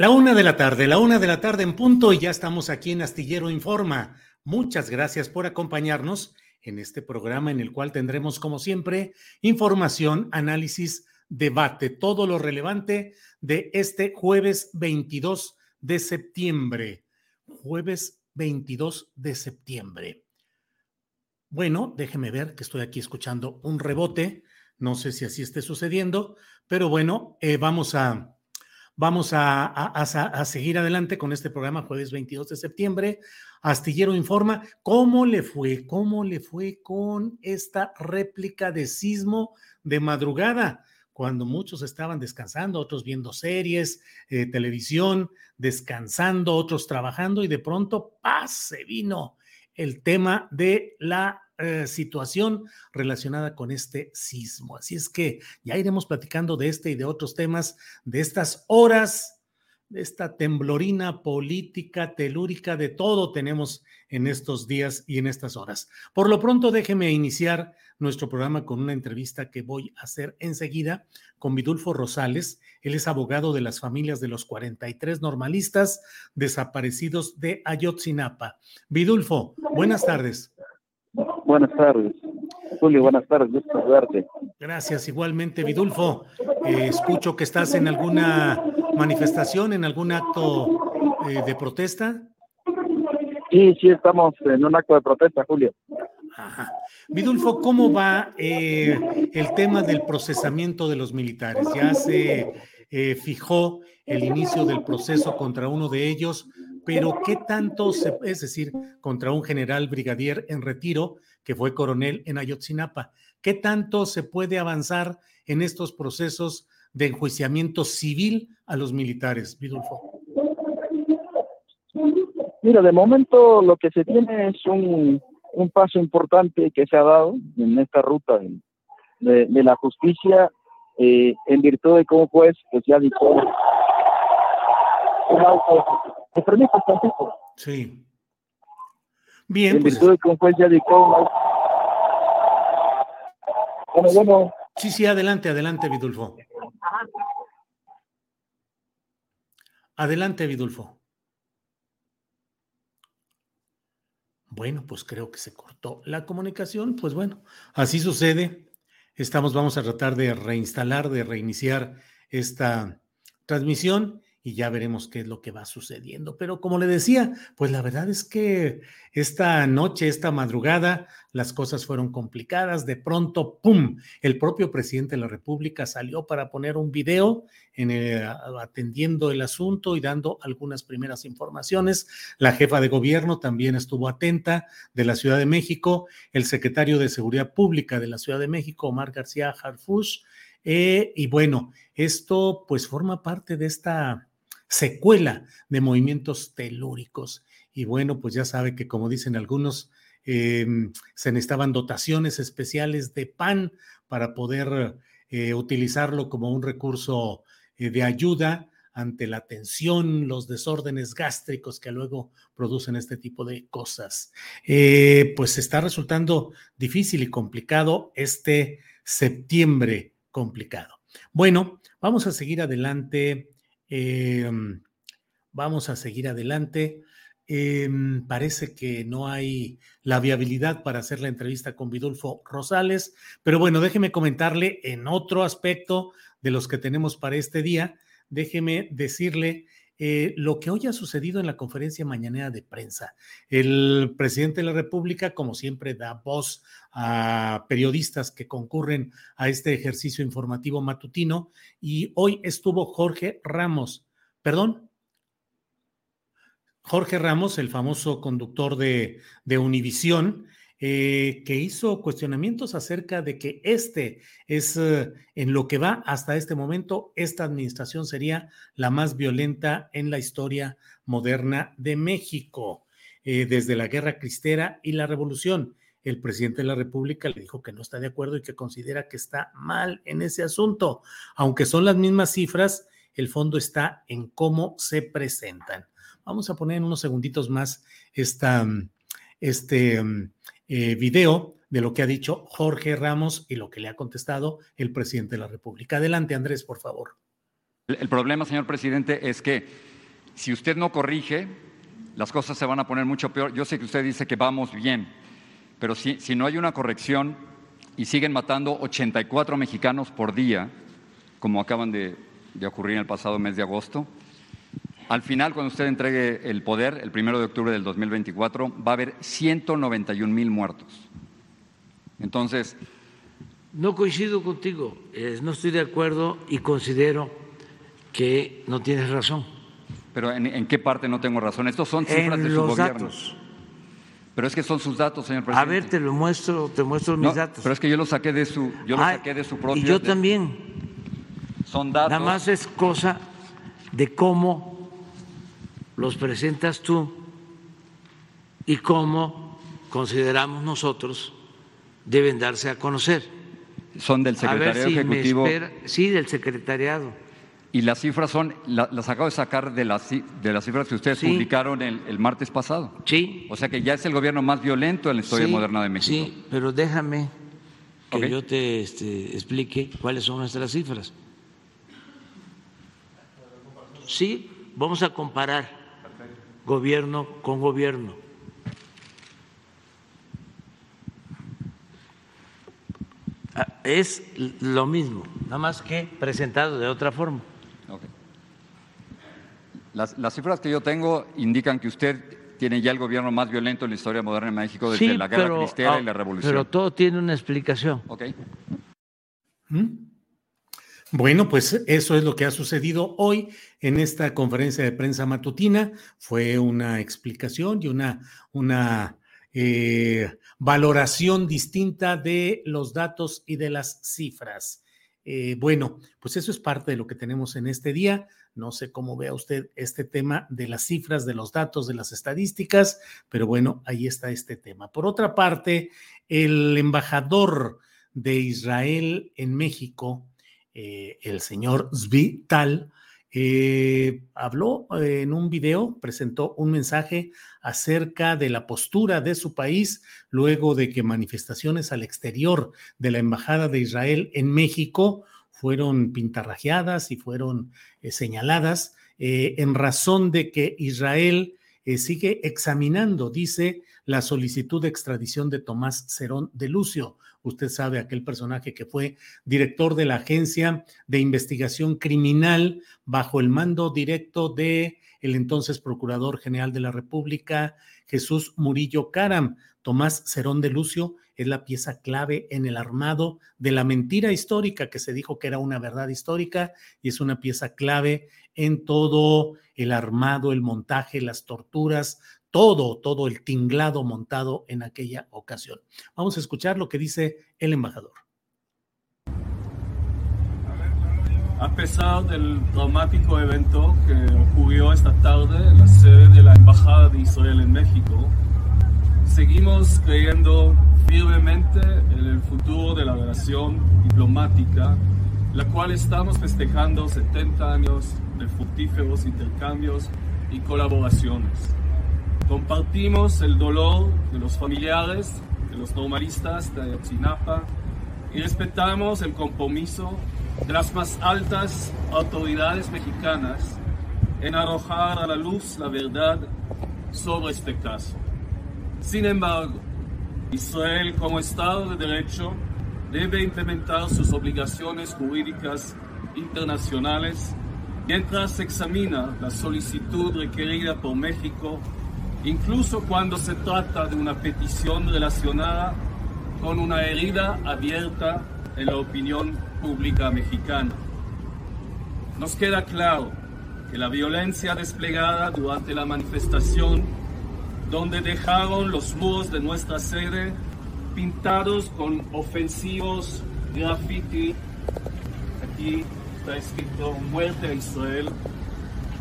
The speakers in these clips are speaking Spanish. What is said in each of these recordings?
La una de la tarde, la una de la tarde en punto y ya estamos aquí en Astillero Informa. Muchas gracias por acompañarnos en este programa en el cual tendremos, como siempre, información, análisis, debate, todo lo relevante de este jueves 22 de septiembre. Jueves 22 de septiembre. Bueno, déjeme ver que estoy aquí escuchando un rebote. No sé si así esté sucediendo, pero bueno, eh, vamos a Vamos a, seguir adelante con este programa jueves 22 de septiembre. Astillero Informa, ¿cómo le fue? ¿Cómo le fue con esta réplica de sismo de madrugada? Cuando muchos estaban descansando, otros viendo series, eh, televisión, descansando, otros trabajando y de pronto, ¡paz! se vino el tema de la eh, situación relacionada con este sismo. Así es que ya iremos platicando de este y de otros temas, de estas horas, de esta temblorina política, telúrica, de todo tenemos en estos días y en estas horas. Por lo pronto, déjeme iniciar nuestro programa con una entrevista que voy a hacer enseguida con Vidulfo Rosales. Él es abogado de las familias de los 43 normalistas desaparecidos de Ayotzinapa. Vidulfo, buenas tardes. Buenas tardes. Julio, buenas tardes, gusto verte. Gracias, igualmente, Vidulfo. Eh, escucho que estás en alguna manifestación, en algún acto eh, de protesta. Sí, sí, estamos en un acto de protesta, Julio. Ajá. Vidulfo, ¿cómo va eh, el tema del procesamiento de los militares? Ya se fijó el inicio del proceso contra uno de ellos, pero ¿qué tanto, se, es decir, contra un general brigadier en retiro, que fue coronel en Ayotzinapa. ¿Qué tanto se puede avanzar en estos procesos de enjuiciamiento civil a los militares, Vidulfo? Mira, de momento lo que se tiene es un, paso importante que se ha dado en esta ruta de, la justicia eh, en virtud de cómo juez pues ya dijo un auto. ¿Me permites Sí. Bien, en pues virtud de que un juez ya dictó Bueno, bueno. Sí, sí, adelante, adelante, Vidulfo. Adelante, Vidulfo. Bueno, pues creo que se cortó la comunicación. Pues bueno, así sucede. Estamos, vamos a tratar de reinstalar, de reiniciar esta transmisión y ya veremos qué es lo que va sucediendo. Pero como le decía, pues la verdad es que esta noche, esta madrugada, las cosas fueron complicadas. De pronto, ¡pum! El propio presidente de la República salió para poner un video en atendiendo el asunto y dando algunas primeras informaciones. La jefa de gobierno también estuvo atenta de la Ciudad de México. El secretario de Seguridad Pública de la Ciudad de México, Omar García Harfush. Eh, y bueno, esto pues forma parte de esta secuela de movimientos telúricos. Y bueno, pues ya sabe que como dicen algunos, em, se necesitaban dotaciones especiales de pan para poder eh, utilizarlo como un recurso eh, de ayuda ante la tensión, los desórdenes gástricos que luego producen este tipo de cosas. Eh, pues está resultando difícil y complicado este septiembre complicado. Bueno, vamos a seguir adelante. Em, vamos a seguir adelante. Em, parece que no hay la viabilidad para hacer la entrevista con Vidulfo Rosales, pero bueno, déjeme comentarle en otro aspecto de los que tenemos para este día, déjeme decirle eh, lo que hoy ha sucedido en la conferencia mañanera de prensa. El presidente de la República, como siempre, da voz a periodistas que concurren a este ejercicio informativo matutino y hoy estuvo Jorge Ramos, perdón, Jorge Ramos, el famoso conductor de, de Univisión, eh, que hizo cuestionamientos acerca de que este es, eh, en lo que va hasta este momento, esta administración sería la más violenta en la historia moderna de México, eh, desde la guerra cristera y la revolución. El presidente de la República le dijo que no está de acuerdo y que considera que está mal en ese asunto. Aunque son las mismas cifras, el fondo está en cómo se presentan. Vamos a poner en unos segunditos más esta, este eh, video de lo que ha dicho Jorge Ramos y lo que le ha contestado el presidente de la República. Adelante, Andrés, por favor. El problema, señor presidente, es que si usted no corrige, las cosas se van a poner mucho peor. Yo sé que usted dice que vamos bien, pero si, si no hay una corrección y siguen matando 84 mexicanos por día, como acaban de, de ocurrir en el pasado mes de agosto, al final, cuando usted entregue el poder, el primero de octubre del 2024, va a haber 191 mil muertos. Entonces. No coincido contigo, no estoy de acuerdo y considero que no tienes razón. Pero ¿en, qué parte no tengo razón? Estos son cifras de su gobierno. Datos. Pero es que son sus datos, señor presidente. A ver, te lo muestro, te muestro mis datos. Pero es que yo los saqué de su, yo los saqué de su propio. Y yo también. Son datos. Nada más es cosa de cómo los presentas tú y cómo consideramos nosotros deben darse a conocer. Son del secretariado ejecutivo. sí, del secretariado. Y las cifras son, las acabo de sacar de las, de las cifras que ustedes publicaron el, martes pasado. Sí. O sea que ya es el gobierno más violento en la historia moderna de México. Sí, pero déjame que yo te este, explique cuáles son nuestras cifras. Sí, vamos a comparar gobierno con gobierno. Ah, es lo mismo, nada más que presentado de otra forma. Las, cifras que yo tengo indican que usted tiene ya el gobierno más violento en la historia moderna de México desde la guerra cristera y la revolución. Pero todo tiene una explicación. Okay. ¿Mm? Bueno, pues eso es lo que ha sucedido hoy en esta conferencia de prensa matutina. Fue una explicación y una, eh, valoración distinta de los datos y de las cifras. Eh, bueno, pues eso es parte de lo que tenemos en este día. No sé cómo vea usted este tema de las cifras, de los datos, de las estadísticas, pero bueno, ahí está este tema. Por otra parte, el embajador de Israel en México, eh, el señor Zvi Tal, eh, habló eh, en un video, presentó un mensaje acerca de la postura de su país luego de que manifestaciones al exterior de la Embajada de Israel en México fueron pintarrajeadas y fueron señaladas en razón de que Israel sigue examinando, dice, la solicitud de extradición de Tomás Cerón de Lucio, Usted sabe, aquel personaje que fue director de la Agencia de Investigación Criminal bajo el mando directo de el entonces Procurador General de la República, Jesús Murillo Caram. Tomás Cerón de Lucio es la pieza clave en el armado de la mentira histórica que se dijo que era una verdad histórica y es una pieza clave en todo el armado, el montaje, las torturas, todo, todo el tinglado montado en aquella ocasión. Vamos a escuchar lo que dice el embajador. A pesar del traumático evento que ocurrió esta tarde en la sede de la Embajada de Israel en México, seguimos creyendo firmemente en el futuro de la relación diplomática, la cual estamos festejando 70 años de fructíferos intercambios y colaboraciones. Compartimos el dolor de los familiares de los normalistas de Ayotzinapa y respetamos el compromiso de las más altas autoridades mexicanas en arrojar a la luz la verdad sobre este caso. Sin embargo, Israel como Estado de Derecho debe implementar sus obligaciones jurídicas internacionales mientras examina la solicitud requerida por México, incluso cuando se trata de una petición relacionada con una herida abierta en la opinión pública mexicana. Nos queda claro que la violencia desplegada durante la manifestación, donde dejaron los muros de nuestra sede pintados con ofensivos graffiti, aquí está escrito muerte a Israel,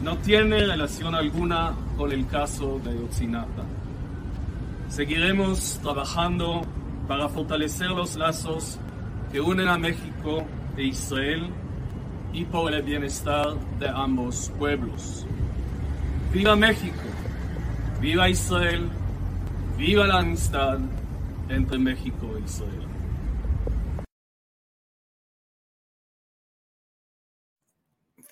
no tiene relación alguna con el caso de Ayotzinapa. Seguiremos trabajando para fortalecer los lazos que unen a México e Israel y por el bienestar de ambos pueblos. Viva México, viva Israel, viva la amistad entre México e Israel.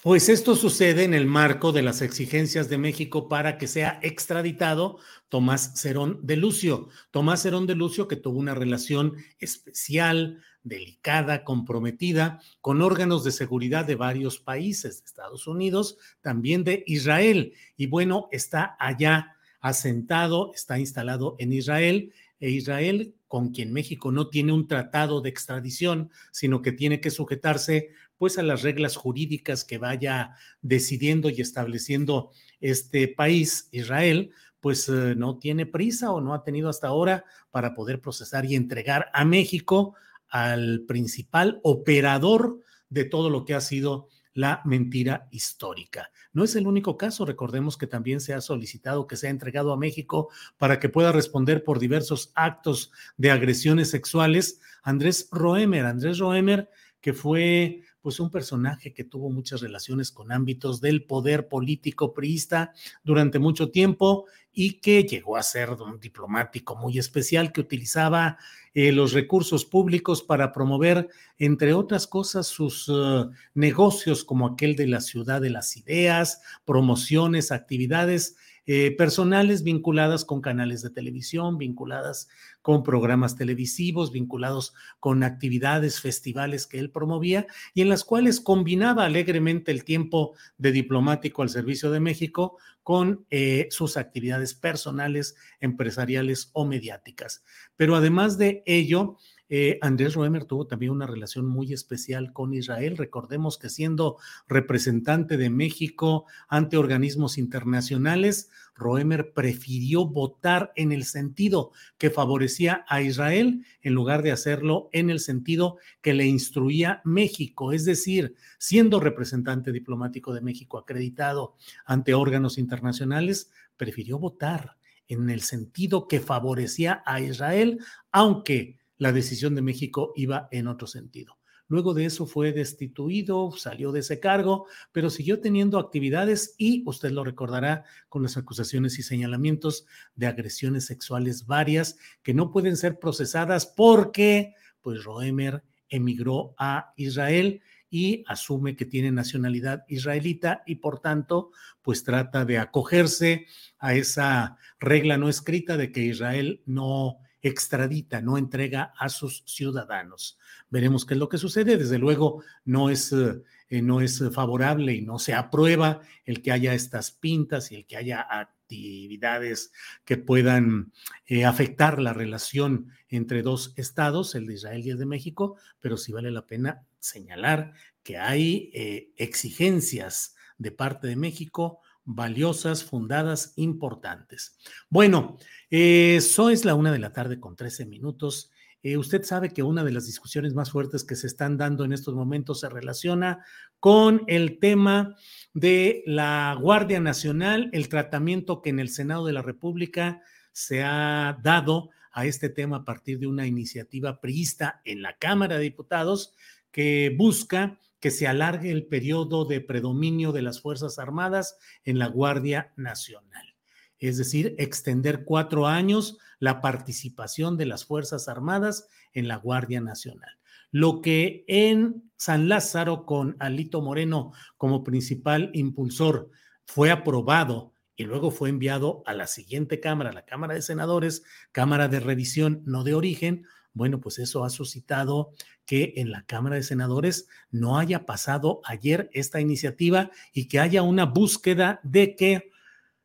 Pues esto sucede en el marco de las exigencias de México para que sea extraditado Tomás Cerón de Lucio. Tomás Cerón de Lucio que tuvo una relación especial, delicada, comprometida con órganos de seguridad de varios países, de Estados Unidos, también de Israel. Y bueno, está allá asentado, está instalado en Israel e Israel, con quien México no tiene un tratado de extradición, sino que tiene que sujetarse pues a las reglas jurídicas que vaya decidiendo y estableciendo este país, Israel, pues eh, no tiene prisa o no ha tenido hasta ahora para poder procesar y entregar a México al principal operador de todo lo que ha sido la mentira histórica. No es el único caso, recordemos que también se ha solicitado que sea entregado a México para que pueda responder por diversos actos de agresiones sexuales. Andrés Roemer, Andrés Roemer, que fue pues un personaje que tuvo muchas relaciones con ámbitos del poder político priista durante mucho tiempo y que llegó a ser un diplomático muy especial que utilizaba eh, los recursos públicos para promover, entre otras cosas, sus uh, negocios como aquel de la ciudad de las ideas, promociones, actividades eh, personales vinculadas con canales de televisión, vinculadas con programas televisivos, vinculados con actividades, festivales que él promovía y en las cuales combinaba alegremente el tiempo de diplomático al servicio de México con eh, sus actividades personales, empresariales o mediáticas. Pero además de ello, eh, Andrés Roemer tuvo también una relación muy especial con Israel. Recordemos que siendo representante de México ante organismos internacionales, Roemer prefirió votar en el sentido que favorecía a Israel en lugar de hacerlo en el sentido que le instruía México. Es decir, siendo representante diplomático de México acreditado ante órganos internacionales, prefirió votar en el sentido que favorecía a Israel, aunque la decisión de México iba en otro sentido. Luego de eso fue destituido, salió de ese cargo, pero siguió teniendo actividades y usted lo recordará con las acusaciones y señalamientos de agresiones sexuales varias que no pueden ser procesadas porque pues Roemer emigró a Israel y asume que tiene nacionalidad israelita y por tanto pues trata de acogerse a esa regla no escrita de que Israel no extradita, no entrega a sus ciudadanos. Veremos qué es lo que sucede. Desde luego, no es, eh, no es favorable y no se aprueba el que haya estas pintas y el que haya actividades que puedan eh, afectar la relación entre dos estados, el de Israel y el de México, pero sí vale la pena señalar que hay eh, exigencias de parte de México valiosas, fundadas, importantes. Bueno, eso es la una de la tarde con 13 minutos. Eh, usted sabe que una de las discusiones más fuertes que se están dando en estos momentos se relaciona con el tema de la Guardia Nacional, el tratamiento que en el Senado de la República se ha dado a este tema a partir de una iniciativa priista en la Cámara de Diputados que busca que se alargue el periodo de predominio de las Fuerzas Armadas en la Guardia Nacional. Es decir, extender cuatro años la participación de las Fuerzas Armadas en la Guardia Nacional. Lo que en San Lázaro, con Alito Moreno como principal impulsor, fue aprobado y luego fue enviado a la siguiente Cámara, la Cámara de Senadores, Cámara de Revisión, no de origen, bueno, pues eso ha suscitado que en la Cámara de Senadores no haya pasado ayer esta iniciativa y que haya una búsqueda de que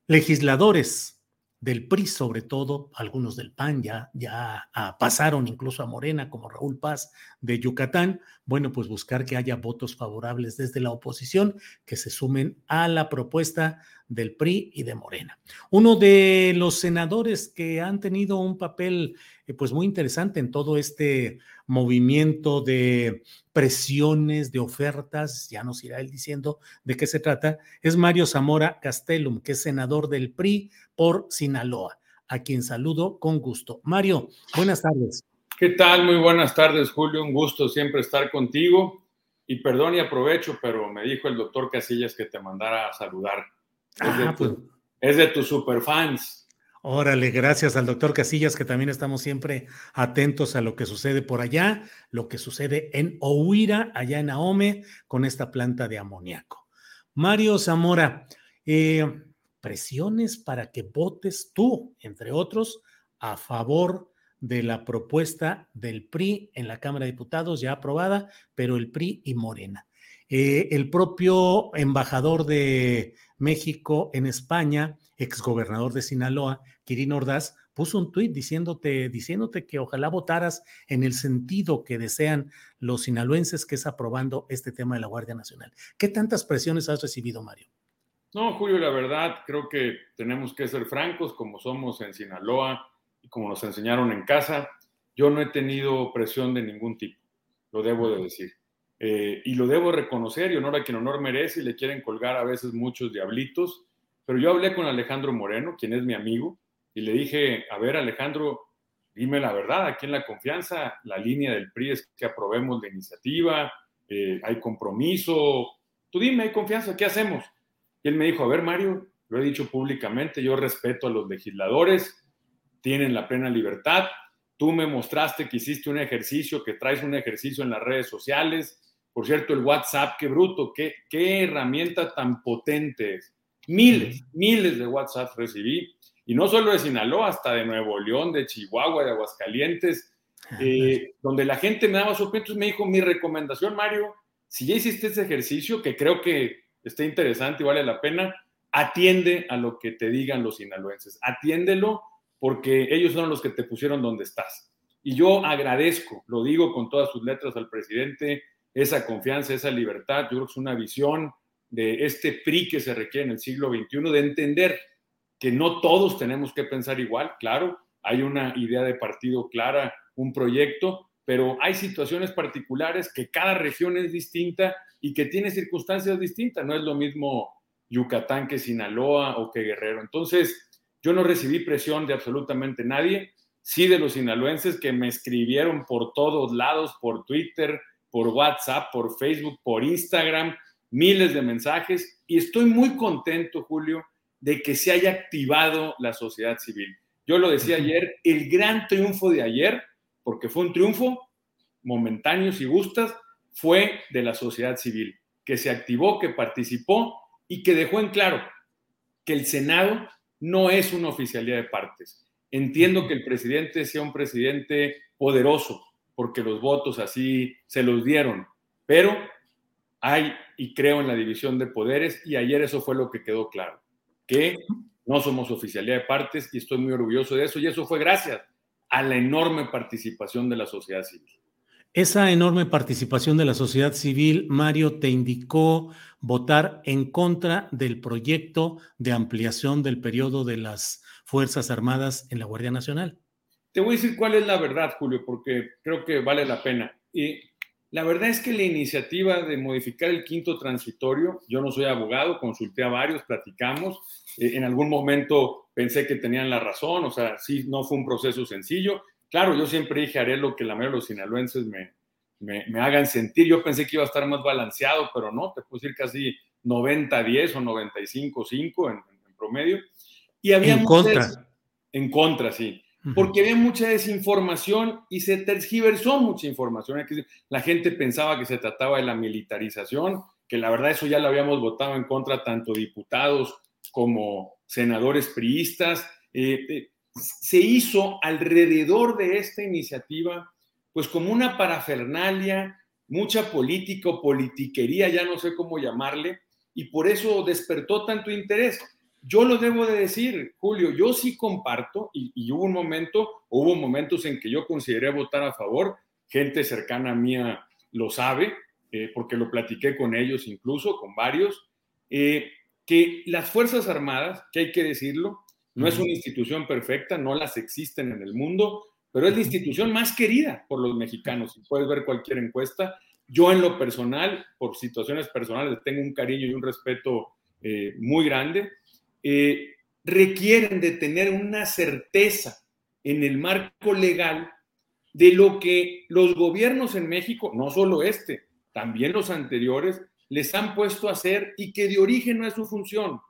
legisladores del PRI, sobre todo, algunos del PAN ya, ya ah, pasaron incluso a Morena, como Raúl Paz de Yucatán. Bueno, pues buscar que haya votos favorables desde la oposición que se sumen a la propuesta del PRI y de Morena. Uno de los senadores que han tenido un papel eh, pues muy interesante en todo este movimiento de presiones, de ofertas, ya nos irá él diciendo de qué se trata, es Mario Zamora Castellum, que es senador del PRI por Sinaloa, a quien saludo con gusto. Mario, buenas tardes. ¿Qué tal? Muy buenas tardes, Julio. Un gusto siempre estar contigo. Y perdón y aprovecho, pero me dijo el doctor Casillas que te mandara a saludar. Es, de, ah, pues. es de tus superfans. Órale, gracias al doctor Casillas, que también estamos siempre atentos a lo que sucede por allá, lo que sucede en Ohuira, allá en Ahome, con esta planta de amoníaco. Mario Zamora, eh, presiones para que votes tú, entre otros, a favor de la propuesta del PRI en la Cámara de Diputados ya aprobada, pero el PRI y Morena. Eh, el propio embajador de México en España, exgobernador de Sinaloa, Kirin Ordaz, puso un tuit diciéndote, diciéndote que ojalá votaras en el sentido que desean los sinaloenses, que es aprobando este tema de la Guardia Nacional. ¿Qué tantas presiones has recibido, Mario? No, Julio, la verdad, creo que tenemos que ser francos, como somos en Sinaloa y como nos enseñaron en casa. Yo no he tenido presión de ningún tipo, lo debo de decir. Eh, y lo debo reconocer y honor a quien honor merece y le quieren colgar a veces muchos diablitos pero yo hablé con Alejandro Moreno, quien es mi amigo, y le dije, a ver Alejandro, dime la verdad, aquí en la confianza, la línea del PRI es que aprobemos la iniciativa, eh, hay compromiso, tú dime, hay confianza, ¿qué hacemos? Y él me dijo, a ver Mario, lo he dicho públicamente, yo respeto a los legisladores, tienen la plena libertad, tú me mostraste que hiciste un ejercicio, que traes un ejercicio en las redes sociales, por cierto, el WhatsApp, qué bruto, qué, qué herramienta tan potente es. Miles, miles de WhatsApp recibí, y no solo de Sinaloa, hasta de Nuevo León, de Chihuahua, de Aguascalientes, eh, donde la gente me daba sus y me dijo, mi recomendación, Mario, si ya hiciste ese ejercicio, que creo que está interesante y vale la pena, atiende a lo que te digan los sinaloenses, atiéndelo porque ellos son los que te pusieron donde estás. Y yo agradezco, lo digo con todas sus letras al presidente, esa confianza, esa libertad, yo creo que es una visión de este PRI que se requiere en el siglo XXI, de entender que no todos tenemos que pensar igual, claro, hay una idea de partido clara, un proyecto, pero hay situaciones particulares que cada región es distinta y que tiene circunstancias distintas, no es lo mismo Yucatán que Sinaloa o que Guerrero. Entonces, yo no recibí presión de absolutamente nadie, sí de los sinaloenses que me escribieron por todos lados, por Twitter, por WhatsApp, por Facebook, por Instagram, miles de mensajes y estoy muy contento, Julio, de que se haya activado la sociedad civil. Yo lo decía ayer, el gran triunfo de ayer, porque fue un triunfo momentáneo si gustas, fue de la sociedad civil, que se activó, que participó y que dejó en claro que el Senado no es una oficialidad de partes. Entiendo que el presidente sea un presidente poderoso, porque los votos así se los dieron, pero hay y creo en la división de poderes y ayer eso fue lo que quedó claro, que no somos oficialidad de partes y estoy muy orgulloso de eso y eso fue gracias a la enorme participación de la sociedad civil. Esa enorme participación de la sociedad civil, Mario, te indicó votar en contra del proyecto de ampliación del periodo de las Fuerzas Armadas en la Guardia Nacional. Te voy a decir cuál es la verdad, Julio, porque creo que vale la pena. Y la verdad es que la iniciativa de modificar el quinto transitorio, yo no soy abogado, consulté a varios, platicamos, eh, en algún momento pensé que tenían la razón, o sea, sí, no fue un proceso sencillo. Claro, yo siempre dije, haré lo que la mayoría de los sinaloenses me, me, hagan sentir. Yo pensé que iba a estar más balanceado, pero no, te puedo decir casi 90-10 o 95-5 en, en, promedio. Y había en contra. En contra, sí. Porque había mucha desinformación y se tergiversó mucha información. La gente pensaba que se trataba de la militarización, que la verdad eso ya lo habíamos votado en contra tanto diputados como senadores priistas. Eh, eh, se hizo alrededor de esta iniciativa pues como una parafernalia, mucha política o politiquería, ya no sé cómo llamarle, y por eso despertó tanto interés. Yo lo debo de decir, Julio, yo sí comparto, y, hubo un momento, hubo momentos en que yo consideré votar a favor, gente cercana mía lo sabe, eh, porque lo platiqué con ellos incluso, con varios, eh, que las Fuerzas Armadas, que hay que decirlo, no es una institución perfecta, no las existen en el mundo, pero es la institución más querida por los mexicanos. Si puedes ver cualquier encuesta, yo en lo personal, por situaciones personales, tengo un cariño y un respeto eh, muy grande. Eh, requieren de tener una certeza en el marco legal de lo que los gobiernos en México, no solo este, también los anteriores, les han puesto a hacer y que de origen no es su función.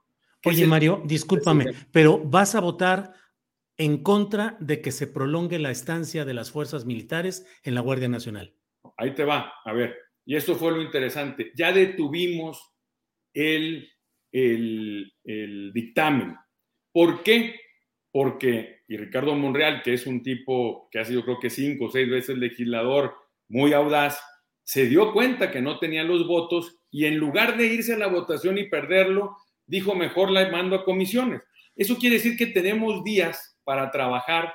Oye, Mario, discúlpame, pero ¿vas a votar en contra de que se prolongue la estancia de las fuerzas militares en la Guardia Nacional. Ahí te va, a ver, y esto fue lo interesante, ya detuvimos el, el, dictamen. ¿Por qué? Porque, y Ricardo Monreal, que es un tipo que ha sido creo que cinco o seis veces legislador, muy audaz, se dio cuenta que no tenía los votos y en lugar de irse a la votación y perderlo, dijo mejor la mando a comisiones. Eso quiere decir que tenemos días para trabajar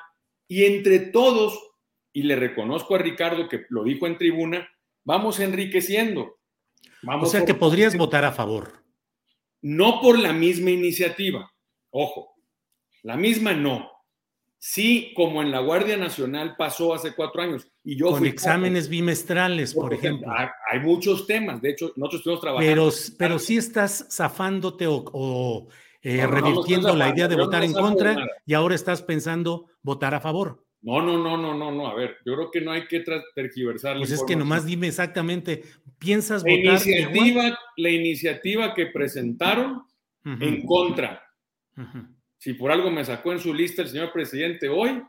y entre todos, y le reconozco a Ricardo que lo dijo en tribuna, vamos enriqueciendo. Vamos o sea que podrías votar a favor. No por la misma iniciativa, ojo, la misma no. Sí, como en la Guardia Nacional pasó hace cuatro años. Y yo Con exámenes bimestrales, por ejemplo. Hay, muchos temas, de hecho, nosotros estuvimos trabajando. Pero, pero sí estás zafándote o eh, revirtiendo la idea de votar en contra y ahora estás pensando votar a favor. No, no, no, no, no, no. A ver, yo creo que no hay que tergiversar. Pues es que nomás dime exactamente, ¿piensas la votar? Iniciativa, la iniciativa que presentaron en contra. Si por algo me sacó en su lista el señor presidente hoy,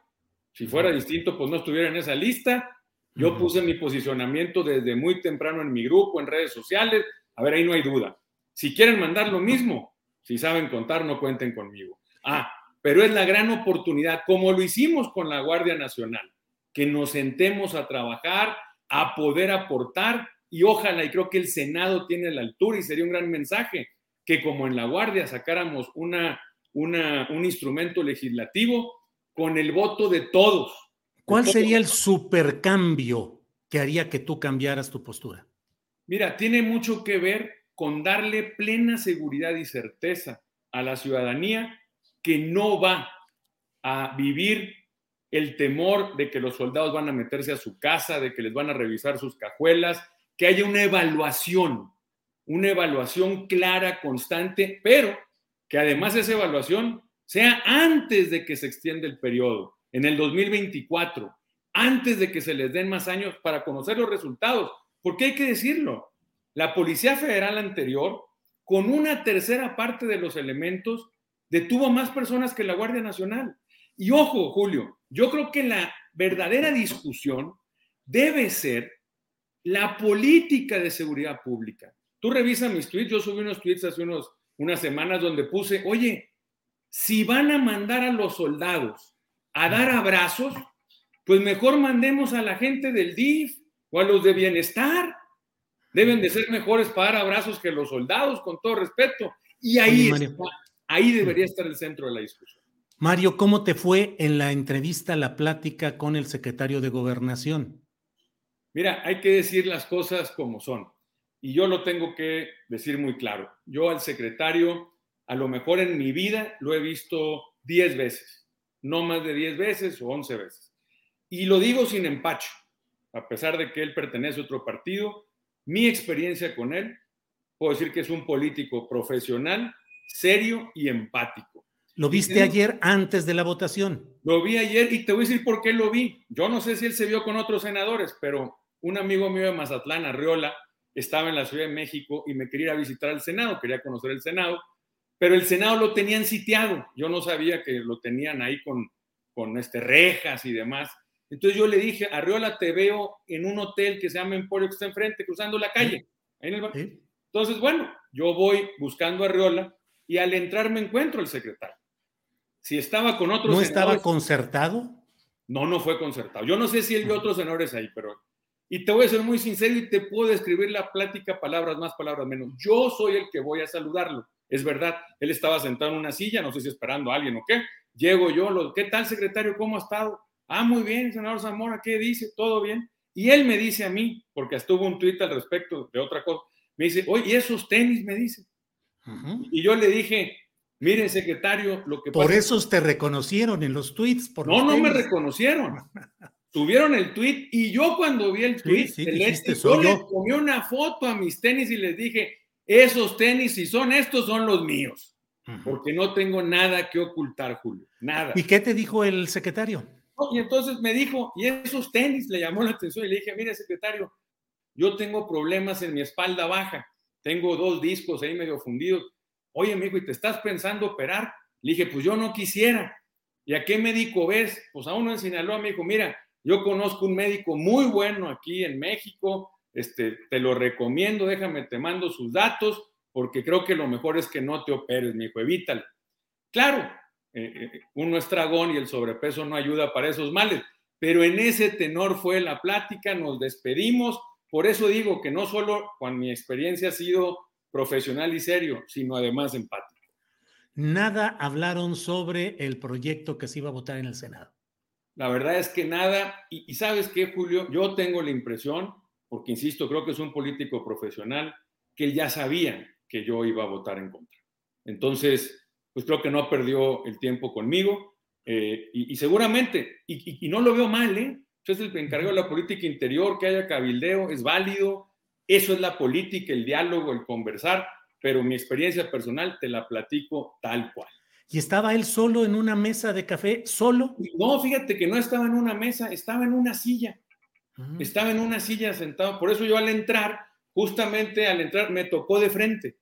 si fuera distinto, pues no estuviera en esa lista. Yo puse mi posicionamiento desde muy temprano en mi grupo, en redes sociales. A ver, ahí no hay duda. Si quieren mandar lo mismo, si saben contar, no cuenten conmigo. Ah, pero es la gran oportunidad, como lo hicimos con la Guardia Nacional, que nos sentemos a trabajar, a poder aportar y ojalá, y creo que el Senado tiene la altura y sería un gran mensaje, que como en la Guardia sacáramos una, una, un instrumento legislativo con el voto de todos. ¿Cuál sería el supercambio que haría que tú cambiaras tu postura? Mira, tiene mucho que ver con darle plena seguridad y certeza a la ciudadanía que no va a vivir el temor de que los soldados van a meterse a su casa, de que les van a revisar sus cajuelas, que haya una evaluación, una evaluación clara, constante, pero que además esa evaluación sea antes de que se extienda el periodo, en el 2024, antes de que se les den más años para conocer los resultados, porque hay que decirlo, la Policía Federal anterior, con una tercera parte de los elementos, detuvo más personas que la Guardia Nacional. Y ojo, Julio, yo creo que la verdadera discusión debe ser la política de seguridad pública. Tú revisa mis tweets, yo subí unos tweets hace unos, unas semanas donde puse, oye, si van a mandar a los soldados a dar abrazos, pues mejor mandemos a la gente del DIF o a los de bienestar Deben de ser mejores para dar abrazos que los soldados, con todo respeto. Y ahí, ahí debería estar el centro de la discusión. Mario, ¿cómo te fue en la entrevista, la plática con el secretario de Gobernación? Mira, hay que decir las cosas como son. Y yo lo tengo que decir muy claro. Yo al secretario, a lo mejor en mi vida, lo he visto 10 veces, no más de 10 veces o 11 veces. Y lo digo sin empacho, a pesar de que él pertenece a otro partido, mi experiencia con él, puedo decir que es un político profesional, serio y empático. ¿Lo viste ayer antes de la votación? Lo vi ayer y te voy a decir por qué lo vi. Yo no sé si él se vio con otros senadores, pero un amigo mío de Mazatlán, Arriola, estaba en la Ciudad de México y me quería ir a visitar el Senado, quería conocer el Senado, pero el Senado lo tenían sitiado. Yo no sabía que lo tenían ahí con, con este, rejas y demás. Entonces yo le dije, Arriola, te veo en un hotel que se llama Emporio, que está enfrente, cruzando la calle. Ahí en el... Entonces, bueno, yo voy buscando a Arriola y al entrar me encuentro el secretario. Si estaba con otros. ¿No estaba concertado? No, no fue concertado. Yo no sé si él vio otros senadores ahí, pero. Y te voy a ser muy sincero y te puedo describir la plática, palabras más, palabras menos. Yo soy el que voy a saludarlo. Es verdad, él estaba sentado en una silla, no sé si esperando a alguien o qué. Llego yo, lo, ¿qué tal, secretario? ¿Cómo ha estado? Ah, muy bien, senador Zamora, ¿qué dice? ¿Todo bien? Y él me dice a mí, porque hasta hubo un tuit al respecto de otra cosa, me dice, oye, ¿y esos tenis? Me dice. Y yo le dije, mire, secretario, lo que Por esos te reconocieron en los tweets. Por no, no me reconocieron. Tuvieron el tweet y yo cuando vi el tweet, sí, yo, le tomé una foto a mis tenis y les dije, esos tenis, si son estos, son los míos. Porque no tengo nada que ocultar, Julio. Nada. ¿Y qué te dijo el secretario? y entonces me dijo, ¿y esos tenis? Le llamó la atención y le dije, mire, secretario, yo tengo problemas en mi espalda baja, tengo dos discos ahí medio fundidos. Oye, amigo, ¿y te estás pensando operar? Le dije, pues yo no quisiera. ¿Y a qué médico ves? Pues a uno en Sinaloa me dijo, mira, yo conozco un médico muy bueno aquí en México, este, te lo recomiendo, déjame, te mando sus datos, porque creo que lo mejor es que no te operes, mi hijo, evítalo. Claro, eh, eh, uno es dragón y el sobrepeso no ayuda para esos males, pero en ese tenor fue la plática, nos despedimos, por eso digo que no solo con mi experiencia ha sido profesional y serio, sino además empático. Nada hablaron sobre el proyecto que se iba a votar en el Senado. La verdad es que nada, y, sabes qué, Julio, yo tengo la impresión, porque insisto, creo que es un político profesional, que él ya sabía que yo iba a votar en contra. Entonces, pues creo que no perdió el tiempo conmigo, eh, y, seguramente, y, y, no lo veo mal, ¿eh? es el encargado de la política interior, que haya cabildeo, es válido, eso es la política, el diálogo, el conversar, pero mi experiencia personal te la platico tal cual. ¿Y estaba él solo en una mesa de café, solo? No, fíjate que no estaba en una mesa, estaba en una silla. Ah. Estaba en una silla sentado. Por eso yo al entrar, justamente al entrar, me tocó de frente.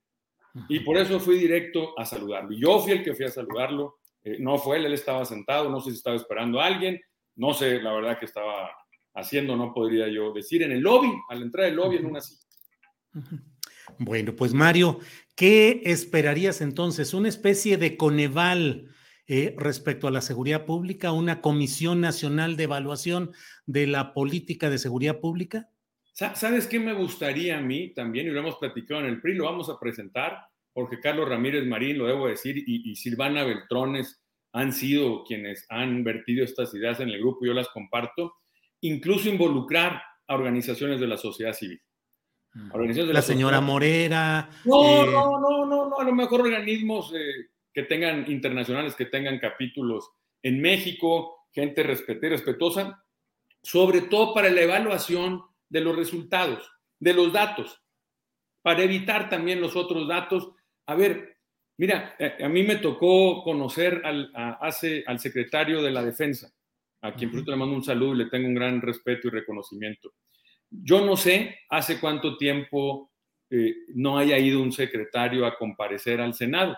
Y por eso fui directo a saludarlo. Yo fui el que fui a saludarlo. Eh, no fue él, él estaba sentado, no sé si estaba esperando a alguien. No sé, la verdad, que estaba haciendo, no podría yo decir, en el lobby, al entrar al lobby en una silla. Bueno, pues Mario, ¿qué esperarías entonces? ¿Una especie de Coneval eh, respecto a la seguridad pública? ¿Una Comisión Nacional de Evaluación de la Política de Seguridad Pública? ¿Sabes qué me gustaría a mí también? Y lo hemos platicado en el PRI, lo vamos a presentar, porque Carlos Ramírez Marín, lo debo decir, y, y Silvana Beltrones, han sido quienes han vertido estas ideas en el grupo, yo las comparto, incluso involucrar a organizaciones de la sociedad civil. La, señora Morera. No, eh, no, no, no, no, a lo mejor organismos eh, que tengan internacionales, que tengan capítulos en México, gente respetuosa, respetuosa, sobre todo para la evaluación de los resultados, de los datos, para evitar también los otros datos. A ver, Mira, eh, a mí me tocó conocer al, hace, al secretario de la Defensa, a quien por le mando un saludo y le tengo un gran respeto y reconocimiento. Yo no sé hace cuánto tiempo eh, no haya ido un secretario a comparecer al Senado,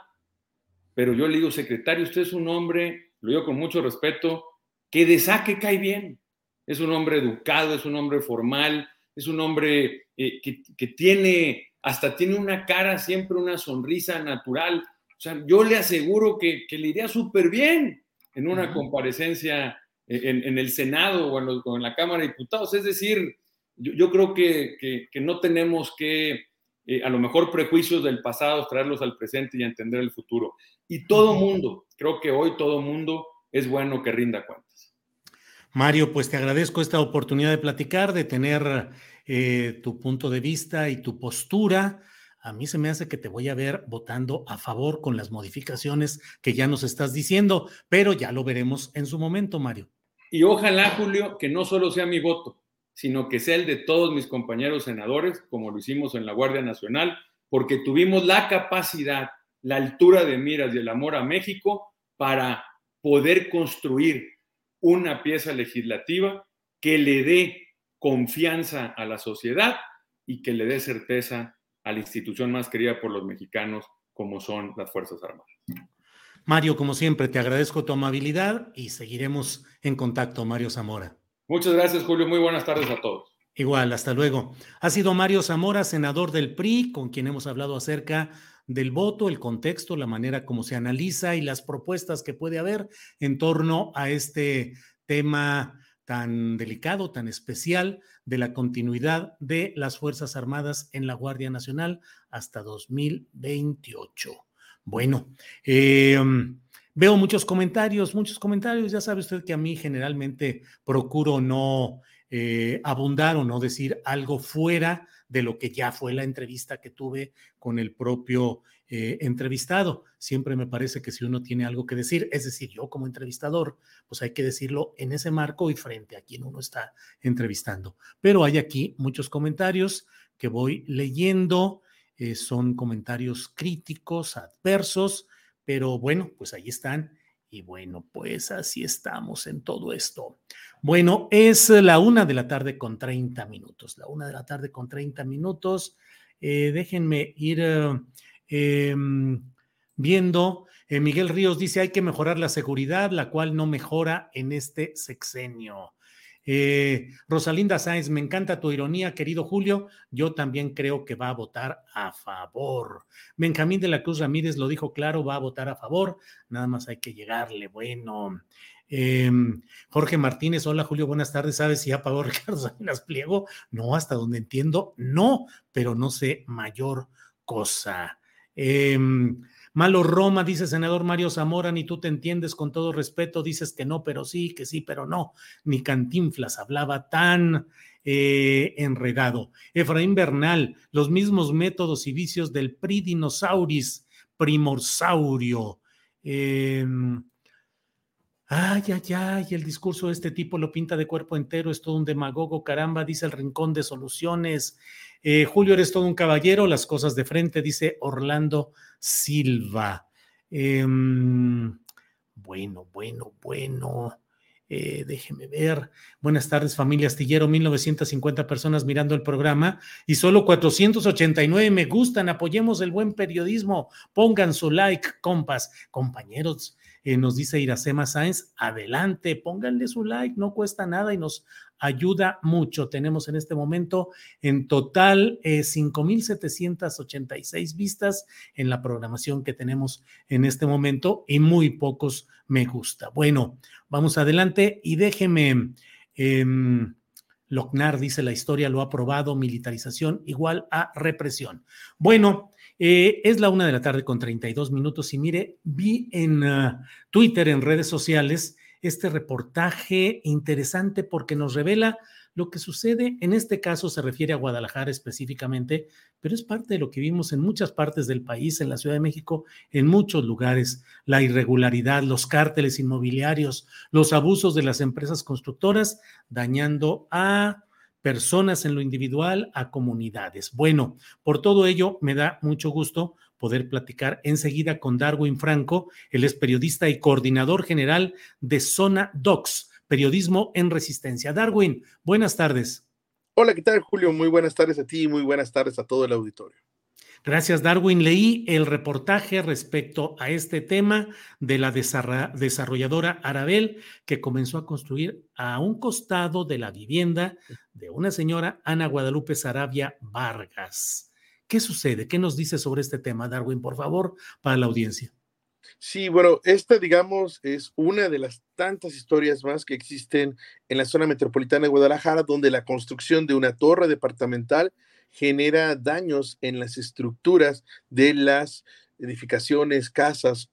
pero yo le digo, secretario, usted es un hombre, lo digo con mucho respeto, que de saque cae bien. Es un hombre educado, es un hombre formal, es un hombre eh, que, que tiene hasta tiene una cara, siempre una sonrisa natural. O sea, yo le aseguro que, le iría súper bien en una comparecencia en, el Senado o en, la Cámara de Diputados. Es decir, yo, creo que, no tenemos que, eh, a lo mejor, prejuicios del pasado, traerlos al presente y entender el futuro. Y todo mundo, creo que hoy todo mundo es bueno que rinda cuentas. Mario, pues te agradezco esta oportunidad de platicar, de tener eh, tu punto de vista y tu postura. A mí se me hace que te voy a ver votando a favor con las modificaciones que ya nos estás diciendo, pero ya lo veremos en su momento, Mario. Y ojalá, Julio, que no solo sea mi voto, sino que sea el de todos mis compañeros senadores, como lo hicimos en la Guardia Nacional, porque tuvimos la capacidad, la altura de miras y el amor a México para poder construir una pieza legislativa que le dé confianza a la sociedad y que le dé certeza a la institución más querida por los mexicanos como son las Fuerzas Armadas. Mario, como siempre, te agradezco tu amabilidad y seguiremos en contacto, Mario Zamora. Muchas gracias, Julio. Muy buenas tardes a todos. Igual, hasta luego. Ha sido Mario Zamora, senador del PRI, con quien hemos hablado acerca del voto, el contexto, la manera como se analiza y las propuestas que puede haber en torno a este tema tan delicado, tan especial de la continuidad de las Fuerzas Armadas en la Guardia Nacional hasta 2028. Bueno, em, veo muchos comentarios, muchos comentarios. Ya sabe usted que a mí generalmente procuro no eh, abundar o no decir algo fuera de lo que ya fue la entrevista que tuve con el propio eh, entrevistado. Siempre me parece que si uno tiene algo que decir, es decir, yo como entrevistador, pues hay que decirlo en ese marco y frente a quien uno está entrevistando. Pero hay aquí muchos comentarios que voy leyendo, eh, son comentarios críticos, adversos, pero bueno, pues ahí están. Y bueno, pues así estamos en todo esto. Bueno, es la una de la tarde con 30 minutos. La una de la tarde con 30 minutos. Eh, déjenme ir Em, viendo, eh, Miguel Ríos dice, hay que mejorar la seguridad, la cual no mejora en este sexenio. Eh, Rosalinda Sáenz, me encanta tu ironía, querido Julio. Yo también creo que va a votar a favor. Benjamín de la Cruz Ramírez lo dijo claro, va a votar a favor. Nada más hay que llegarle. Bueno. Em, Jorge Martínez, hola Julio, buenas tardes. ¿Sabes si ya pagó Ricardo Salinas Pliego? No, hasta donde entiendo, no, pero no sé mayor cosa. Em, malo Roma, dice senador Mario Zamora, ni tú te entiendes con todo respeto, dices que no, pero sí, que sí, pero no. Ni Cantinflas hablaba tan eh, enredado. Efraín Bernal, los mismos métodos y vicios del Pridinosauris, primorsaurio. Em, Ay, ay, ay, el discurso de este tipo lo pinta de cuerpo entero, es todo un demagogo, caramba, dice el rincón de soluciones. Eh, Julio, eres todo un caballero, las cosas de frente, dice Orlando Silva. Em, bueno, bueno, bueno. Eh, déjeme ver. Buenas tardes, familia Astillero. 1950 personas mirando el programa y solo 489 me gustan. Apoyemos el buen periodismo. Pongan su like, compas. Compañeros, eh, nos dice Iracema Sáenz, adelante, pónganle su like, no cuesta nada y nos ayuda mucho. Tenemos en este momento en total 5.786 eh, vistas en la programación que tenemos en este momento y muy pocos me gusta. Bueno, vamos adelante y déjeme... Eh, Lochnar dice la historia lo ha probado, militarización igual a represión. Bueno, eh, es la una de la tarde con 32 minutos y mire, vi en ah, Twitter, en redes sociales, este reportaje interesante porque nos revela lo que sucede, en este caso se refiere a Guadalajara específicamente, pero es parte de lo que vimos en muchas partes del país, en la Ciudad de México, en muchos lugares, la irregularidad, los cárteles inmobiliarios, los abusos de las empresas constructoras, dañando a personas en lo individual a comunidades. Bueno, por todo ello, me da mucho gusto poder platicar enseguida con Darwin Franco, él es periodista y coordinador general de Zona Docs, Periodismo en Resistencia. Darwin, buenas tardes. Hola, ¿qué tal, Julio? Muy buenas tardes a ti y muy buenas tardes a todo el auditorio. Gracias, Darwin. Leí el reportaje respecto a este tema de la desarrolladora Arabel, que comenzó a construir a un costado de la vivienda de una señora, Ana Guadalupe Sarabia Vargas. ¿Qué sucede? ¿Qué nos dice sobre este tema, Darwin, por favor, para la audiencia? Sí, bueno, esta, digamos, es una de las tantas historias más que existen en la zona metropolitana de Guadalajara, donde la construcción de una torre departamental genera daños en las estructuras de las edificaciones, casas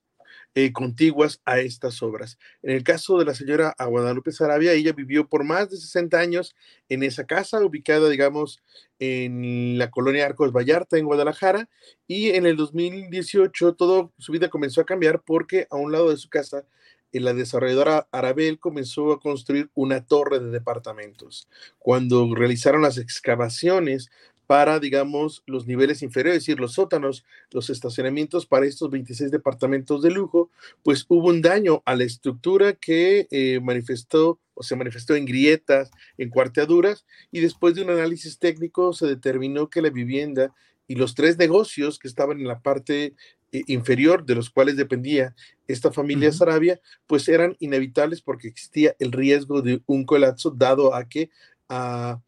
eh, contiguas a estas obras. En el caso de la señora Guadalupe Sarabia, ella vivió por más de 60 años en esa casa, ubicada, digamos, en la colonia Arcos Vallarta, en Guadalajara, y en el 2018 todo su vida comenzó a cambiar porque a un lado de su casa eh, la desarrolladora Arabel comenzó a construir una torre de departamentos. Cuando realizaron las excavaciones para, digamos, los niveles inferiores, es decir, los sótanos, los estacionamientos para estos 26 departamentos de lujo, pues hubo un daño a la estructura que eh, manifestó o se manifestó en grietas, en cuarteaduras, y después de un análisis técnico se determinó que la vivienda y los tres negocios que estaban en la parte eh, inferior de los cuales dependía esta familia Sarabia, pues eran inevitables porque existía el riesgo de un colapso dado a que a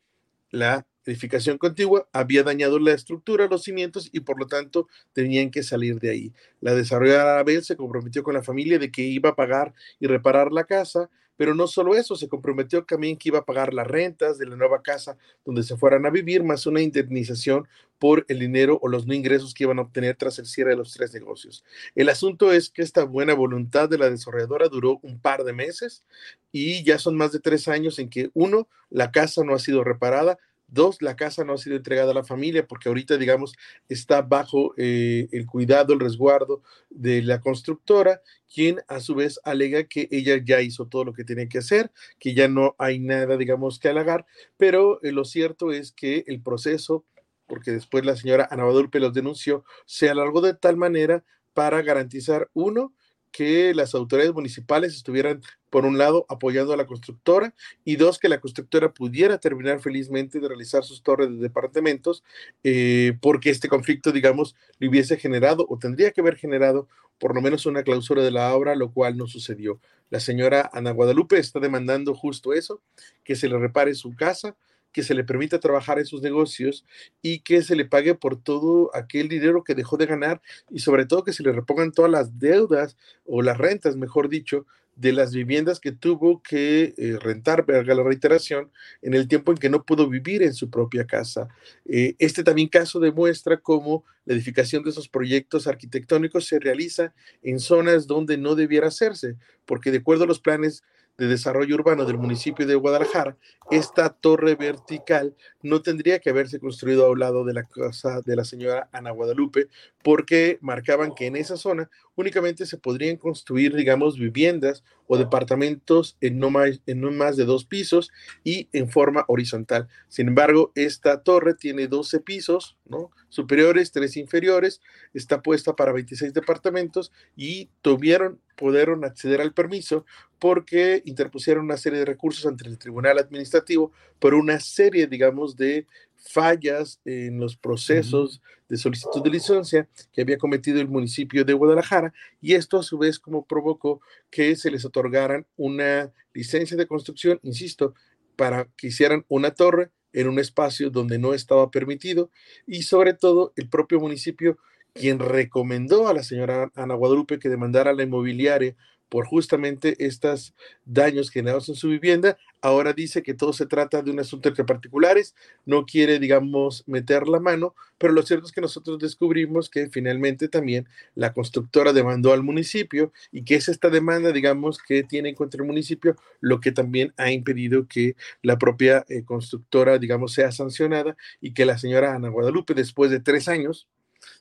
la edificación contigua había dañado la estructura, los cimientos y por lo tanto tenían que salir de ahí. La desarrolladora Abel se comprometió con la familia de que iba a pagar y reparar la casa, pero no solo eso, se comprometió también que iba a pagar las rentas de la nueva casa donde se fueran a vivir, más una indemnización por el dinero o los no ingresos que iban a obtener tras el cierre de los tres negocios. El asunto es que esta buena voluntad de la desarrolladora duró un par de meses y ya son más de tres años en que, uno, la casa no ha sido reparada, Dos, la casa no ha sido entregada a la familia porque ahorita, digamos, está bajo eh, el cuidado, el resguardo de la constructora, quien a su vez alega que ella ya hizo todo lo que tiene que hacer, que ya no hay nada, digamos, que halagar, pero eh, lo cierto es que el proceso, porque después la señora Ana Badulpe los denunció, se alargó de tal manera para garantizar, uno, que las autoridades municipales estuvieran, por un lado, apoyando a la constructora y dos, que la constructora pudiera terminar felizmente de realizar sus torres de departamentos, eh, porque este conflicto, digamos, le hubiese generado o tendría que haber generado por lo menos una clausura de la obra, lo cual no sucedió. La señora Ana Guadalupe está demandando justo eso, que se le repare su casa, que se le permita trabajar en sus negocios y que se le pague por todo aquel dinero que dejó de ganar y sobre todo que se le repongan todas las deudas o las rentas, mejor dicho, de las viviendas que tuvo que eh, rentar, verga la reiteración, en el tiempo en que no pudo vivir en su propia casa. Eh, este también caso demuestra cómo la edificación de esos proyectos arquitectónicos se realiza en zonas donde no debiera hacerse, porque de acuerdo a los planes de Desarrollo Urbano del municipio de Guadalajara, esta torre vertical no tendría que haberse construido a un lado de la casa de la señora Ana Guadalupe, porque marcaban que en esa zona únicamente se podrían construir, digamos, viviendas o departamentos en no más, en no más de dos pisos y en forma horizontal. Sin embargo, esta torre tiene 12 pisos, ¿no? Superiores, tres inferiores, está puesta para 26 departamentos y tuvieron, pudieron acceder al permiso porque interpusieron una serie de recursos ante el Tribunal Administrativo por una serie, digamos, de fallas en los procesos de solicitud de licencia que había cometido el municipio de Guadalajara y esto a su vez como provocó que se les otorgaran una licencia de construcción, insisto, para que hicieran una torre en un espacio donde no estaba permitido y sobre todo el propio municipio quien recomendó a la señora Ana Guadalupe que demandara la inmobiliaria por justamente estos daños generados en su vivienda. Ahora dice que todo se trata de un asunto entre particulares, no quiere, digamos, meter la mano, pero lo cierto es que nosotros descubrimos que finalmente también la constructora demandó al municipio y que es esta demanda, digamos, que tiene contra el municipio, lo que también ha impedido que la propia eh, constructora, digamos, sea sancionada y que la señora Ana Guadalupe, después de tres años,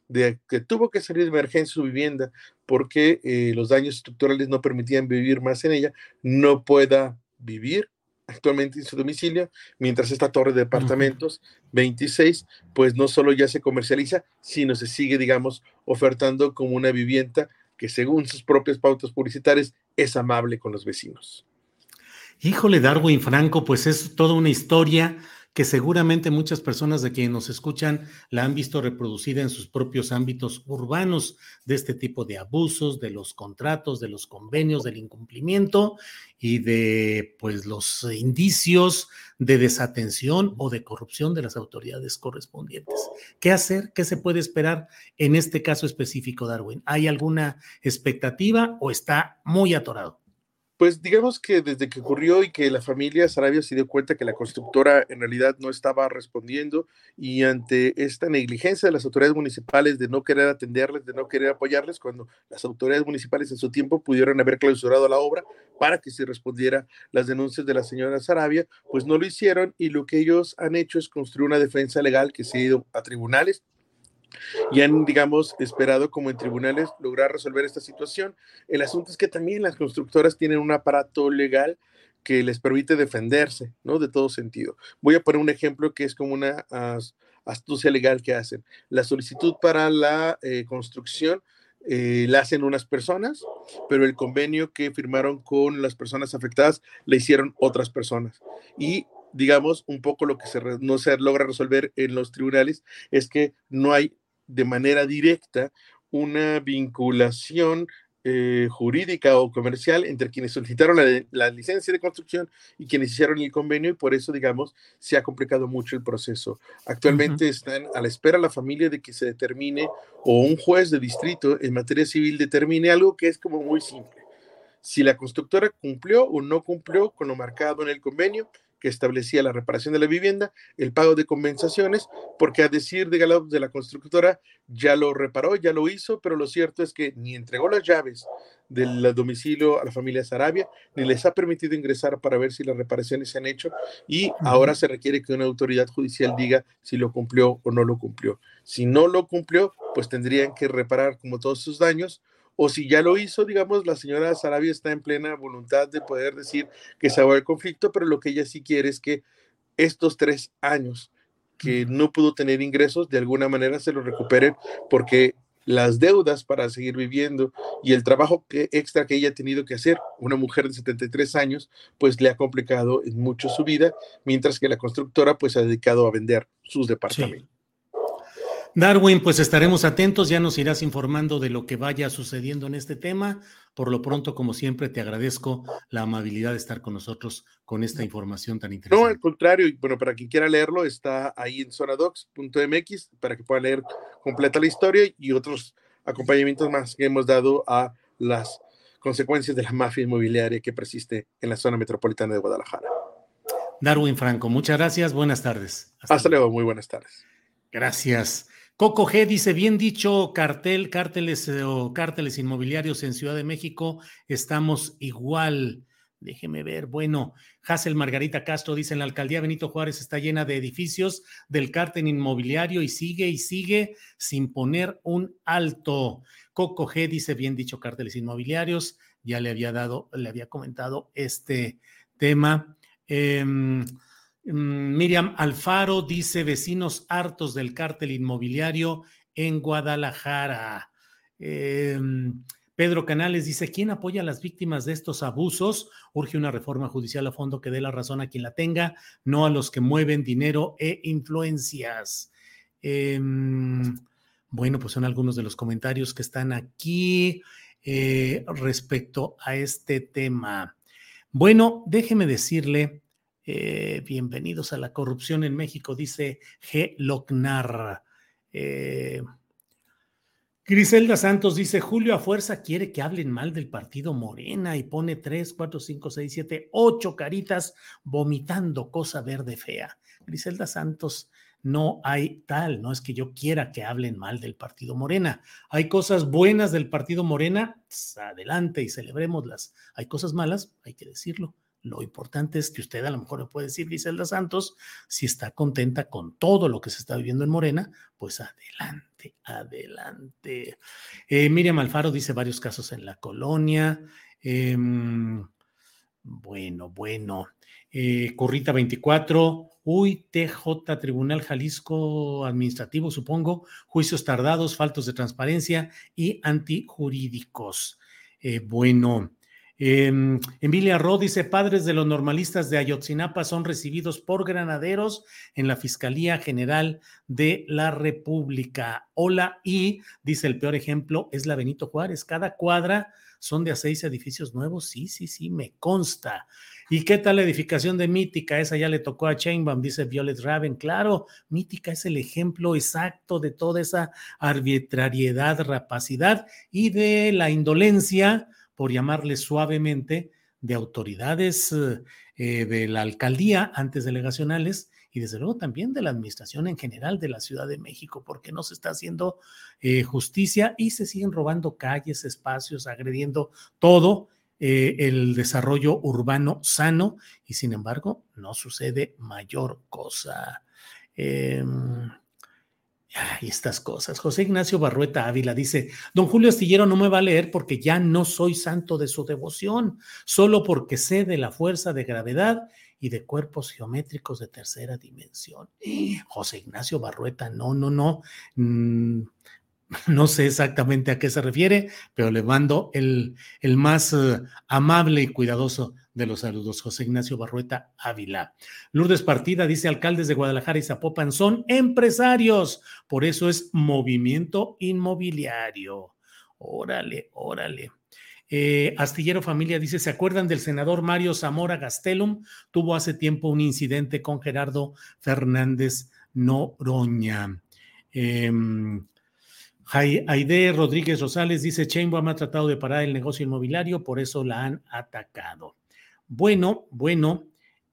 de que tuvo que salir de emergencia su vivienda porque eh, los daños estructurales no permitían vivir más en ella, no pueda vivir actualmente en su domicilio, mientras esta torre de departamentos 26, pues no solo ya se comercializa, sino se sigue, digamos, ofertando como una vivienda que según sus propias pautas publicitarias es amable con los vecinos. Híjole, Darwin Franco, pues es toda una historia que seguramente muchas personas de quienes nos escuchan la han visto reproducida en sus propios ámbitos urbanos de este tipo de abusos, de los contratos, de los convenios, del incumplimiento y de pues los indicios de desatención o de corrupción de las autoridades correspondientes. ¿Qué hacer? ¿Qué se puede esperar en este caso específico, Darwin? ¿Hay alguna expectativa o está muy atorado? Pues digamos que desde que ocurrió y que la familia Sarabia se dio cuenta que la constructora en realidad no estaba respondiendo y ante esta negligencia de las autoridades municipales de no querer atenderles, de no querer apoyarles, cuando las autoridades municipales en su tiempo pudieron haber clausurado la obra para que se respondiera las denuncias de la señora Sarabia, pues no lo hicieron y lo que ellos han hecho es construir una defensa legal que se ha ido a tribunales, y han, digamos, esperado como en tribunales lograr resolver esta situación. El asunto es que también las constructoras tienen un aparato legal que les permite defenderse, ¿no? De todo sentido. Voy a poner un ejemplo que es como una astucia legal que hacen. La solicitud para la eh, construcción eh, la hacen unas personas, pero el convenio que firmaron con las personas afectadas le hicieron otras personas. Y digamos, un poco lo que se no se logra resolver en los tribunales es que no hay de manera directa una vinculación eh, jurídica o comercial entre quienes solicitaron la, licencia de construcción y quienes hicieron el convenio y por eso, digamos, se ha complicado mucho el proceso. Actualmente están a la espera la familia de que se determine o un juez de distrito en materia civil determine algo que es como muy simple. Si la constructora cumplió o no cumplió con lo marcado en el convenio, que establecía la reparación de la vivienda, el pago de compensaciones, porque a decir de, de la constructora ya lo reparó, ya lo hizo, pero lo cierto es que ni entregó las llaves del domicilio a la familia Sarabia, ni les ha permitido ingresar para ver si las reparaciones se han hecho y ahora se requiere que una autoridad judicial diga si lo cumplió o no lo cumplió. Si no lo cumplió, pues tendrían que reparar como todos sus daños o si ya lo hizo, digamos, la señora Sarabia está en plena voluntad de poder decir que se va el conflicto, pero lo que ella sí quiere es que estos tres años que no pudo tener ingresos, de alguna manera se los recuperen, porque las deudas para seguir viviendo y el trabajo que, extra que ella ha tenido que hacer, una mujer de 73 años, pues le ha complicado en mucho su vida, mientras que la constructora pues ha dedicado a vender sus departamentos. Darwin, pues estaremos atentos, ya nos irás informando de lo que vaya sucediendo en este tema. Por lo pronto, como siempre, te agradezco la amabilidad de estar con nosotros con esta información tan interesante. No, al contrario, bueno, para quien quiera leerlo, está ahí en zonadocs.mx para que pueda leer completa la historia y otros acompañamientos más que hemos dado a las consecuencias de la mafia inmobiliaria que persiste en la zona metropolitana de Guadalajara. Darwin Franco, muchas gracias, buenas tardes. Hasta, luego, muy buenas tardes. Gracias. Coco G dice, bien dicho, cartel, cárteles eh, o cárteles inmobiliarios en Ciudad de México, estamos igual. Déjeme ver. Bueno, Hassel Margarita Castro dice, en la alcaldía Benito Juárez está llena de edificios del cártel inmobiliario y sigue y sigue sin poner un alto. Coco G dice, bien dicho, cárteles inmobiliarios. Ya le había dado, le había comentado este tema. Mm, Miriam Alfaro dice vecinos hartos del cártel inmobiliario en Guadalajara. Em, Pedro Canales dice, ¿quién apoya a las víctimas de estos abusos? Urge una reforma judicial a fondo que dé la razón a quien la tenga, no a los que mueven dinero e influencias. Em, bueno, pues son algunos de los comentarios que están aquí eh, respecto a este tema. Bueno, déjeme decirle eh, bienvenidos a la corrupción en México, dice G. Locnar. Eh, Griselda Santos dice, Julio a fuerza quiere que hablen mal del partido Morena y pone 3, 4, 5, 6, 7, 8 caritas vomitando cosa verde fea. Griselda Santos, no hay tal, no es que yo quiera que hablen mal del partido Morena. Hay cosas buenas del partido Morena, adelante y celebrémoslas. Hay cosas malas, hay que decirlo lo importante es que usted a lo mejor le puede decir, Griselda Santos, si está contenta con todo lo que se está viviendo en Morena, pues adelante, adelante. Eh, Miriam Alfaro dice varios casos en la colonia. Em, bueno, bueno. Eh, Currita 24, uy, TJ, Tribunal Jalisco Administrativo, supongo, juicios tardados, faltos de transparencia y antijurídicos. Eh, bueno, eh, Emilia Ro dice, padres de los normalistas de Ayotzinapa son recibidos por granaderos en la Fiscalía General de la República. Hola, y dice el peor ejemplo es la Benito Juárez. Cada cuadra son de a seis edificios nuevos. Sí, sí, sí, me consta. ¿Y qué tal la edificación de Mítica? Esa ya le tocó a Chainbaum, dice Violet Raven. Claro, Mítica es el ejemplo exacto de toda esa arbitrariedad, rapacidad y de la indolencia por llamarle suavemente, de autoridades eh, de la alcaldía, antes delegacionales, y desde luego también de la administración en general de la Ciudad de México, porque no se está haciendo eh, justicia y se siguen robando calles, espacios, agrediendo todo eh, el desarrollo urbano sano, y sin embargo no sucede mayor cosa. Em, y estas cosas. José Ignacio Barrueta Ávila dice, don Julio Astillero no me va a leer porque ya no soy santo de su devoción, solo porque sé de la fuerza de gravedad y de cuerpos geométricos de tercera dimensión. José Ignacio Barrueta, no, no, no. Mm, no sé exactamente a qué se refiere, pero le mando el, el más uh, amable y cuidadoso de los saludos. José Ignacio Barrueta Ávila. Lourdes Partida dice, alcaldes de Guadalajara y Zapopan son empresarios, por eso es movimiento inmobiliario. Órale, órale. Eh, Astillero Familia dice, ¿se acuerdan del senador Mario Zamora Gastelum? Tuvo hace tiempo un incidente con Gerardo Fernández Noroña. Eh, Aide Rodríguez Rosales dice, Chainbaum ha tratado de parar el negocio inmobiliario, por eso la han atacado. Bueno, bueno,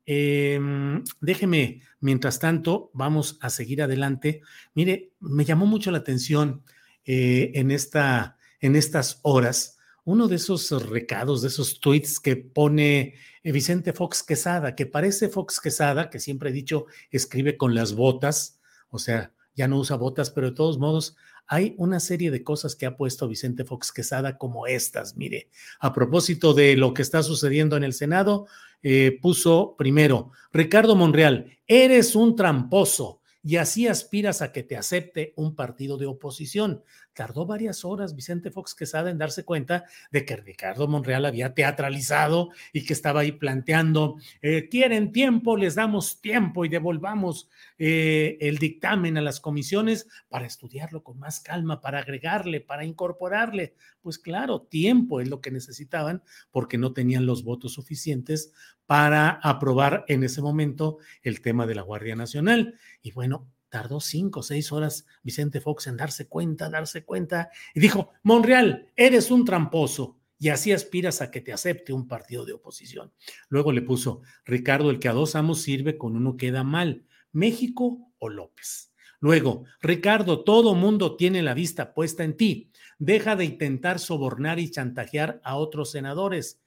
em, déjeme, mientras tanto, vamos a seguir adelante. Mire, me llamó mucho la atención eh, en, esta, en estas horas uno de esos recados, de esos tweets que pone eh, Vicente Fox Quesada, que parece Fox Quesada, que siempre he dicho escribe con las botas, o sea, ya no usa botas, pero de todos modos hay una serie de cosas que ha puesto Vicente Fox Quesada como estas. Mire, a propósito de lo que está sucediendo en el Senado, eh, puso primero, Ricardo Monreal, eres un tramposo y así aspiras a que te acepte un partido de oposición. Tardó varias horas Vicente Fox Quesada en darse cuenta de que Ricardo Monreal había teatralizado y que estaba ahí planteando, eh, quieren tiempo, les damos tiempo y devolvamos eh, el dictamen a las comisiones para estudiarlo con más calma, para agregarle, para incorporarle. Pues claro, tiempo es lo que necesitaban porque no tenían los votos suficientes para aprobar en ese momento el tema de la Guardia Nacional. Y bueno, tardó cinco o seis horas Vicente Fox en darse cuenta, darse cuenta, y dijo, Monreal, eres un tramposo, y así aspiras a que te acepte un partido de oposición. Luego le puso, Ricardo, el que a dos amos sirve con uno queda mal, México o López. Luego, Ricardo, todo mundo tiene la vista puesta en ti. Deja de intentar sobornar y chantajear a otros senadores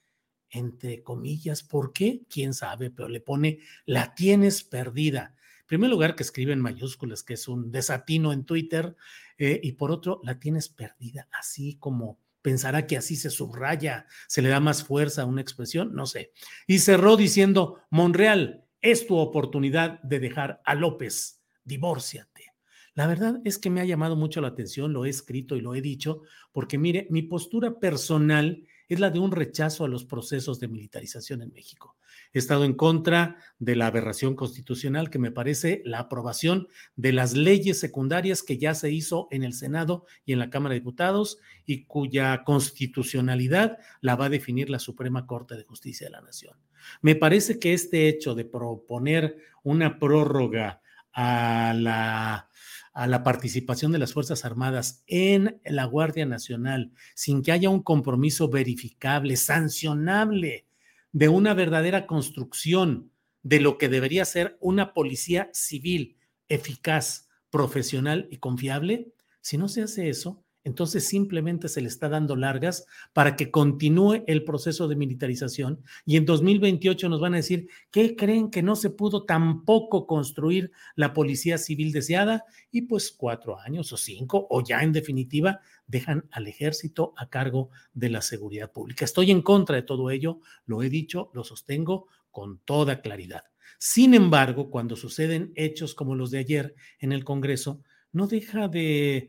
entre comillas. ¿Por qué? ¿Quién sabe? Pero le pone, la tienes perdida. Primer lugar, que escribe en mayúsculas, que es un desatino en Twitter, eh, y por otro, la tienes perdida, así como pensará que así se subraya, se le da más fuerza a una expresión, no sé. Y cerró diciendo, Monreal, es tu oportunidad de dejar a López, divórciate. La verdad es que me ha llamado mucho la atención, lo he escrito y lo he dicho, porque mire, mi postura personal es la de un rechazo a los procesos de militarización en México. He estado en contra de la aberración constitucional que me parece la aprobación de las leyes secundarias que ya se hizo en el Senado y en la Cámara de Diputados y cuya constitucionalidad la va a definir la Suprema Corte de Justicia de la Nación. Me parece que este hecho de proponer una prórroga a la a la participación de las Fuerzas Armadas en la Guardia Nacional sin que haya un compromiso verificable, sancionable, de una verdadera construcción de lo que debería ser una policía civil eficaz, profesional y confiable, si no se hace eso, entonces simplemente se le está dando largas para que continúe el proceso de militarización y en 2028 nos van a decir, ¿qué creen que no se pudo tampoco construir la policía civil deseada? Y pues cuatro años o cinco o ya en definitiva dejan al ejército a cargo de la seguridad pública. Estoy en contra de todo ello, lo he dicho, lo sostengo con toda claridad. Sin embargo, cuando suceden hechos como los de ayer en el Congreso, no deja de eh,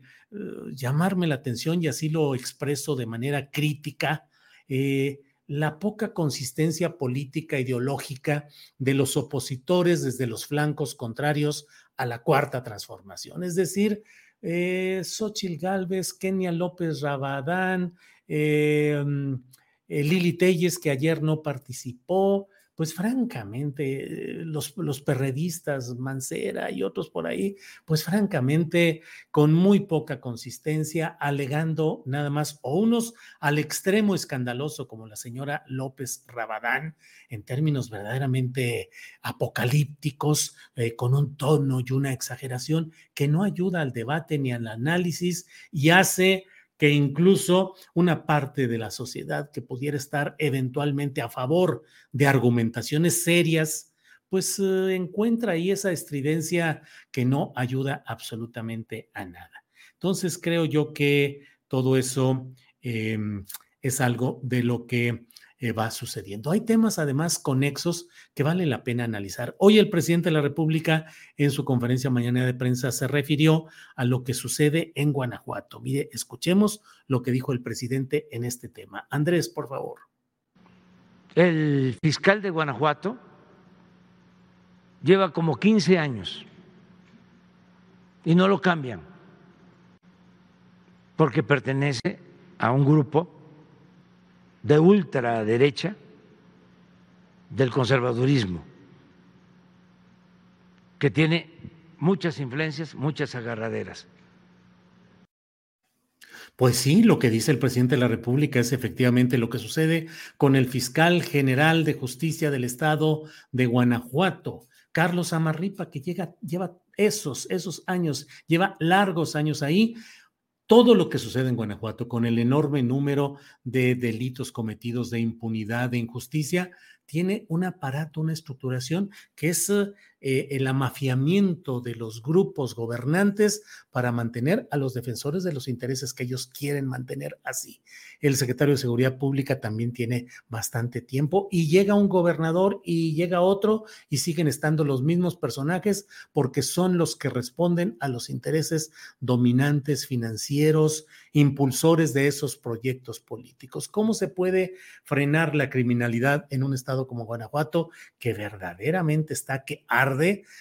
llamarme la atención y así lo expreso de manera crítica. Eh, la poca consistencia política ideológica de los opositores desde los flancos contrarios a la cuarta transformación. Es decir, eh, Xochitl Galvez, Kenia López Rabadán, eh, mm, Lili Telles, que ayer no participó, pues francamente, los, los perredistas, Mancera y otros por ahí, pues francamente, con muy poca consistencia, alegando nada más, o unos al extremo escandaloso, como la señora López Rabadán, en términos verdaderamente apocalípticos, eh, con un tono y una exageración que no ayuda al debate ni al análisis y hace que incluso una parte de la sociedad que pudiera estar eventualmente a favor de argumentaciones serias, pues eh, encuentra ahí esa estridencia que no ayuda absolutamente a nada. Entonces creo yo que todo eso em, es algo de lo que eh, va sucediendo. Hay temas además conexos que vale la pena analizar. Hoy el presidente de la República en su conferencia mañana de prensa se refirió a lo que sucede en Guanajuato. Mire, escuchemos lo que dijo el presidente en este tema. Andrés, por favor. El fiscal de Guanajuato lleva como 15 años y no lo cambian porque pertenece a un grupo de ultraderecha del conservadurismo, que tiene muchas influencias, muchas agarraderas. Pues sí, lo que dice el presidente de la República es efectivamente lo que sucede con el fiscal general de justicia del estado de Guanajuato, Carlos Amarripa, que llega, lleva esos, esos años, lleva largos años ahí, todo lo que sucede en Guanajuato con el enorme número de delitos cometidos de impunidad, de injusticia, tiene un aparato, una estructuración que es eh, el amafiamiento de los grupos gobernantes para mantener a los defensores de los intereses que ellos quieren mantener así. El secretario de Seguridad Pública también tiene bastante tiempo y llega un gobernador y llega otro y siguen estando los mismos personajes porque son los que responden a los intereses dominantes financieros, impulsores de esos proyectos políticos. ¿Cómo se puede frenar la criminalidad en un estado como Guanajuato que verdaderamente está que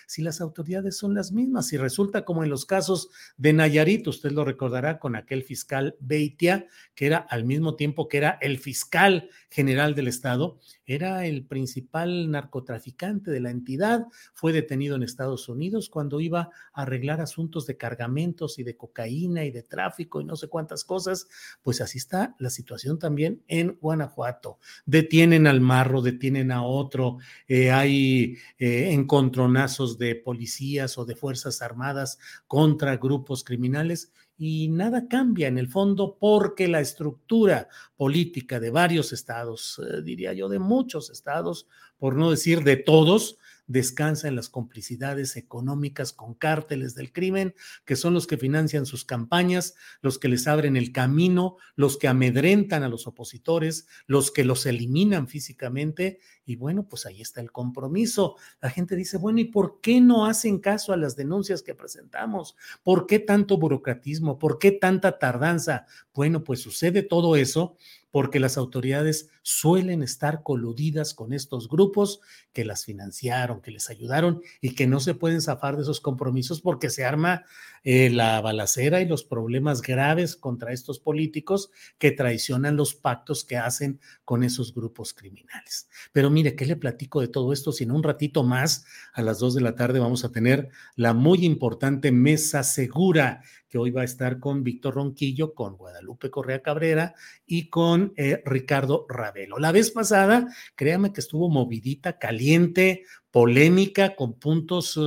si las autoridades son las mismas. Y resulta como en los casos de Nayarit, usted lo recordará con aquel fiscal Beitia, que era al mismo tiempo que era el fiscal general del Estado, era el principal narcotraficante de la entidad, fue detenido en Estados Unidos cuando iba a arreglar asuntos de cargamentos y de cocaína y de tráfico y no sé cuántas cosas, pues así está la situación también en Guanajuato. Detienen al marro, detienen a otro, eh, hay eh, encontronazos de policías o de fuerzas armadas contra grupos criminales y nada cambia en el fondo porque la estructura política de varios estados, eh, diría yo de muchos estados, por no decir de todos, descansa en las complicidades económicas con cárteles del crimen, que son los que financian sus campañas, los que les abren el camino, los que amedrentan a los opositores, los que los eliminan físicamente. Y bueno, pues ahí está el compromiso. La gente dice, bueno, ¿y por qué no hacen caso a las denuncias que presentamos? ¿Por qué tanto burocratismo? ¿Por qué tanta tardanza? Bueno, pues sucede todo eso porque las autoridades suelen estar coludidas con estos grupos que las financiaron, que les ayudaron y que no se pueden zafar de esos compromisos porque se arma eh, la balacera y los problemas graves contra estos políticos que traicionan los pactos que hacen con esos grupos criminales. Pero mire, ¿qué le platico de todo esto? Si en un ratito más, a las dos de la tarde, vamos a tener la muy importante mesa segura que hoy va a estar con Víctor Ronquillo, con Guadalupe Correa Cabrera y con eh, Ricardo Ravelo. La vez pasada, créame que estuvo movidita, caliente, polémica, con puntos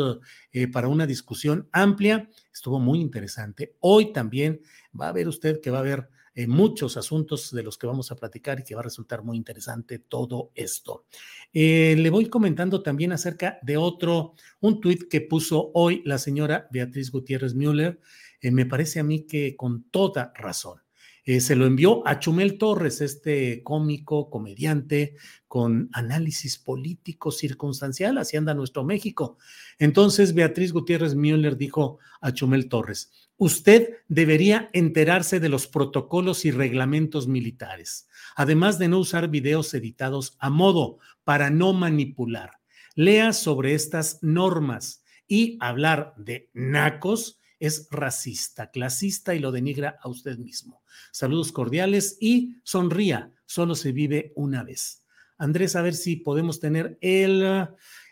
eh, para una discusión amplia. Estuvo muy interesante. Hoy también va a ver usted que va a haber eh, muchos asuntos de los que vamos a platicar y que va a resultar muy interesante todo esto. le voy comentando también acerca de otro, un tuit que puso hoy la señora Beatriz Gutiérrez Müller eh, me parece a mí que con toda razón. Eh, se lo envió a Chumel Torres, este cómico, comediante, con análisis político circunstancial, así anda nuestro México. Entonces Beatriz Gutiérrez Müller dijo a Chumel Torres, usted debería enterarse de los protocolos y reglamentos militares, además de no usar videos editados a modo para no manipular. Lea sobre estas normas y hablar de nacos es racista, clasista y lo denigra a usted mismo. Saludos cordiales y sonría, solo se vive una vez. Andrés, a ver si podemos tener el,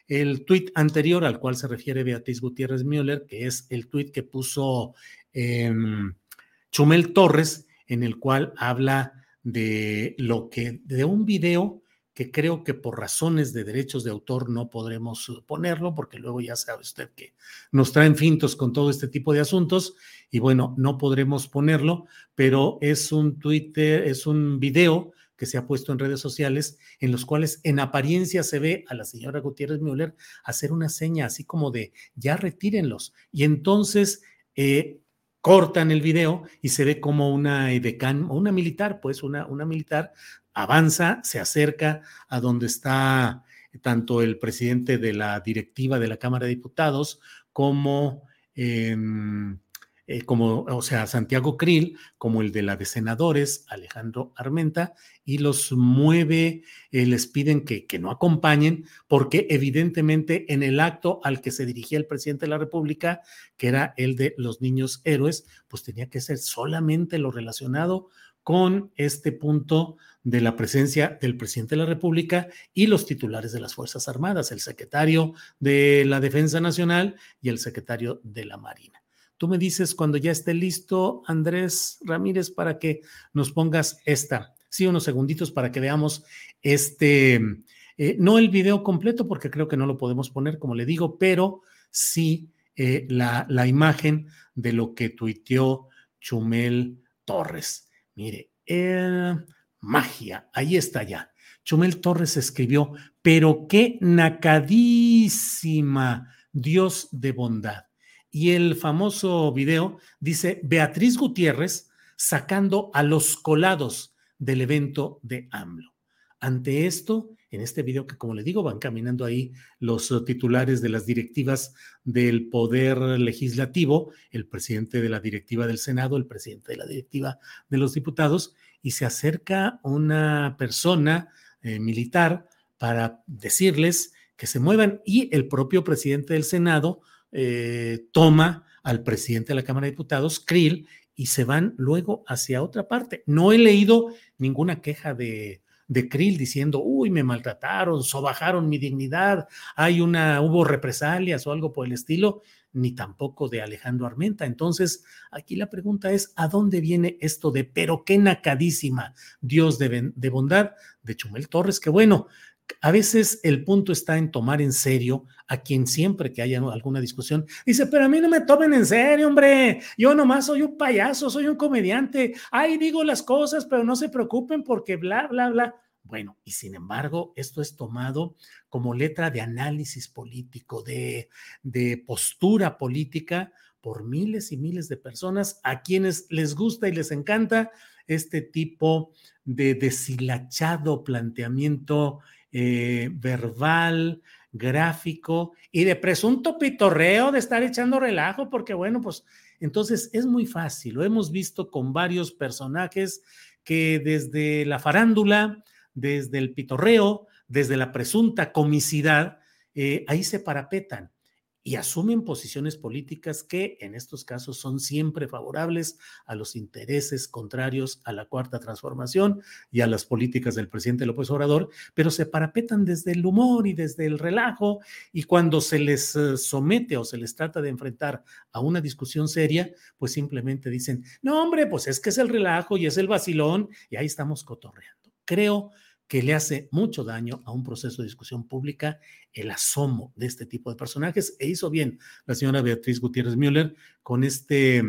el tuit anterior al cual se refiere Beatriz Gutiérrez Müller, que es el tuit que puso em, Chumel Torres, en el cual habla de lo que, de un video que creo que por razones de derechos de autor no podremos ponerlo, porque luego ya sabe usted que nos traen fintos con todo este tipo de asuntos y bueno, no podremos ponerlo, pero es un Twitter, es un video que se ha puesto en redes sociales en los cuales en apariencia se ve a la señora Gutiérrez Müller hacer una seña así como de ya retírenlos. Y entonces eh, cortan el video y se ve como una edecán, una militar, pues una, una militar avanza, se acerca a donde está tanto el presidente de la directiva de la Cámara de Diputados como, em, eh, como o sea, Santiago Krill, como el de la de senadores, Alejandro Armenta, y los mueve, eh, les piden que, que no acompañen, porque evidentemente en el acto al que se dirigía el presidente de la República, que era el de los niños héroes, pues tenía que ser solamente lo relacionado con este punto de la presencia del presidente de la República y los titulares de las Fuerzas Armadas, el secretario de la Defensa Nacional y el secretario de la Marina. Tú me dices cuando ya esté listo, Andrés Ramírez, para que nos pongas esta, sí, unos segunditos para que veamos este, eh, no el video completo, porque creo que no lo podemos poner, como le digo, pero sí eh, la, la imagen de lo que tuiteó Chumel Torres. Mire, eh, magia, ahí está ya. Chumel Torres escribió, pero qué nacadísima Dios de bondad. Y el famoso video dice Beatriz Gutiérrez sacando a los colados del evento de AMLO. Ante esto, en este video que, como le digo, van caminando ahí los titulares de las directivas del Poder Legislativo, el presidente de la directiva del Senado, el presidente de la directiva de los diputados, y se acerca una persona eh, militar para decirles que se muevan y el propio presidente del Senado eh, toma al presidente de la Cámara de Diputados, Krill, y se van luego hacia otra parte. No he leído ninguna queja de, Krill diciendo, uy, me maltrataron, sobajaron mi dignidad, hay una, hubo represalias o algo por el estilo, ni tampoco de Alejandro Armenta. Entonces, aquí la pregunta es, ¿a dónde viene esto de, pero qué nacadísima Dios de, de bondad de Chumel Torres? Que bueno, a veces el punto está en tomar en serio a quien siempre que haya alguna discusión dice, pero a mí no me tomen en serio, hombre, yo nomás soy un payaso, soy un comediante, ay, digo las cosas, pero no se preocupen porque bla, bla, bla. Bueno, y sin embargo, esto es tomado como letra de análisis político, de, de postura política por miles y miles de personas a quienes les gusta y les encanta este tipo de deshilachado planteamiento eh, verbal, gráfico y de presunto pitorreo de estar echando relajo, porque bueno, pues entonces es muy fácil. Lo hemos visto con varios personajes que desde la farándula, desde el pitorreo, desde la presunta comicidad, eh, ahí se parapetan y asumen posiciones políticas que en estos casos son siempre favorables a los intereses contrarios a la cuarta transformación y a las políticas del presidente López Obrador, pero se parapetan desde el humor y desde el relajo y cuando se les eh, somete o se les trata de enfrentar a una discusión seria, pues simplemente dicen, no hombre, pues es que es el relajo y es el vacilón y ahí estamos cotorreando. Creo que le hace mucho daño a un proceso de discusión pública el asomo de este tipo de personajes. E hizo bien la señora Beatriz Gutiérrez Müller con este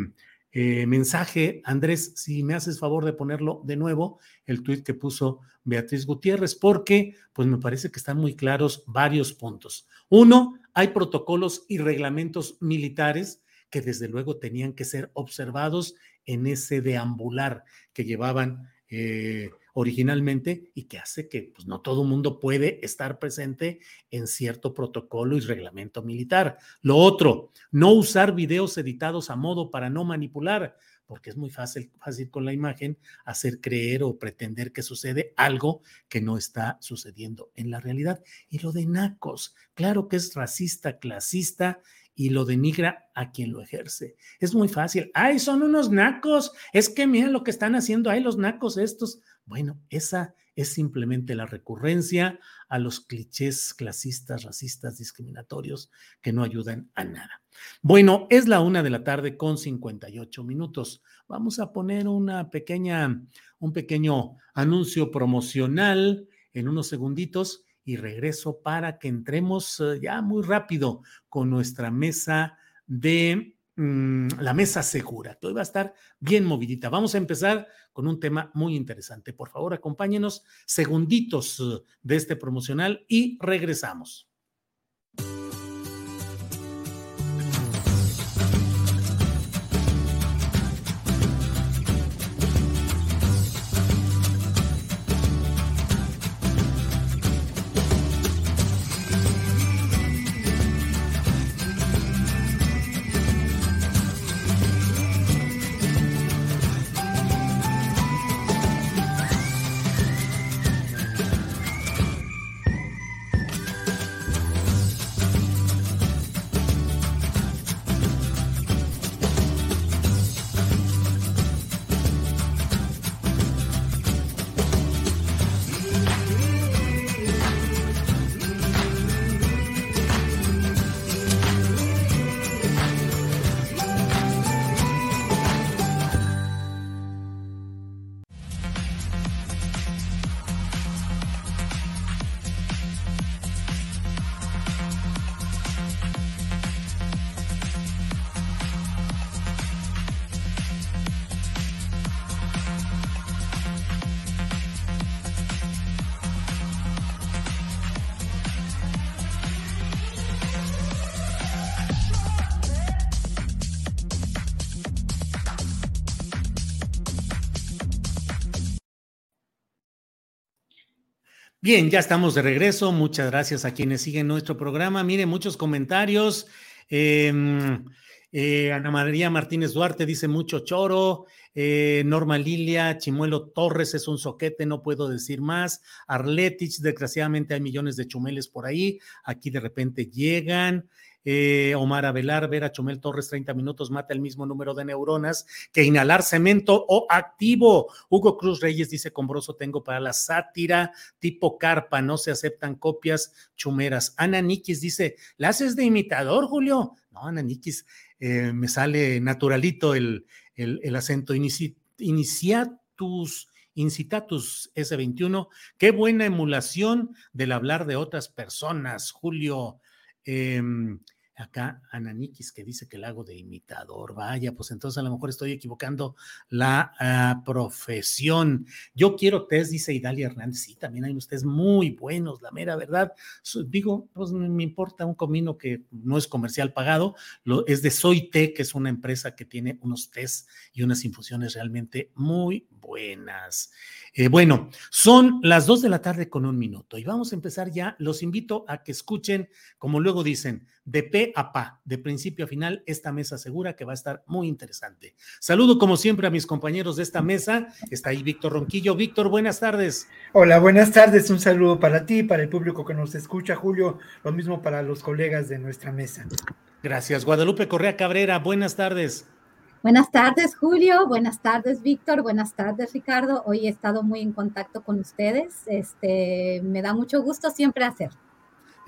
eh, mensaje. Andrés, si me haces favor de ponerlo de nuevo, el tuit que puso Beatriz Gutiérrez, porque pues me parece que están muy claros varios puntos. Uno, hay protocolos y reglamentos militares que desde luego tenían que ser observados en ese deambular que llevaban eh, originalmente y que hace que pues, no todo mundo puede estar presente en cierto protocolo y reglamento militar. Lo otro, no usar videos editados a modo para no manipular, porque es muy fácil, fácil con la imagen hacer creer o pretender que sucede algo que no está sucediendo en la realidad. Y lo de Nacos, claro que es racista, clasista y lo denigra a quien lo ejerce. Es muy fácil. Ay, son unos nacos. Es que mira lo que están haciendo ahí los nacos estos. Bueno, esa es simplemente la recurrencia a los clichés clasistas, racistas, discriminatorios que no ayudan a nada. Bueno, es la una de la tarde con 58 minutos. Vamos a poner una pequeña, un pequeño anuncio promocional en unos segunditos y regreso para que entremos eh, ya muy rápido con nuestra mesa de Mm, la mesa segura, que hoy va a estar bien movidita. Vamos a empezar con un tema muy interesante. Por favor, acompáñenos segunditos eh, de este promocional y regresamos. Bien, ya estamos de regreso. Muchas gracias a quienes siguen nuestro programa. Mire, muchos comentarios. Em, eh, Ana María Martínez Duarte dice mucho choro. Eh, Norma Lilia, Chimuelo Torres es un soquete, no puedo decir más. Arletich, desgraciadamente hay millones de chumeles por ahí. Aquí de repente llegan. Eh, Omar Avelar, ver a Chumel Torres 30 minutos mata el mismo número de neuronas que inhalar cemento o activo. Hugo Cruz Reyes dice, Combroso tengo para la sátira tipo carpa, no se aceptan copias chumeras. Ana Nikis dice, ¿la haces de imitador, Julio? No, Ana Nikis, eh, me sale naturalito el, el, acento. iniciatus. Incitatus S21, qué buena emulación del hablar de otras personas, Julio. Em, acá Ananikis que dice que el hago de imitador. Vaya, pues entonces a lo mejor estoy equivocando la ah, profesión. Yo quiero test, dice Idalia Hernández. Sí, también hay ustedes muy buenos, la mera verdad. digo, pues me importa un comino que no es comercial pagado, es de Soy Té, que es una empresa que tiene unos test y unas infusiones realmente muy buenas. Eh, bueno, son las dos de la tarde con un minuto y vamos a empezar ya. Los invito a que escuchen, como luego dicen, de pe a pa, de principio a final, esta mesa segura que va a estar muy interesante. Saludo como siempre a mis compañeros de esta mesa. Está ahí Víctor Ronquillo. Víctor, buenas tardes. Hola, buenas tardes. Un saludo para ti, para el público que nos escucha, Julio. Lo mismo para los colegas de nuestra mesa. Gracias. Guadalupe Correa Cabrera, buenas tardes. Buenas tardes, Julio. Buenas tardes, Víctor. Buenas tardes, Ricardo. Hoy he estado muy en contacto con ustedes. Este, me da mucho gusto siempre hacer.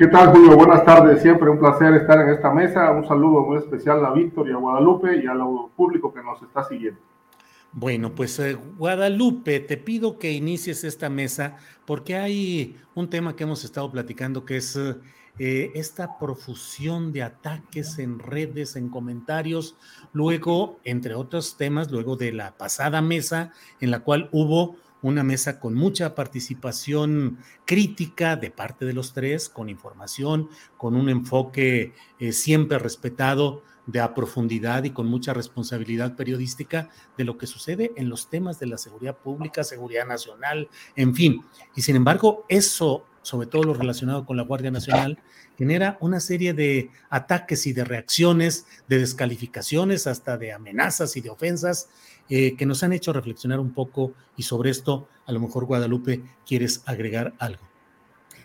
¿Qué tal, Julio? Buenas tardes. Siempre un placer estar en esta mesa. Un saludo muy especial a Víctor y a Guadalupe y al público que nos está siguiendo. Bueno, pues eh, Guadalupe, te pido que inicies esta mesa porque hay un tema que hemos estado platicando que es eh, esta profusión de ataques en redes, en comentarios, luego, entre otros temas, luego de la pasada mesa en la cual hubo una mesa con mucha participación crítica de parte de los tres, con información, con un enfoque eh, siempre respetado de a profundidad y con mucha responsabilidad periodística de lo que sucede en los temas de la seguridad pública, seguridad nacional, en fin. Y sin embargo, eso, sobre todo lo relacionado con la Guardia Nacional, genera una serie de ataques y de reacciones, de descalificaciones, hasta de amenazas y de ofensas eh, que nos han hecho reflexionar un poco y sobre esto a lo mejor Guadalupe quieres agregar algo.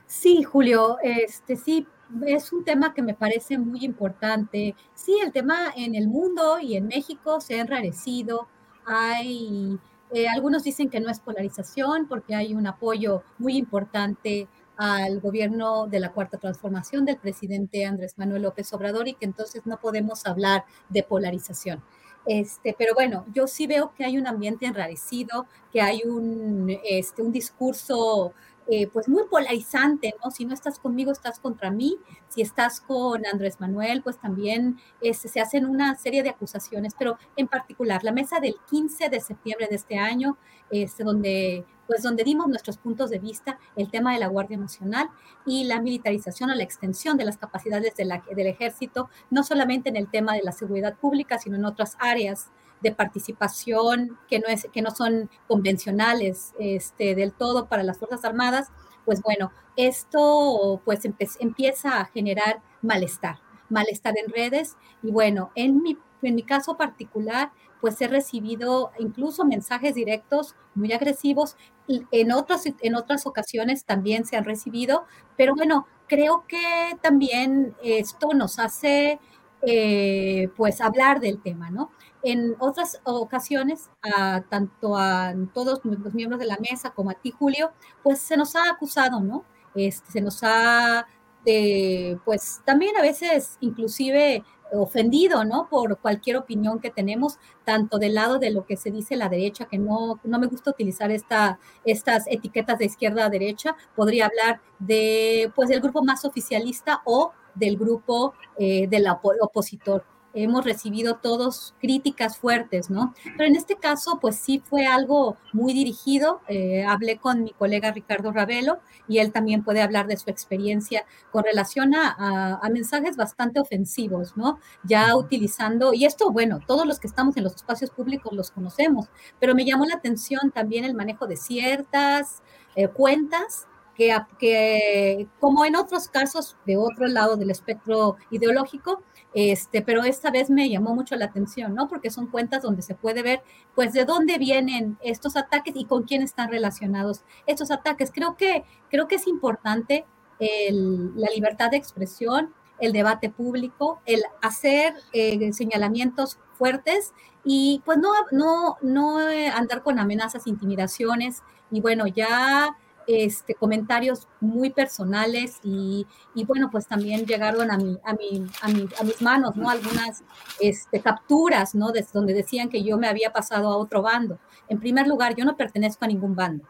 Sí, Julio, este sí, es un tema que me parece muy importante. Sí, el tema en el mundo y en México se ha enrarecido. Hay, eh, algunos dicen que no es polarización porque hay un apoyo muy importante al gobierno de la cuarta transformación del presidente Andrés Manuel López Obrador y que entonces no podemos hablar de polarización. Este, pero bueno, yo sí veo que hay un ambiente enrarecido, que hay un, este, un discurso eh, pues muy polarizante, ¿no? Si no estás conmigo, estás contra mí. Si estás con Andrés Manuel, pues también este, se hacen una serie de acusaciones, pero en particular la mesa del 15 de septiembre de este año, este, donde pues donde dimos nuestros puntos de vista, el tema de la Guardia Nacional y la militarización o la extensión de las capacidades del ejército, no solamente en el tema de la seguridad pública, sino en otras áreas de participación que no, es, que no son convencionales este, del todo para las Fuerzas Armadas, pues bueno, esto pues empieza a generar malestar. malestar en redes. Y bueno, en mi, en mi caso particular, pues he recibido incluso mensajes directos muy agresivos. En otras, en otras ocasiones también se han recibido, pero bueno, creo que también esto nos hace eh, pues hablar del tema, ¿no? En otras ocasiones, tanto a todos los miembros de la mesa como a ti, Julio, pues se nos ha acusado, ¿no? Este, se nos ha, eh, pues también a veces inclusive ofendido, ¿no? Por cualquier opinión que tenemos, tanto del lado de lo que se dice la derecha, que no, no me gusta utilizar esta, estas etiquetas de izquierda a derecha, podría hablar de, pues, del grupo más oficialista o del grupo eh, del opositor hemos recibido todos críticas fuertes, ¿no? Pero en este caso, pues sí fue algo muy dirigido. Eh, hablé con mi colega Ricardo Ravelo y él también puede hablar de su experiencia con relación a, mensajes bastante ofensivos, ¿no? Ya utilizando, y esto, bueno, todos los que estamos en los espacios públicos los conocemos, pero me llamó la atención también el manejo de ciertas eh, cuentas que, que, como en otros casos de otro lado del espectro ideológico, este, pero esta vez me llamó mucho la atención, ¿no? Porque son cuentas donde se puede ver, pues, de dónde vienen estos ataques y con quién están relacionados estos ataques. Creo que, creo que es importante la libertad de expresión, el debate público, el hacer eh, señalamientos fuertes y pues no, no, no andar con amenazas, intimidaciones y bueno, ya este, comentarios muy personales y, bueno, pues también llegaron a, mi, a, mi, a, mis manos, ¿no? Algunas este, capturas, ¿no? Desde donde decían que yo me había pasado a otro bando. En primer lugar, yo no pertenezco a ningún bando.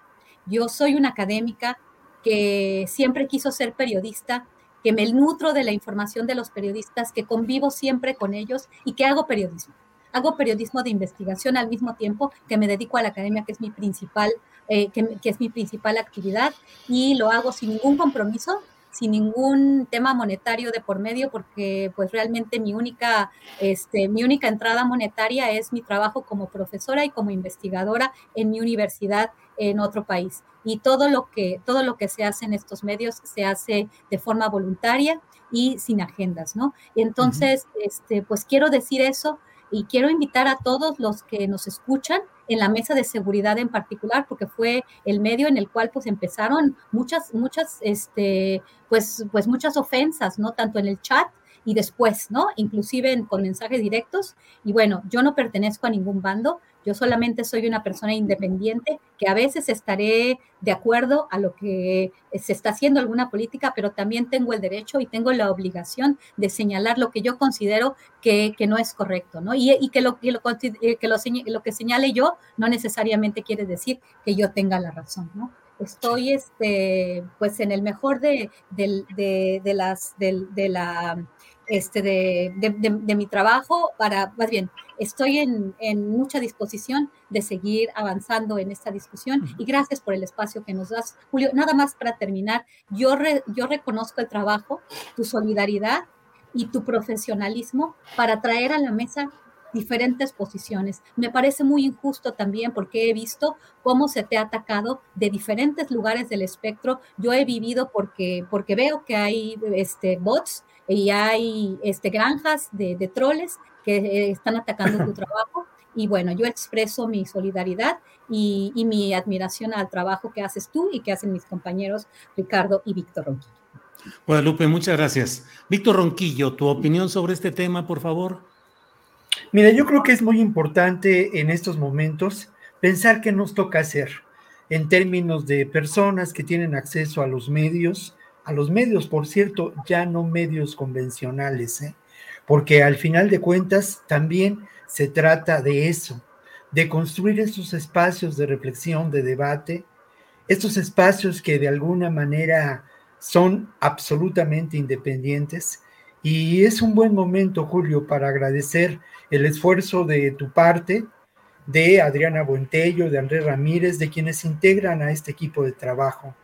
Yo soy una académica que siempre quiso ser periodista, que me nutro de la información de los periodistas, que convivo siempre con ellos y que hago periodismo. Hago periodismo de investigación al mismo tiempo que me dedico a la academia, que es mi principal eh, que, es mi principal actividad y lo hago sin ningún compromiso, sin ningún tema monetario de por medio, porque pues realmente mi única, este, mi única entrada monetaria es mi trabajo como profesora y como investigadora en mi universidad en otro país. Y todo lo que, todo lo que se hace en estos medios se hace de forma voluntaria y sin agendas, ¿no? Y entonces, este, pues quiero decir eso y quiero invitar a todos los que nos escuchan en la mesa de seguridad en particular, porque fue el medio en el cual pues empezaron muchas, muchas, este, pues, pues muchas ofensas, ¿no? Tanto en el chat y después, ¿no? Inclusive con mensajes directos. Y bueno, yo no pertenezco a ningún bando, yo solamente soy una persona independiente que a veces estaré de acuerdo a lo que se está haciendo alguna política, pero también tengo el derecho y tengo la obligación de señalar lo que yo considero que, no es correcto, ¿no? Y, que, lo, que, lo, eh, que lo, que señale yo no necesariamente quiere decir que yo tenga la razón, ¿no? Estoy, este, pues, en el mejor de, de las, de la este, de, mi trabajo para, más bien, estoy en, mucha disposición de seguir avanzando en esta discusión y gracias por el espacio que nos das. Julio, nada más para terminar, yo, yo reconozco el trabajo, tu solidaridad y tu profesionalismo para traer a la mesa diferentes posiciones. Me parece muy injusto también porque he visto cómo se te ha atacado de diferentes lugares del espectro. Yo he vivido porque, porque veo que hay este, bots y hay este, granjas de, de troles que eh, están atacando tu trabajo. Y bueno, yo expreso mi solidaridad y, y, mi admiración al trabajo que haces tú y que hacen mis compañeros Ricardo y Víctor Ronquillo. Guadalupe, muchas gracias. Víctor Ronquillo, tu opinión sobre este tema, por favor. Mira, yo creo que es muy importante en estos momentos pensar qué nos toca hacer en términos de personas que tienen acceso a los medios, a los medios, por cierto, ya no medios convencionales, ¿eh? porque al final de cuentas también se trata de eso, de construir esos espacios de reflexión, de debate, estos espacios que de alguna manera son absolutamente independientes. Y es un buen momento, Julio, para agradecer el esfuerzo de tu parte, de Adriana Buentello, de Andrés Ramírez, de quienes integran a este equipo de trabajo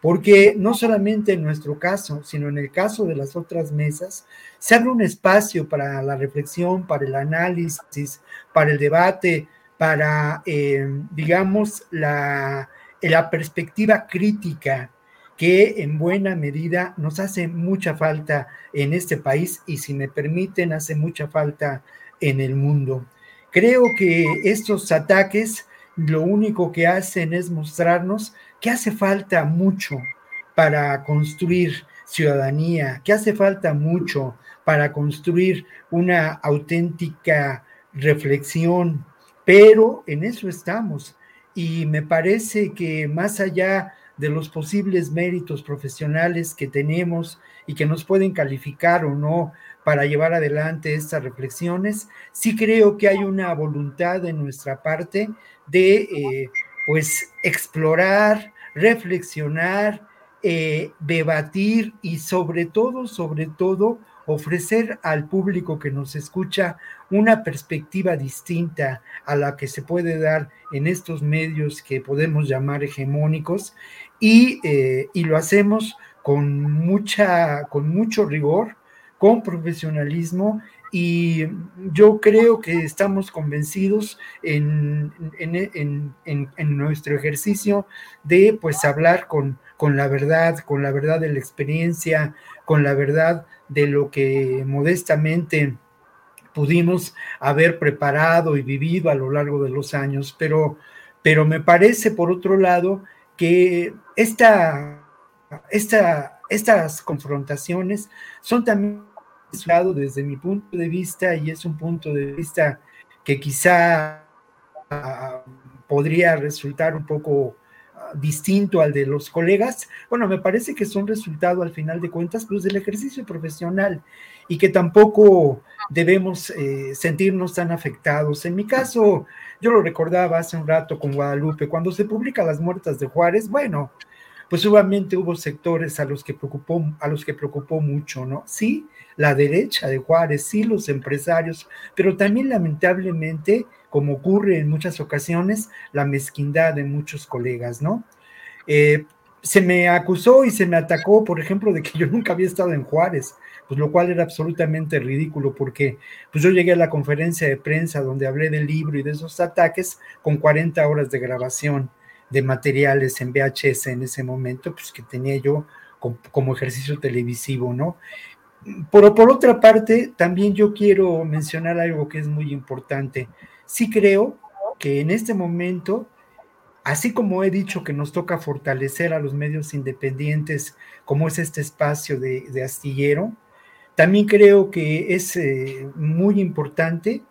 porque no solamente en nuestro caso, sino en el caso de las otras mesas, se abre un espacio para la reflexión, para el análisis, para el debate, para, eh, digamos, la, la perspectiva crítica que en buena medida nos hace mucha falta en este país y si me permiten, hace mucha falta en el mundo. Creo que estos ataques lo único que hacen es mostrarnos que hace falta mucho para construir ciudadanía, que hace falta mucho para construir una auténtica reflexión, pero en eso estamos. Y me parece que más allá de los posibles méritos profesionales que tenemos y que nos pueden calificar o no para llevar adelante estas reflexiones, sí creo que hay una voluntad de nuestra parte de eh, pues explorar, reflexionar, eh, debatir y sobre todo, sobre todo, ofrecer al público que nos escucha una perspectiva distinta a la que se puede dar en estos medios que podemos llamar hegemónicos. Y, eh, y lo hacemos con, mucha, con mucho rigor, con profesionalismo y yo creo que estamos convencidos en, en, en, nuestro ejercicio de pues hablar con, con la verdad, con la verdad de la experiencia, con la verdad de lo que modestamente pudimos haber preparado y vivido a lo largo de los años, pero, pero me parece, por otro lado, que esta, esta, estas confrontaciones son también desde mi punto de vista y es un punto de vista que quizá ah, podría resultar un poco ah, distinto al de los colegas, bueno, me parece que son resultado al final de cuentas pues del ejercicio profesional y que tampoco debemos eh, sentirnos tan afectados. En mi caso, yo lo recordaba hace un rato con Guadalupe, cuando se publica Las Muertas de Juárez, bueno, pues obviamente hubo sectores a los que preocupó, a los que preocupó mucho, ¿no? Sí, la derecha de Juárez, sí, los empresarios, pero también lamentablemente, como ocurre en muchas ocasiones, la mezquindad de muchos colegas, ¿no? Eh, se me acusó y se me atacó, por ejemplo, de que yo nunca había estado en Juárez pues lo cual era absolutamente ridículo porque pues yo llegué a la conferencia de prensa donde hablé del libro y de esos ataques con 40 horas de grabación de materiales en VHS en ese momento, pues que tenía yo como, ejercicio televisivo, ¿no? Pero por otra parte, también yo quiero mencionar algo que es muy importante. Sí creo que en este momento, así como he dicho que nos toca fortalecer a los medios independientes, como es este espacio de, astillero, también creo que es eh, muy importante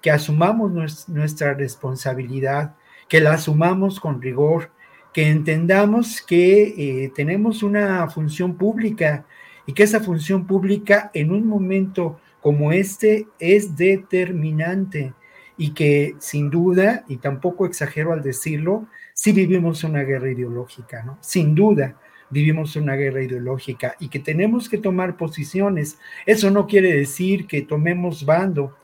que asumamos nuestra responsabilidad, que la asumamos con rigor, que entendamos que eh, tenemos una función pública y que esa función pública en un momento como este es determinante y que sin duda, y tampoco exagero al decirlo, sí vivimos una guerra ideológica, ¿no? Sin duda vivimos una guerra ideológica y que tenemos que tomar posiciones. Eso no quiere decir que tomemos bando.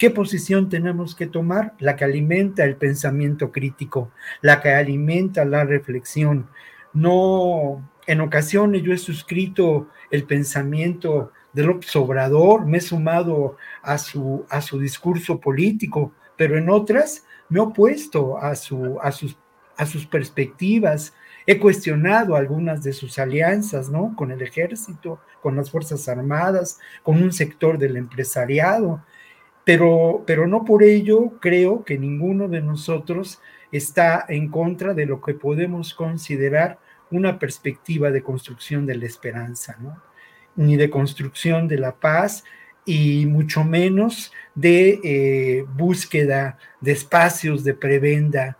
¿Qué posición tenemos que tomar? La que alimenta el pensamiento crítico, la que alimenta la reflexión. No, en ocasiones yo he suscrito el pensamiento del obsobrador, me he sumado a su, a su discurso político, pero en otras me he opuesto a, su, a, sus, a sus perspectivas, He cuestionado algunas de sus alianzas, ¿no? Con el ejército, con las Fuerzas Armadas, con un sector del empresariado, pero, pero no por ello creo que ninguno de nosotros está en contra de lo que podemos considerar una perspectiva de construcción de la esperanza, ¿no? Ni de construcción de la paz, y mucho menos de eh, búsqueda de espacios de prebenda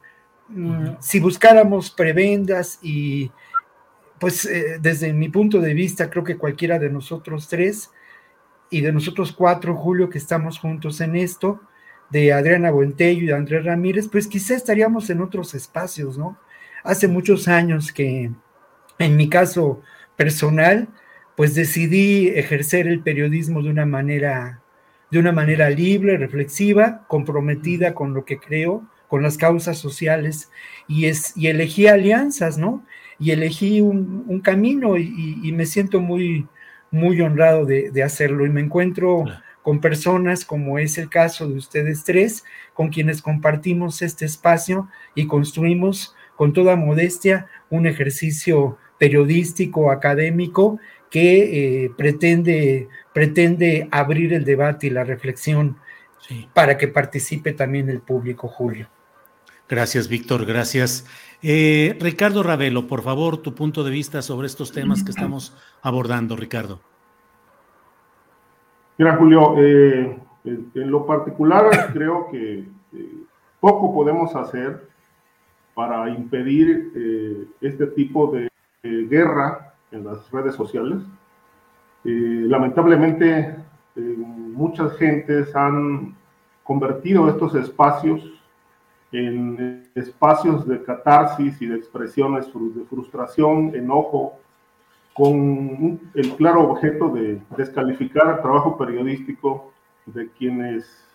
Mm, si buscáramos prebendas y pues eh, desde mi punto de vista creo que cualquiera de nosotros tres y de nosotros cuatro, Julio, que estamos juntos en esto, de Adriana Buentello y de Andrés Ramírez, pues quizá estaríamos en otros espacios, ¿no? Hace muchos años que en mi caso personal, pues decidí ejercer el periodismo de una manera, de una manera libre, reflexiva, comprometida con lo que creo, con las causas sociales y, es, y elegí alianzas, ¿no? Y elegí un, camino y, me siento muy, muy honrado de, hacerlo. Y me encuentro con personas como es el caso de ustedes tres, con quienes compartimos este espacio y construimos con toda modestia, un ejercicio periodístico, académico, que eh, pretende, pretende abrir el debate y la reflexión para que participe también el público, Julio. Gracias, Víctor, gracias. Eh, Ricardo Ravelo, por favor, tu punto de vista sobre estos temas que estamos abordando, Ricardo. Mira, Julio, eh, en lo particular creo que poco podemos hacer para impedir este tipo de guerra en las redes sociales. lamentablemente, muchas gentes han convertido estos espacios en espacios de catarsis y de expresiones de frustración, enojo, con el claro objeto de descalificar el trabajo periodístico de quienes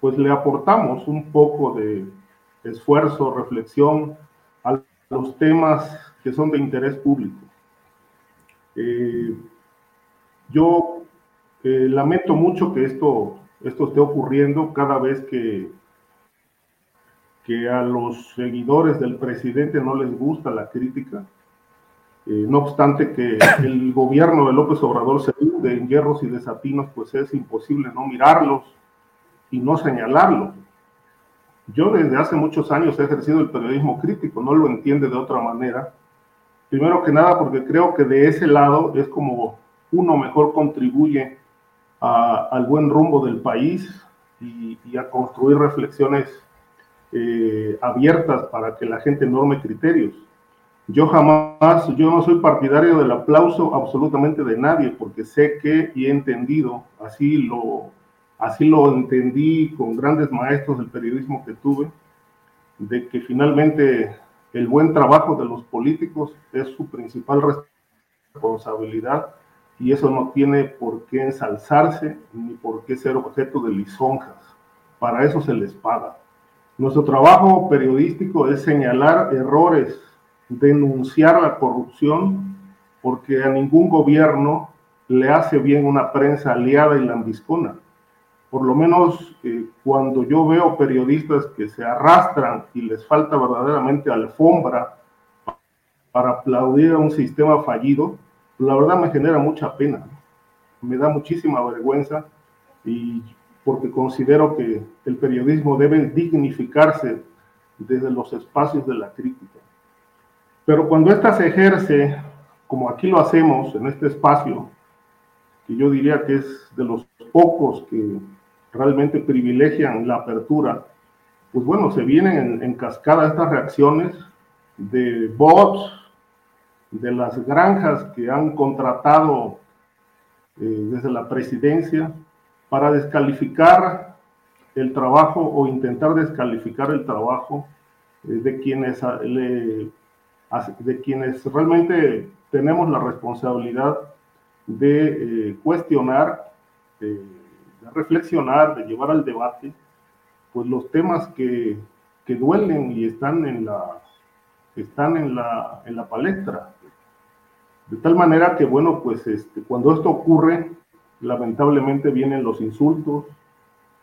pues le aportamos un poco de esfuerzo, reflexión a los temas que son de interés público. Eh, yo eh, lamento mucho que esto esto esté ocurriendo cada vez que, que a los seguidores del presidente no les gusta la crítica. Eh, no obstante que el gobierno de López Obrador se hunde en hierros y desatinos, pues es imposible no mirarlos y no señalarlos. Yo desde hace muchos años he ejercido el periodismo crítico, no lo entiende de otra manera. Primero que nada porque creo que de ese lado es como uno mejor contribuye al buen rumbo del país y, a construir reflexiones eh, abiertas para que la gente norme criterios. Yo jamás, yo no soy partidario del aplauso absolutamente de nadie, porque sé que y he entendido, así lo, así lo entendí con grandes maestros del periodismo que tuve, de que finalmente el buen trabajo de los políticos es su principal responsabilidad y eso no tiene por qué ensalzarse ni por qué ser objeto de lisonjas. Para eso se les paga. Nuestro trabajo periodístico es señalar errores, denunciar la corrupción, porque a ningún gobierno le hace bien una prensa aliada y lambiscona. Por lo menos eh, cuando yo veo periodistas que se arrastran y les falta verdaderamente alfombra para aplaudir a un sistema fallido, la verdad me genera mucha pena, me da muchísima vergüenza y porque considero que el periodismo debe dignificarse desde los espacios de la crítica. Pero cuando ésta se ejerce, como aquí lo hacemos en este espacio, que yo diría que es de los pocos que realmente privilegian la apertura, pues bueno, se vienen en, en cascada estas reacciones de bots, de las granjas que han contratado eh, desde la presidencia para descalificar el trabajo o intentar descalificar el trabajo eh, de, quienes, ah, de quienes realmente tenemos la responsabilidad de eh, cuestionar, de reflexionar, de llevar al debate, pues los temas que, que duelen y están en la, están en la, en la palestra. De tal manera que, bueno, pues este, cuando esto ocurre, lamentablemente vienen los insultos,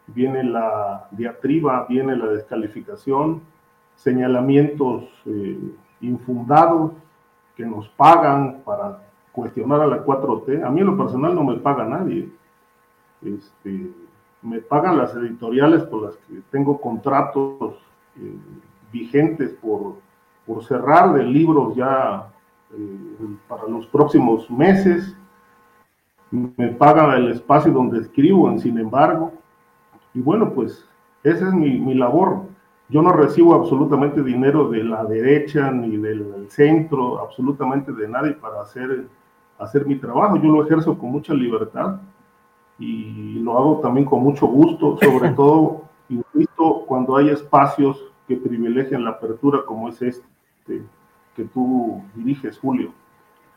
viene la diatriba, viene la descalificación, señalamientos eh, infundados que nos pagan para cuestionar a la 4T. A mí en lo personal no me paga nadie. Este, me pagan las editoriales por las que tengo contratos eh, vigentes por, por cerrar de libros ya eh, para los próximos meses. Me pagan el espacio donde escribo, sin embargo. Y bueno, pues esa es mi, mi labor. Yo no recibo absolutamente dinero de la derecha ni del centro, absolutamente de nadie para hacer, hacer mi trabajo. Yo lo ejerzo con mucha libertad y lo hago también con mucho gusto, sobre todo, insisto, cuando hay espacios que privilegian la apertura como es este que tú diriges, Julio,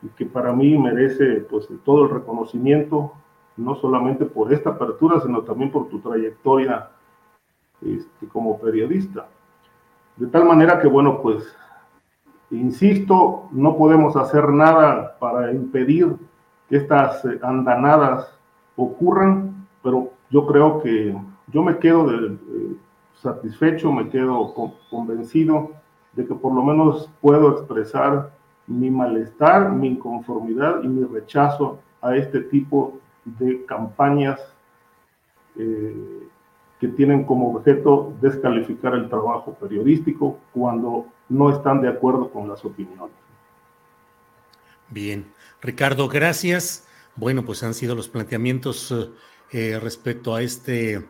y que para mí merece pues todo el reconocimiento, no solamente por esta apertura, sino también por tu trayectoria este, como periodista. De tal manera que, bueno, pues, insisto, no podemos hacer nada para impedir que estas eh, andanadas ocurran, pero yo creo que yo me quedo eh, satisfecho, me quedo convencido de que por lo menos puedo expresar mi malestar, mi inconformidad y mi rechazo a este tipo de campañas eh, que tienen como objeto descalificar el trabajo periodístico cuando no están de acuerdo con las opiniones. Bien, Ricardo, gracias. Bueno, pues han sido los planteamientos eh, eh, respecto a este,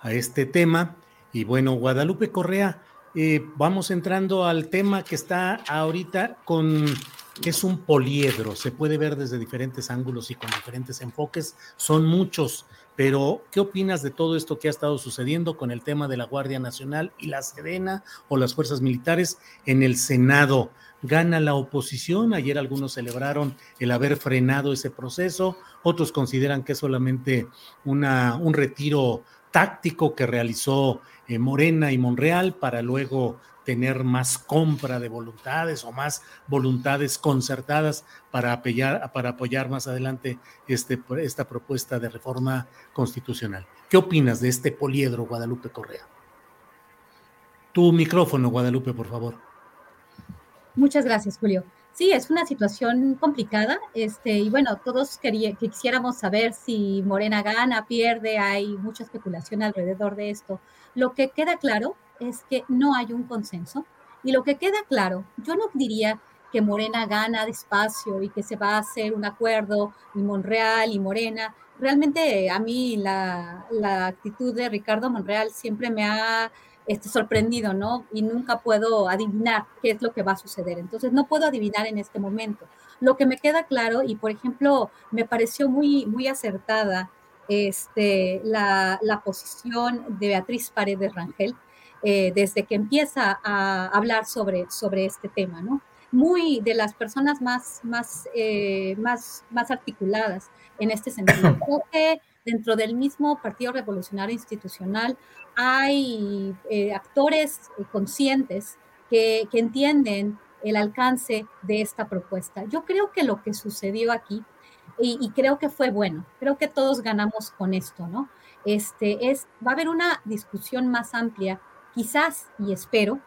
a este tema. Y bueno, Guadalupe Correa, eh, vamos entrando al tema que está ahorita con, es un poliedro, se puede ver desde diferentes ángulos y con diferentes enfoques, son muchos, pero ¿qué opinas de todo esto que ha estado sucediendo con el tema de la Guardia Nacional y la Sedena o las fuerzas militares en el Senado? Gana la oposición, ayer algunos celebraron el haber frenado ese proceso, otros consideran que es solamente una, un retiro táctico que realizó eh, Morena y Monreal para luego tener más compra de voluntades o más voluntades concertadas para apoyar, para apoyar más adelante este, esta propuesta de reforma constitucional. ¿Qué opinas de este poliedro, Guadalupe Correa? Tu micrófono, Guadalupe, por favor. Muchas gracias, Julio. Sí, es una situación complicada, este, y bueno, todos quisiéramos saber si Morena gana, pierde, hay mucha especulación alrededor de esto. Lo que queda claro es que no hay un consenso, y lo que queda claro, yo no diría que Morena gana despacio y que se va a hacer un acuerdo, y Monreal y Morena. Realmente a mí la, la actitud de Ricardo Monreal siempre me ha este, sorprendido, ¿no? Y nunca puedo adivinar qué es lo que va a suceder. Entonces, no puedo adivinar en este momento. Lo que me queda claro, y por ejemplo, me pareció muy, muy acertada este, la, la posición de Beatriz Paredes Rangel eh, desde que empieza a hablar sobre, sobre este tema, ¿no? Muy de las personas más, más, eh, más, más articuladas en este sentido. Creo que dentro del mismo Partido Revolucionario Institucional hay eh, actores conscientes que, entienden el alcance de esta propuesta. Yo creo que lo que sucedió aquí, y, creo que fue bueno, creo que todos ganamos con esto, ¿no? Este, es, va a haber una discusión más amplia, quizás, y espero,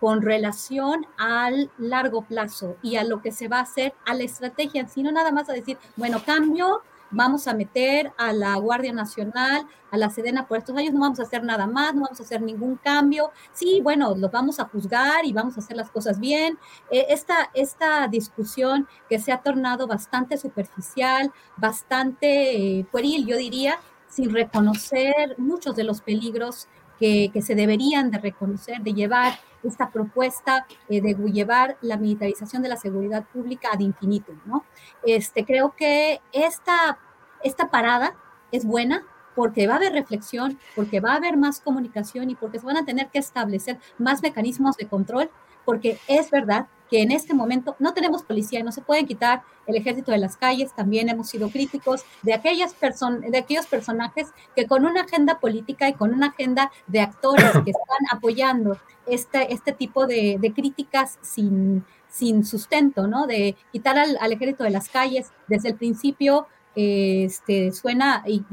con relación al largo plazo y a lo que se va a hacer, a la estrategia, sino nada más a decir, bueno, cambio vamos a meter a la Guardia Nacional, a la Sedena por estos años, no vamos a hacer nada más, no vamos a hacer ningún cambio. Sí, bueno, los vamos a juzgar y vamos a hacer las cosas bien. Eh, esta, esta discusión que se ha tornado bastante superficial, bastante eh, pueril, yo diría, sin reconocer muchos de los peligros que, se deberían de reconocer, de llevar esta propuesta eh, de llevar la militarización de la seguridad pública ad infinitum, ¿no? Este, creo que esta, esta parada es buena porque va a haber reflexión, porque va a haber más comunicación y porque se van a tener que establecer más mecanismos de control, porque es verdad que en este momento no tenemos policía y no se pueden quitar el ejército de las calles. También hemos sido críticos de, aquellas de aquellos personajes que con una agenda política y con una agenda de actores que están apoyando este, este tipo de, críticas sin, sin sustento, ¿no? De quitar al, al ejército de las calles desde el principio este, suena y,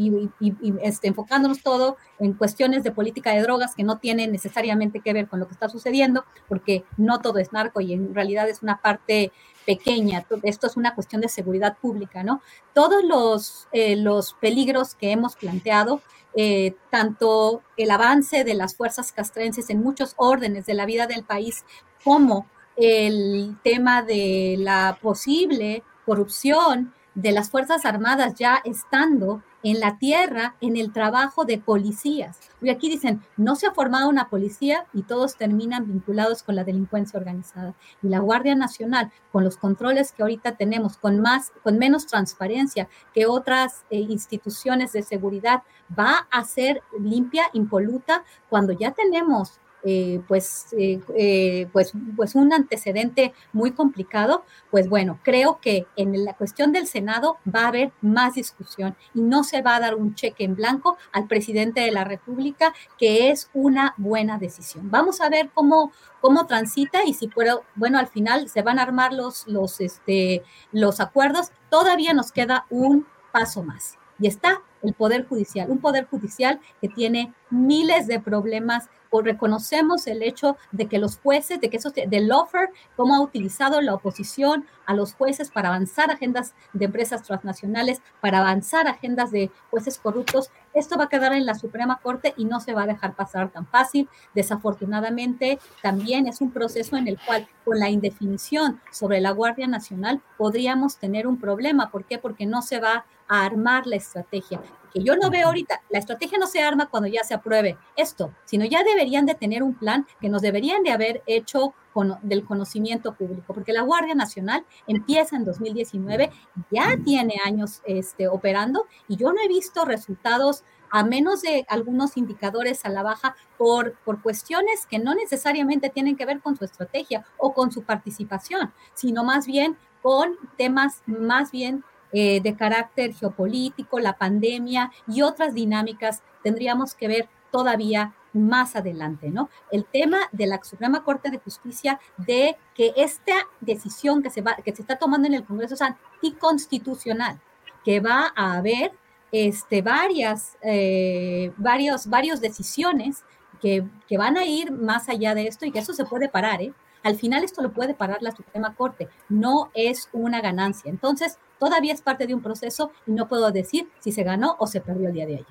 este, enfocándonos todo en cuestiones de política de drogas que no tienen necesariamente que ver con lo que está sucediendo, porque no todo es narco y en realidad es una parte pequeña, esto es una cuestión de seguridad pública, ¿no? Todos los, eh, los peligros que hemos planteado, eh, tanto el avance de las fuerzas castrenses en muchos órdenes de la vida del país, como el tema de la posible corrupción, de las Fuerzas Armadas ya estando en la tierra en el trabajo de policías. Y aquí dicen, no se ha formado una policía y todos terminan vinculados con la delincuencia organizada. Y la Guardia Nacional, con los controles que ahorita tenemos, con, más, con menos transparencia que otras eh, instituciones de seguridad, va a ser limpia, impoluta, cuando ya tenemos eh, pues, eh, eh, pues, pues un antecedente muy complicado, pues bueno, creo que en la cuestión del Senado va a haber más discusión y no se va a dar un cheque en blanco al presidente de la República, que es una buena decisión. Vamos a ver cómo, cómo transita y si puedo, bueno, al final se van a armar los, los, este, los acuerdos. Todavía nos queda un paso más Y está el Poder Judicial, un Poder Judicial que tiene miles de problemas o reconocemos el hecho de que los jueces, de que eso, del offer, cómo ha utilizado la oposición a los jueces para avanzar agendas de empresas transnacionales, para avanzar agendas de jueces corruptos, esto va a quedar en la Suprema Corte y no se va a dejar pasar tan fácil. Desafortunadamente, también es un proceso en el cual, con la indefinición sobre la Guardia Nacional, podríamos tener un problema. ¿Por qué? Porque no se va a armar la estrategia que yo no veo ahorita, la estrategia no se arma cuando ya se apruebe esto, sino ya deberían de tener un plan que nos deberían de haber hecho con, del conocimiento público, porque la Guardia Nacional empieza en 2019, ya tiene años este, operando y yo no he visto resultados a menos de algunos indicadores a la baja por, por cuestiones que no necesariamente tienen que ver con su estrategia o con su participación, sino más bien con temas más bien eh, de carácter geopolítico, la pandemia y otras dinámicas tendríamos que ver todavía más adelante, ¿no? El tema de la Suprema Corte de Justicia de que esta decisión que se, va, que se está tomando en el Congreso es anticonstitucional, que va a haber este, varias, eh, varios, varios decisiones que, que, van a ir más allá de esto y que eso se puede parar, ¿eh? Al final esto lo puede parar la Suprema Corte, no es una ganancia. Entonces, todavía es parte de un proceso y no puedo decir si se ganó o se perdió el día de ayer.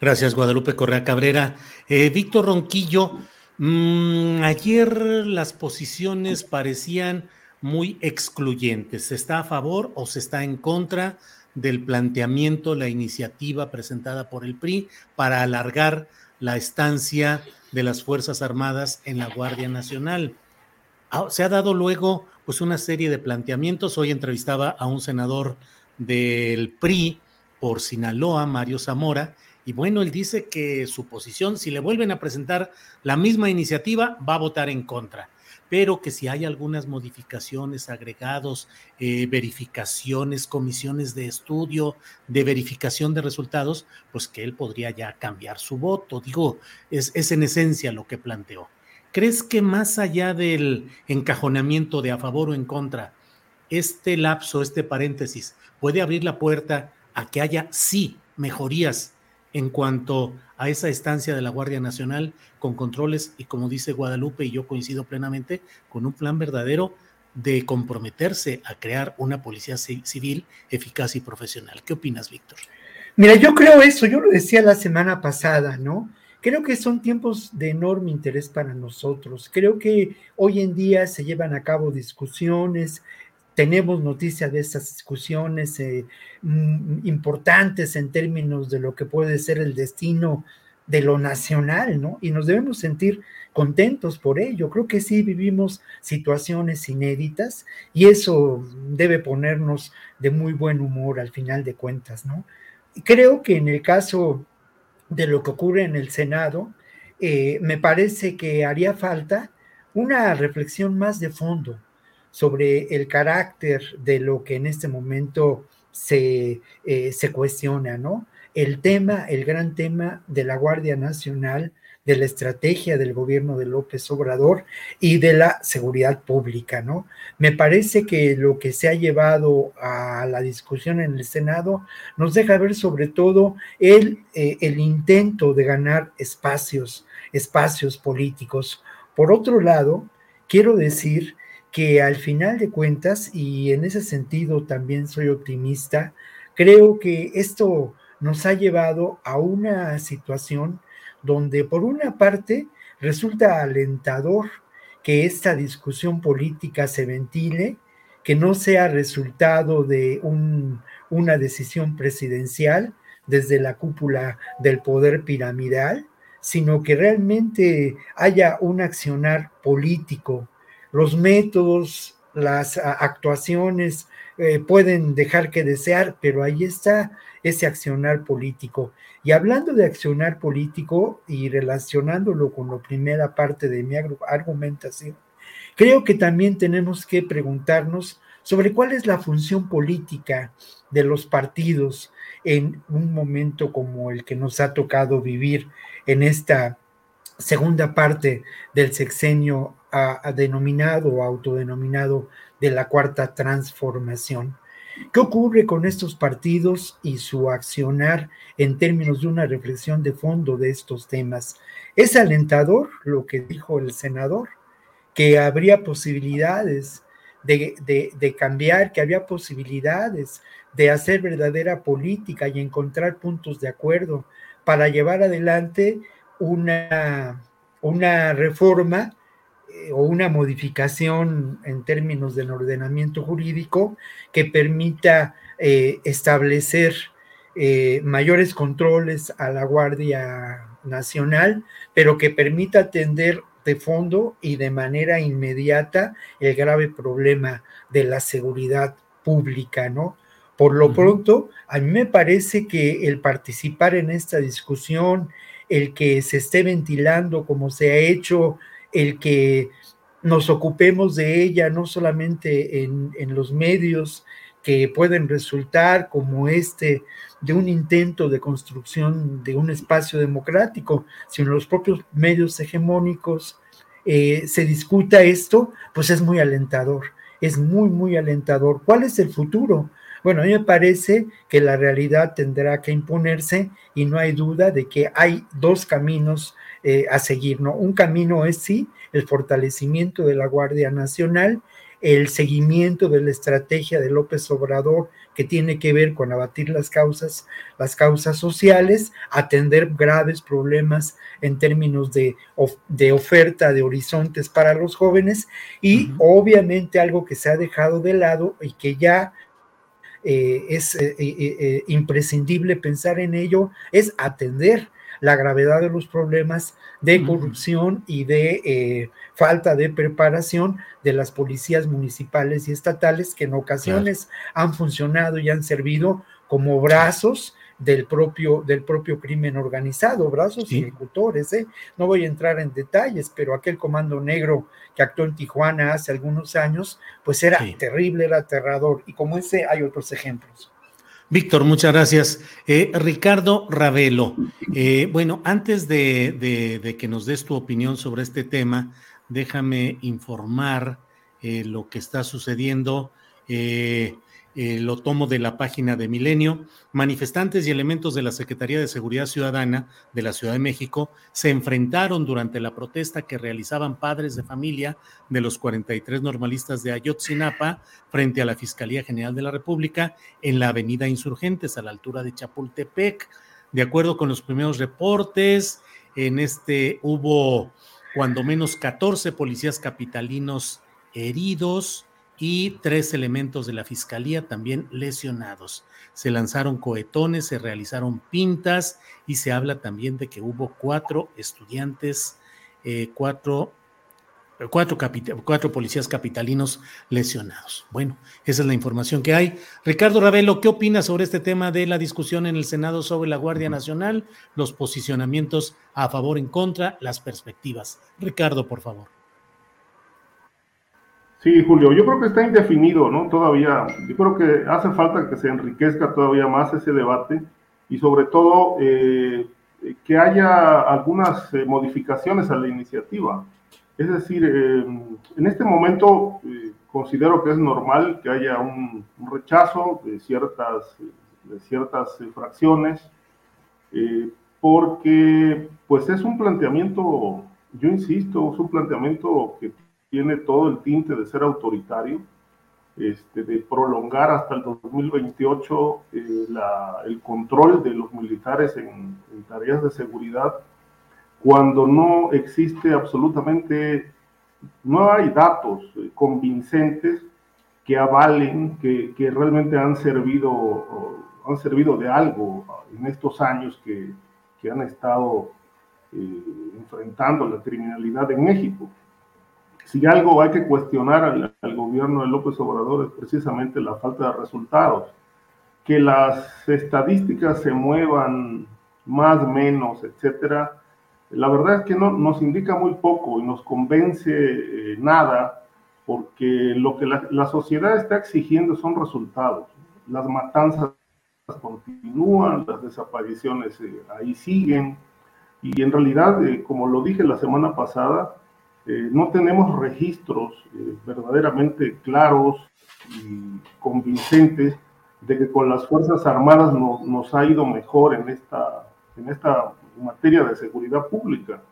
Gracias, Guadalupe Correa Cabrera. Eh, Víctor Ronquillo, mmm, ayer las posiciones parecían muy excluyentes. ¿Se está a favor o se está en contra del planteamiento, la iniciativa presentada por el PRI para alargar la estancia de las Fuerzas Armadas en la Guardia Nacional? Ah, se ha dado luego pues una serie de planteamientos. Hoy entrevistaba a un senador del PRI por Sinaloa, Mario Zamora, y bueno, él dice que su posición, si le vuelven a presentar la misma iniciativa, va a votar en contra, pero que si hay algunas modificaciones, agregados, eh, verificaciones, comisiones de estudio, de verificación de resultados, pues que él podría ya cambiar su voto. Digo, es, es en esencia lo que planteó. ¿Crees que más allá del encajonamiento de a favor o en contra, este lapso, este paréntesis, puede abrir la puerta a que haya sí mejorías en cuanto a esa estancia de la Guardia Nacional con controles y como dice Guadalupe y yo coincido plenamente, con un plan verdadero de comprometerse a crear una policía civil eficaz y profesional. ¿Qué opinas, Víctor? Mira, yo creo eso, yo lo decía la semana pasada, ¿no? Creo que son tiempos de enorme interés para nosotros. Creo que hoy en día se llevan a cabo discusiones, tenemos noticias de estas discusiones eh, mm, importantes en términos de lo que puede ser el destino de lo nacional, ¿no? Y nos debemos sentir contentos por ello. Creo que sí vivimos situaciones inéditas y eso debe ponernos de muy buen humor al final de cuentas, ¿no? Creo que en el caso de lo que ocurre en el Senado, eh, me parece que haría falta una reflexión más de fondo sobre el carácter de lo que en este momento se, eh, se cuestiona, ¿no? El tema, el gran tema de la Guardia Nacional, de la estrategia del gobierno de López Obrador y de la seguridad pública, ¿no? Me parece que lo que se ha llevado a la discusión en el Senado nos deja ver sobre todo el, eh, el intento de ganar espacios, espacios políticos. Por otro lado, quiero decir que al final de cuentas, y en ese sentido también soy optimista, creo que esto nos ha llevado a una situación donde por una parte resulta alentador que esta discusión política se ventile, que no sea resultado de una decisión presidencial desde la cúpula del poder piramidal, sino que realmente haya un accionar político. Los métodos, las actuaciones eh, pueden dejar que desear, pero ahí está ese accionar político. Y hablando de accionar político y relacionándolo con la primera parte de mi argumentación, creo que también tenemos que preguntarnos sobre cuál es la función política de los partidos en un momento como el que nos ha tocado vivir en esta segunda parte del sexenio a, denominado o autodenominado de la cuarta transformación. ¿Qué ocurre con estos partidos y su accionar en términos de una reflexión de fondo de estos temas? Es alentador lo que dijo el senador, que habría posibilidades de, de, cambiar, que había posibilidades de hacer verdadera política y encontrar puntos de acuerdo para llevar adelante una, una reforma eh, o una modificación en términos del ordenamiento jurídico que permita eh, establecer eh, mayores controles a la Guardia Nacional, pero que permita atender de fondo y de manera inmediata el grave problema de la seguridad pública, ¿no? Por lo pronto, a mí me parece que el participar en esta discusión, el que se esté ventilando como se ha hecho el que nos ocupemos de ella, no solamente en, los medios que pueden resultar como este de un intento de construcción de un espacio democrático, sino en los propios medios hegemónicos, eh, se discuta esto, pues es muy alentador, es muy, muy alentador. ¿Cuál es el futuro? Bueno, a mí me parece que la realidad tendrá que imponerse y no hay duda de que hay dos caminos eh, a seguir, ¿no? Un camino es sí el fortalecimiento de la Guardia Nacional, el seguimiento de la estrategia de López Obrador que tiene que ver con abatir las causas, las causas sociales, atender graves problemas en términos de, de oferta de horizontes para los jóvenes y obviamente algo que se ha dejado de lado y que ya eh, es eh, imprescindible pensar en ello, es atender la gravedad de los problemas de corrupción y de eh, falta de preparación de las policías municipales y estatales que en ocasiones han funcionado y han servido como brazos del propio, del propio crimen organizado, brazos ejecutores. ¿eh? No voy a entrar en detalles, pero aquel comando negro que actuó en Tijuana hace algunos años, pues era terrible, era aterrador. Y como ese hay otros ejemplos. Víctor, muchas gracias. Eh, Ricardo Ravelo, eh, bueno, antes de, que nos des tu opinión sobre este tema, déjame informar eh, lo que está sucediendo. Eh, lo tomo de la página de Milenio, manifestantes y elementos de la Secretaría de Seguridad Ciudadana de la Ciudad de México se enfrentaron durante la protesta que realizaban padres de familia de los 43 normalistas de Ayotzinapa frente a la Fiscalía General de la República en la Avenida Insurgentes a la altura de Chapultepec. De acuerdo con los primeros reportes, en este hubo cuando menos 14 policías capitalinos heridos, y tres elementos de la fiscalía también lesionados. Se lanzaron cohetones, se realizaron pintas y se habla también de que hubo cuatro estudiantes, eh, cuatro, cuatro, cuatro policías capitalinos lesionados. Bueno, esa es la información que hay. Ricardo Ravelo, ¿qué opinas sobre este tema de la discusión en el Senado sobre la Guardia Nacional, los posicionamientos a favor, en contra, las perspectivas? Ricardo, por favor. Sí, Julio, yo creo que está indefinido, ¿no? Todavía, yo creo que hace falta que se enriquezca todavía más ese debate y sobre todo eh, que haya algunas eh, modificaciones a la iniciativa. Es decir, eh, en este momento considero que es normal que haya un, rechazo de ciertas, de ciertas fracciones, porque pues es un planteamiento, yo insisto, es un planteamiento que tiene todo el tinte de ser autoritario, este, de prolongar hasta el 2028 eh, el control de los militares en, tareas de seguridad, cuando no existe absolutamente, no hay datos eh, convincentes que avalen que, realmente han servido, han servido de algo en estos años que, que han estado eh, enfrentando la criminalidad en México si algo hay que cuestionar al, gobierno de López Obrador es precisamente la falta de resultados. Que las estadísticas se muevan más, menos, etcétera, la verdad es que no, nos indica muy poco y nos convence eh, nada, porque lo que la, sociedad está exigiendo son resultados. Las matanzas continúan, las desapariciones eh, ahí siguen, y en realidad, eh, como lo dije la semana pasada, eh, no tenemos registros eh, verdaderamente claros y convincentes de que con las Fuerzas Armadas nos ha ido mejor en esta, en esta materia de seguridad pública.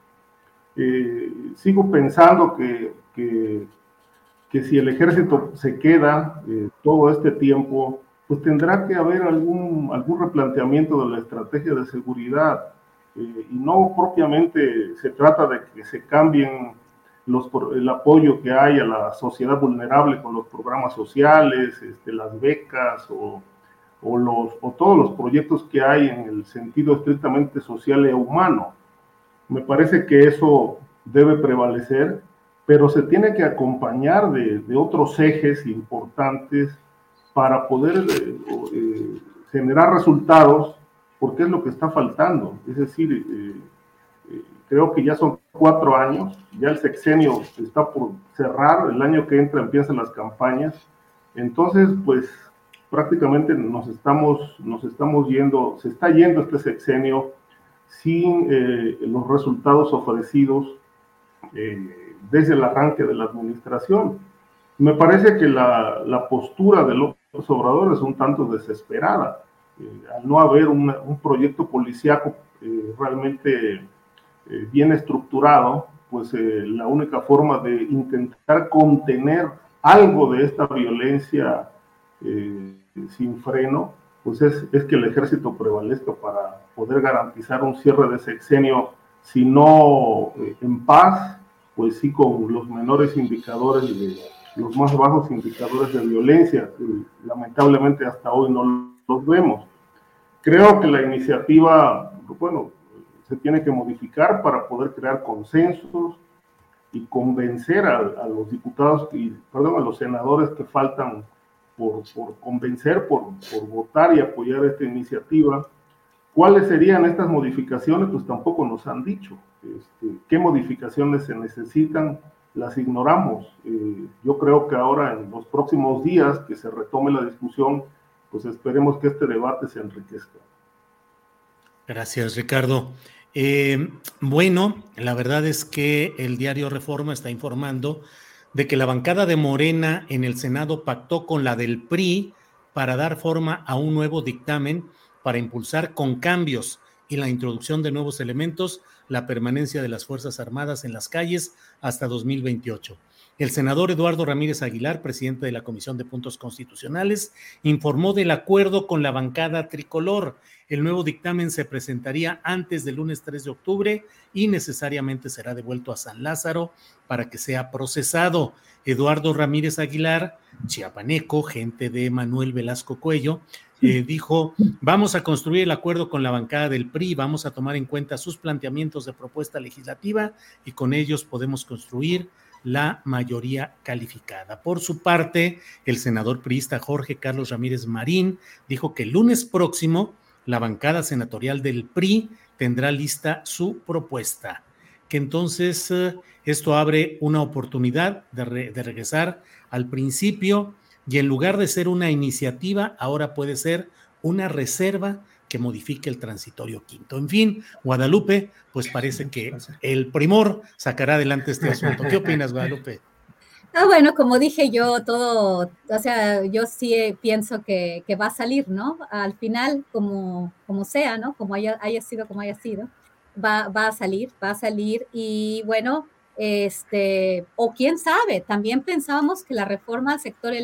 Eh, sigo pensando que, que, si el ejército se queda todo este tiempo, pues tendrá que haber algún, algún replanteamiento de la estrategia de seguridad. Y no propiamente se trata de que se cambien los, el apoyo que hay a la sociedad vulnerable con los programas sociales, este, las becas o, o, los, o todos los proyectos que hay en el sentido estrictamente social e humano. Me parece que eso debe prevalecer, pero se tiene que acompañar de, de otros ejes importantes para poder eh, eh, generar resultados, porque es lo que está faltando. Es decir, eh, creo que ya son cuatro años, ya el sexenio está por cerrar, el año que entra empiezan las campañas, entonces pues prácticamente nos estamos, nos estamos yendo, se está yendo este sexenio sin los resultados ofrecidos eh, desde el arranque de la administración. Me parece que la, la postura de López Obrador es un tanto desesperada. Eh, al no haber un proyecto policiaco eh, bien estructurado, pues la única forma de intentar contener algo de esta violencia sin freno, pues es, es, que el ejército prevalezca para poder garantizar un cierre de sexenio, si no en paz, pues sí con los menores indicadores, de, los más bajos indicadores de violencia, lamentablemente hasta hoy no los vemos. Creo que la iniciativa, bueno, se tiene que modificar para poder crear consensos y convencer a, los diputados, y, perdón, a los senadores que faltan por, por convencer, por, por votar y apoyar esta iniciativa ¿Cuáles serían estas modificaciones? Pues tampoco nos han dicho. Este, ¿Qué modificaciones se necesitan? Las ignoramos. Eh, yo creo que ahora en los próximos días que se retome la discusión, pues esperemos que este debate se enriquezca. Gracias, Ricardo. Eh, bueno, la verdad es que el diario Reforma está informando de que la bancada de Morena en el Senado pactó con la del PRI para dar forma a un nuevo dictamen para impulsar con cambios y la introducción de nuevos elementos la permanencia de las Fuerzas Armadas en las calles hasta 2028. El senador Eduardo Ramírez Aguilar, presidente de la Comisión de Puntos Constitucionales, informó del acuerdo con la bancada tricolor. El nuevo dictamen se presentaría antes del lunes 3 de octubre y necesariamente será devuelto a San Lázaro para que sea procesado. Eduardo Ramírez Aguilar, chiapaneco, gente de Manuel Velasco Cuello, eh, dijo, vamos a construir el acuerdo con la bancada del PRI, vamos a tomar en cuenta sus planteamientos de propuesta legislativa y con ellos podemos construir la mayoría calificada. Por su parte, el senador priista Jorge Carlos Ramírez Marín dijo que el lunes próximo la bancada senatorial del PRI tendrá lista su propuesta, que entonces eh, esto abre una oportunidad de, de regresar al principio y en lugar de ser una iniciativa, ahora puede ser una reserva que modifique el transitorio quinto. En fin, Guadalupe, pues parece que el primor sacará adelante este asunto. ¿Qué opinas, Guadalupe? Ah, bueno, como dije yo, todo, o sea, yo sí pienso que, va a salir, ¿no? Al final, como, como sea, ¿no? Como haya, haya sido, como haya sido, va, va a salir, va a salir y bueno, este, o quién sabe, también pensábamos que la reforma al sector,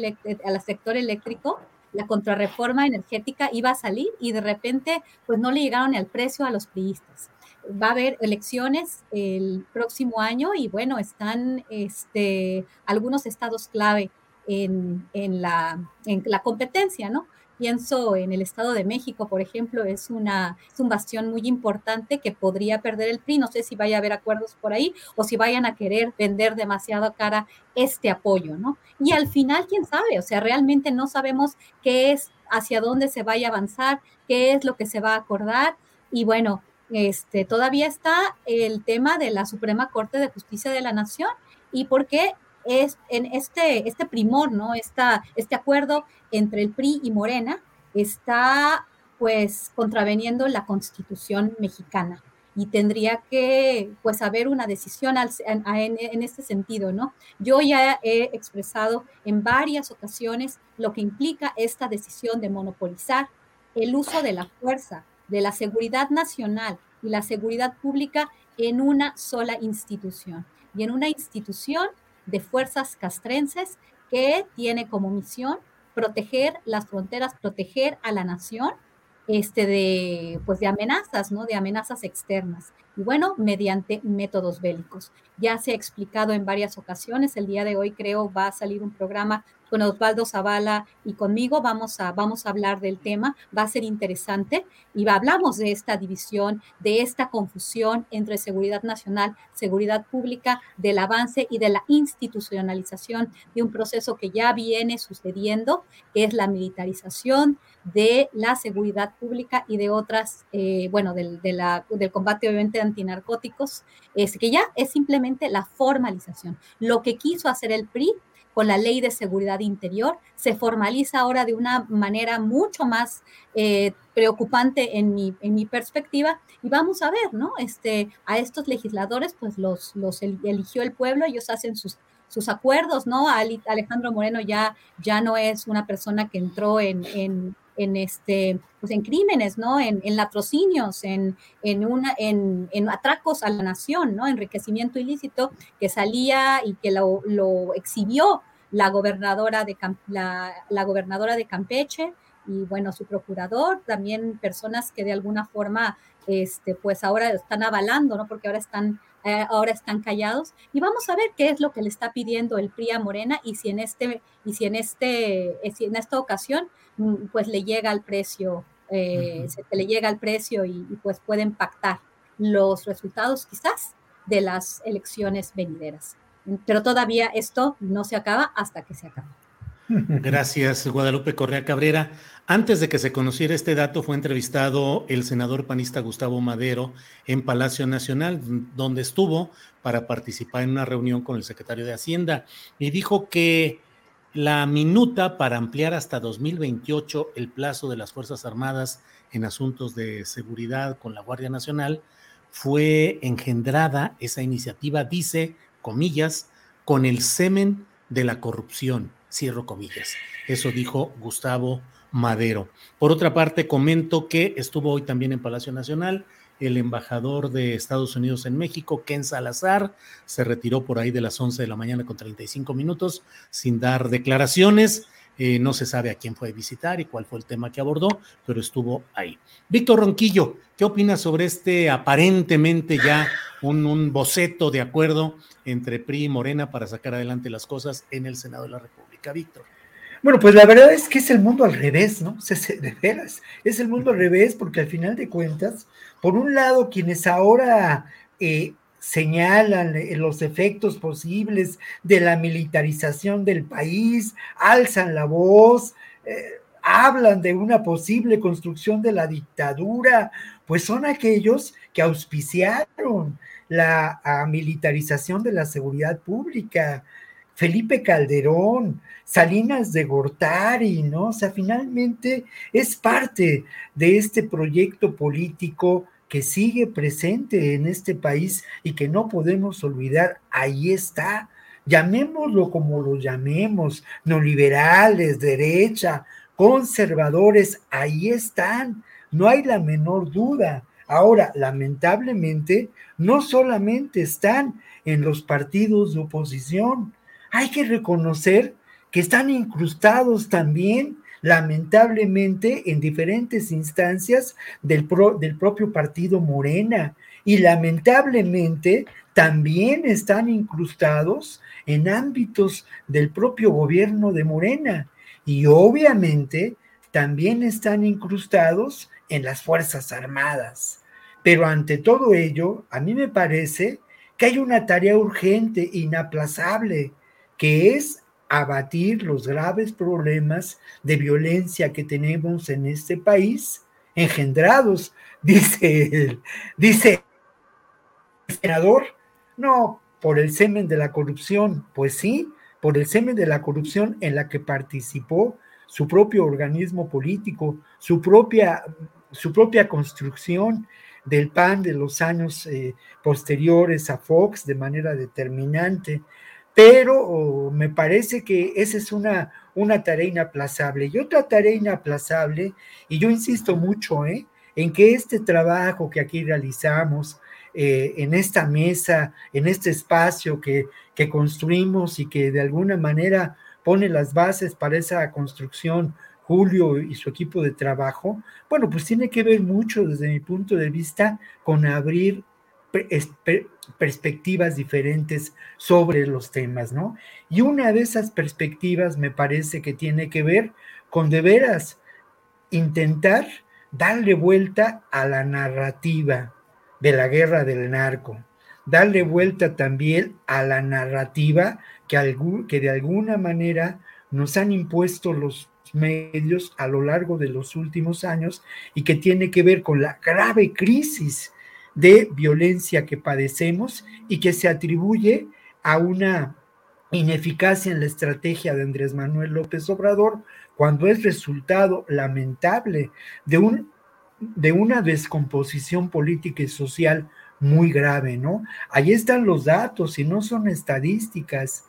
al sector eléctrico, la contrarreforma energética iba a salir y de repente pues no le llegaron al precio a los priistas. Va a haber elecciones el próximo año y bueno, están este, algunos estados clave en, en, la, en la competencia, ¿no? Pienso en el Estado de México, por ejemplo, es, una, es un bastión muy importante que podría perder el PRI. No sé si vaya a haber acuerdos por ahí o si vayan a querer vender demasiado cara este apoyo, ¿no? Y al final, quién sabe, o sea, realmente no sabemos qué es, hacia dónde se vaya a avanzar, qué es lo que se va a acordar. Y bueno, este, todavía está el tema de la Suprema Corte de Justicia de la Nación y por qué es en este, este primor, ¿no? Esta, este acuerdo entre el PRI y Morena está pues contraveniendo la constitución mexicana. y tendría que pues haber una decisión en, este sentido, ¿no? Yo ya he expresado en varias ocasiones lo que implica esta decisión de monopolizar el uso de la fuerza, de la seguridad nacional y la seguridad pública en una sola institución y en una institución de fuerzas castrenses que tiene como misión proteger las fronteras, proteger a la nación este, de, pues de amenazas, ¿no? De amenazas externas. Y bueno, mediante métodos bélicos. Ya se ha explicado en varias ocasiones, el día de hoy creo va a salir un programa con Osvaldo Zavala y conmigo vamos a, vamos a hablar del tema, va a ser interesante y hablamos de esta división, de esta confusión entre seguridad nacional, seguridad pública, del avance y de la institucionalización de un proceso que ya viene sucediendo, que es la militarización de la seguridad pública y de otras, eh, bueno, del, de la, del combate obviamente antinarcóticos, es que ya es simplemente la formalización. Lo que quiso hacer el PRI con la ley de seguridad interior, se formaliza ahora de una manera mucho más eh, preocupante en mi, en mi perspectiva. Y vamos a ver, ¿no? Este, a estos legisladores, pues los, los eligió el pueblo, ellos hacen sus, sus acuerdos, ¿no? Alejandro Moreno ya, ya no es una persona que entró en, en, en este, pues en crímenes, ¿no? En, en latrocinios, en, en, una, en, en, atracos a la nación, ¿no? Enriquecimiento ilícito que salía y que lo, lo exhibió la gobernadora, de, la, la gobernadora de Campeche y bueno, su procurador, también personas que de alguna forma, este, pues ahora están avalando, ¿no? Porque ahora están eh, ahora están callados. Y vamos a ver qué es lo que le está pidiendo el PRI a Morena y si en este y si en este eh, si en esta ocasión mm, pues le llega al precio eh, se le llega al precio y, y, pues pueden pactar los resultados quizás de las elecciones venideras. Pero todavía esto no se acaba hasta que se acabe Gracias, Guadalupe Correa Cabrera. Antes de que se conociera este dato, fue entrevistado el senador panista Gustavo Madero en Palacio Nacional, donde estuvo para participar en una reunión con el secretario de Hacienda y dijo que la minuta para ampliar hasta 2028 el plazo de las Fuerzas Armadas en asuntos de seguridad con la Guardia Nacional fue engendrada, esa iniciativa dice, comillas, con el semen de la corrupción Cierro comillas. Eso dijo Gustavo Madero. Por otra parte, comento que estuvo hoy también en Palacio Nacional el embajador de Estados Unidos en México, Ken Salazar, se retiró por ahí de las 11 de la mañana con 35 minutos sin dar declaraciones. Eh, no se sabe a quién fue a visitar y cuál fue el tema que abordó, pero estuvo ahí. Víctor Ronquillo, ¿qué opinas sobre este aparentemente ya un, un boceto de acuerdo entre PRI y Morena para sacar adelante las cosas en el Senado de la República? Víctor? Bueno, pues la verdad es que es el mundo al revés, ¿no? De veras, es el mundo al revés porque al final de cuentas, por un lado, quienes ahora eh, señalan eh, los efectos posibles de la militarización del país, alzan la voz, eh, hablan de una posible construcción de la dictadura, pues son aquellos que auspiciaron la militarización de la seguridad pública, Felipe Calderón, Salinas de Gortari, ¿no? O sea, finalmente es parte de este proyecto político que sigue presente en este país y que no podemos olvidar, ahí está. Llamémoslo como lo llamemos, no liberales, derecha, conservadores, ahí están, no hay la menor duda. Ahora, lamentablemente, no solamente están en los partidos de oposición, hay que reconocer que están incrustados también, lamentablemente, en diferentes instancias del, del propio partido Morena. Y lamentablemente también están incrustados en ámbitos del propio gobierno de Morena. Y obviamente también están incrustados en las Fuerzas Armadas. Pero ante todo ello, a mí me parece que hay una tarea urgente, inaplazable, que es abatir los graves problemas de violencia que tenemos en este país, engendrados, dice el, dice senador, no por el semen de la corrupción, pues sí, por el semen de la corrupción en la que participó su propio organismo político, su propia, su propia construcción. del PAN de los años eh, posteriores a Fox de manera determinante, pero me parece que esa es una, una tarea inaplazable. Y otra tarea inaplazable, y yo insisto mucho ¿eh? en que este trabajo que aquí realizamos, eh, en esta mesa, en este espacio que, que construimos y que de alguna manera pone las bases para esa construcción Julio y su equipo de trabajo, bueno, pues tiene que ver mucho desde mi punto de vista con abrir perspectivas diferentes sobre los temas, ¿no? Y una de esas perspectivas me parece que tiene que ver con de veras intentar darle vuelta a la narrativa de la guerra del narco, darle vuelta también a la narrativa que, que de alguna manera nos han impuesto los medios a lo largo de los últimos años y que tiene que ver con la grave crisis de violencia que padecemos y que se atribuye a una ineficacia en la estrategia de Andrés Manuel López Obrador cuando es resultado lamentable de, un, de una descomposición política y social muy grave, ¿no? Ahí están los datos y no son estadísticas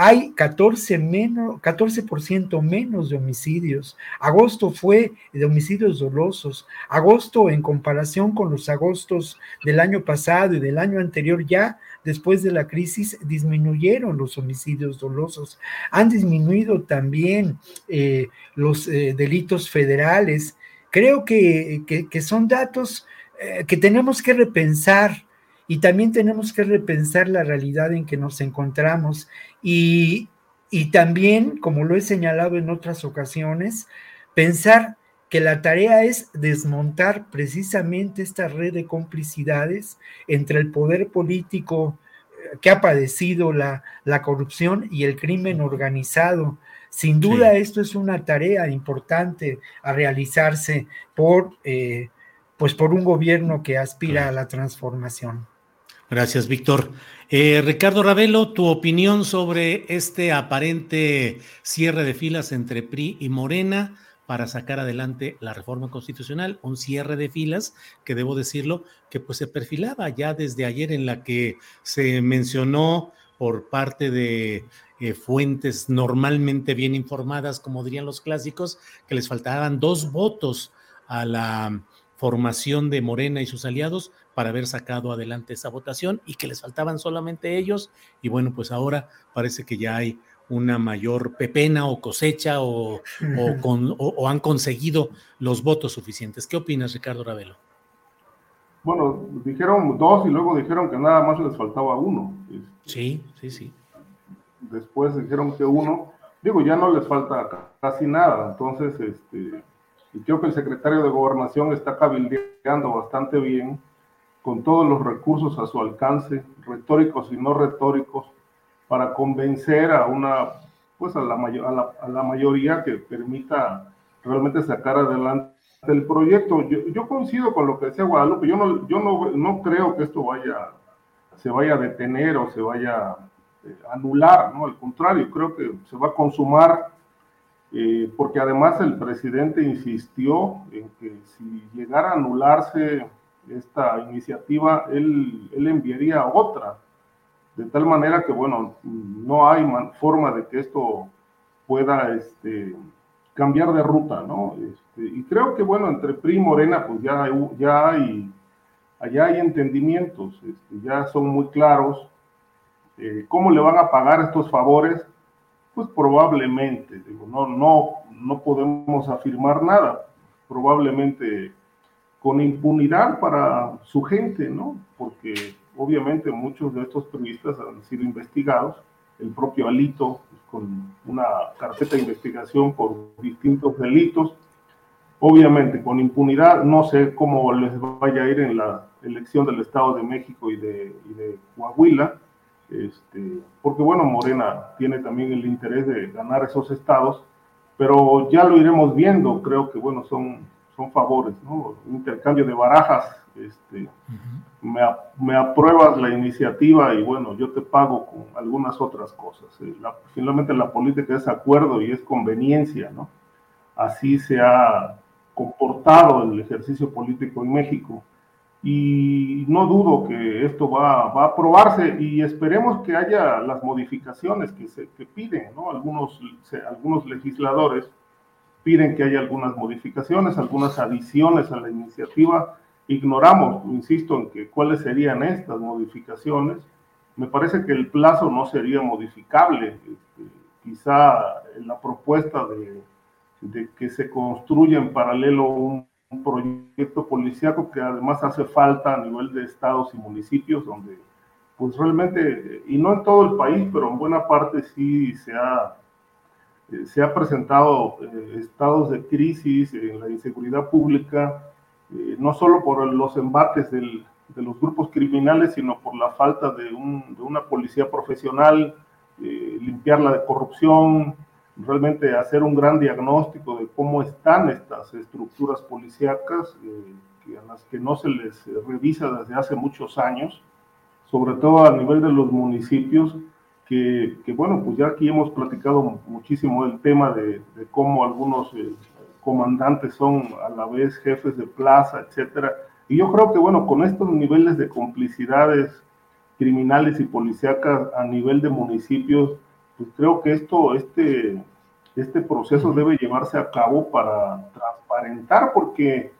hay 14 menos, 14% menos de homicidios. Agosto fue de homicidios dolosos. Agosto en comparación con los agostos del año pasado y del año anterior ya después de la crisis disminuyeron los homicidios dolosos. Han disminuido también eh, los eh, delitos federales. Creo que, que, son datos eh, que tenemos que repensar y también tenemos que repensar la realidad en que nos encontramos y, también, como lo he señalado en otras ocasiones, pensar que la tarea es desmontar precisamente esta red de complicidades entre el poder político eh, que ha padecido la, corrupción y el crimen organizado. Sin duda, esto es una tarea importante a realizarse por, eh, pues por un gobierno que aspira a la transformación. Gracias, Víctor. Eh, Ricardo Ravelo, tu opinión sobre este aparente cierre de filas entre PRI y Morena para sacar adelante la reforma constitucional, un cierre de filas que debo decirlo que pues se perfilaba ya desde ayer en la que se mencionó por parte de eh, fuentes normalmente bien informadas, como dirían los clásicos, que les faltaban dos votos a la formación de Morena y sus aliados para haber sacado adelante esa votación y que les faltaban solamente ellos. Y bueno, pues ahora parece que ya hay una mayor pepena o cosecha o, con, o, han conseguido los votos suficientes. ¿Qué opinas, Ricardo Ravelo? Bueno, dijeron dos y luego dijeron que nada más les faltaba uno. Sí, sí, sí. Después dijeron que uno, digo, ya no les falta casi nada. Entonces, este, creo que el secretario de Gobernación está cabildeando bastante bien con todos los recursos a su alcance, retóricos y no retóricos, para convencer a una, pues a la, a la, mayoría que permita realmente sacar adelante el proyecto. Yo, coincido con lo que decía Guadalupe, yo no, yo no, no creo que esto vaya, se vaya a detener o se vaya a eh, anular, ¿no? Al contrario, creo que se va a consumar eh, porque además el presidente insistió en que si llegara a anularse esta iniciativa, él, él enviaría otra, de tal manera que, bueno, no hay forma de que esto pueda este, cambiar de ruta, ¿no? Este, y creo que, bueno, entre PRI y Morena, pues ya hay, ya hay, allá hay entendimientos, este, ya son muy claros eh, cómo le van a pagar estos favores, pues probablemente, digo, no, no, no podemos afirmar nada, probablemente con impunidad para su gente, ¿no? Porque obviamente muchos de estos periodistas han sido investigados, el propio Alito pues, con una carpeta de investigación por distintos delitos, obviamente con impunidad, no sé cómo les vaya a ir en la elección del Estado de México y de, y de Coahuila, este, porque bueno, Morena tiene también el interés de ganar esos estados, pero ya lo iremos viendo, creo que bueno, son son favores, ¿no? Intercambio de barajas, este, me, apruebas la iniciativa y bueno, yo te pago con algunas otras cosas. Eh, finalmente la política es acuerdo y es conveniencia, ¿no? Así se ha comportado el ejercicio político en México. y no dudo que esto va, va, a aprobarse y esperemos que haya las modificaciones que, se, que piden, ¿no? Algunos, algunos legisladores piden que haya algunas modificaciones, algunas adiciones a la iniciativa. Ignoramos, insisto, en que cuáles serían estas modificaciones. Me parece que el plazo no sería modificable. Este, quizá la propuesta de, de que se construya en paralelo un un proyecto policíaco que además hace falta a nivel de estados y municipios, donde pues realmente, y no en todo el país, pero en buena parte sí se ha, eh, se ha presentado eh, estados de crisis en la inseguridad pública, eh, no solo por los embates del, de los grupos criminales, sino por la falta de, un, de una policía profesional, limpiarla de corrupción, realmente hacer un gran diagnóstico de cómo están estas estructuras policíacas, a las que no se les revisa desde hace muchos años, sobre todo a nivel de los municipios, que, que bueno, pues ya aquí hemos platicado muchísimo el tema de, de cómo algunos eh, comandantes son a la vez jefes de plaza, etcétera. Y yo creo que, bueno, con estos niveles de complicidades criminales y policíacas a nivel de municipios, pues creo que esto, este, este proceso debe llevarse a cabo para transparentar, porque,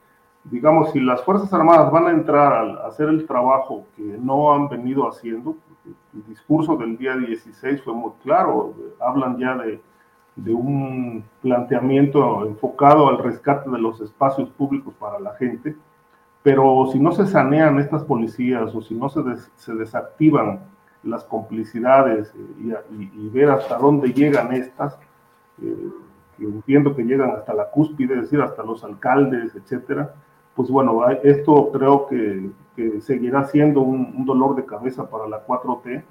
digamos, si las Fuerzas Armadas van a entrar a hacer el trabajo que no han venido haciendo, el discurso del día 16 fue muy claro, hablan ya de, de un planteamiento enfocado al rescate de los espacios públicos para la gente, pero si no se sanean estas policías o si no se, se desactivan las complicidades eh, y, ver hasta dónde llegan estas, eh, que entiendo que llegan hasta la cúspide, es decir, hasta los alcaldes, etcétera, pues bueno, esto creo que, seguirá siendo un, dolor de cabeza para la 4T,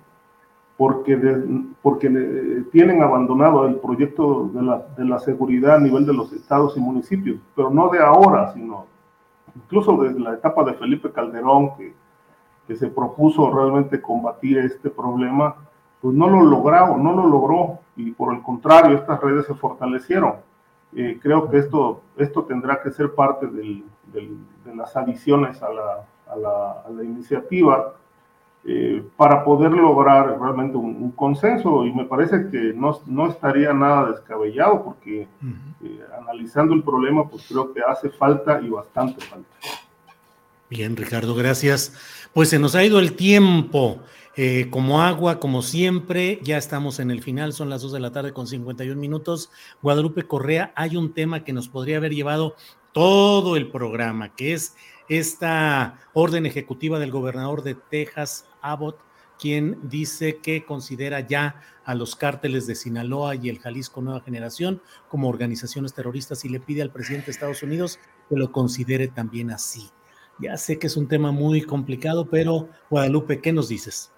porque, porque eh, tienen abandonado el proyecto de la, de la seguridad a nivel de los estados y municipios, pero no de ahora, sino incluso desde la etapa de Felipe Calderón, que que se propuso realmente combatir este problema, pues no lo logró, no lo logró y por el contrario, estas redes se fortalecieron. Eh, creo que esto, esto tendrá que ser parte del, de las adiciones a la, a la, a la iniciativa eh, para poder lograr realmente un, consenso y me parece que no, no estaría nada descabellado porque eh, analizando el problema pues creo que hace falta y bastante falta. Bien, Ricardo, gracias. Pues se nos ha ido el tiempo. Eh, como agua, como siempre, ya estamos en el final, son las 2 de la tarde con 51 minutos. Guadalupe Correa, hay un tema que nos podría haber llevado todo el programa, que es esta orden ejecutiva del gobernador de Texas, Abbott, quien dice que considera ya a los cárteles de Sinaloa y el Jalisco Nueva Generación como organizaciones terroristas y le pide al presidente de Estados Unidos que lo considere también así. Ya sé que es un tema muy complicado, pero Guadalupe, ¿qué nos dices?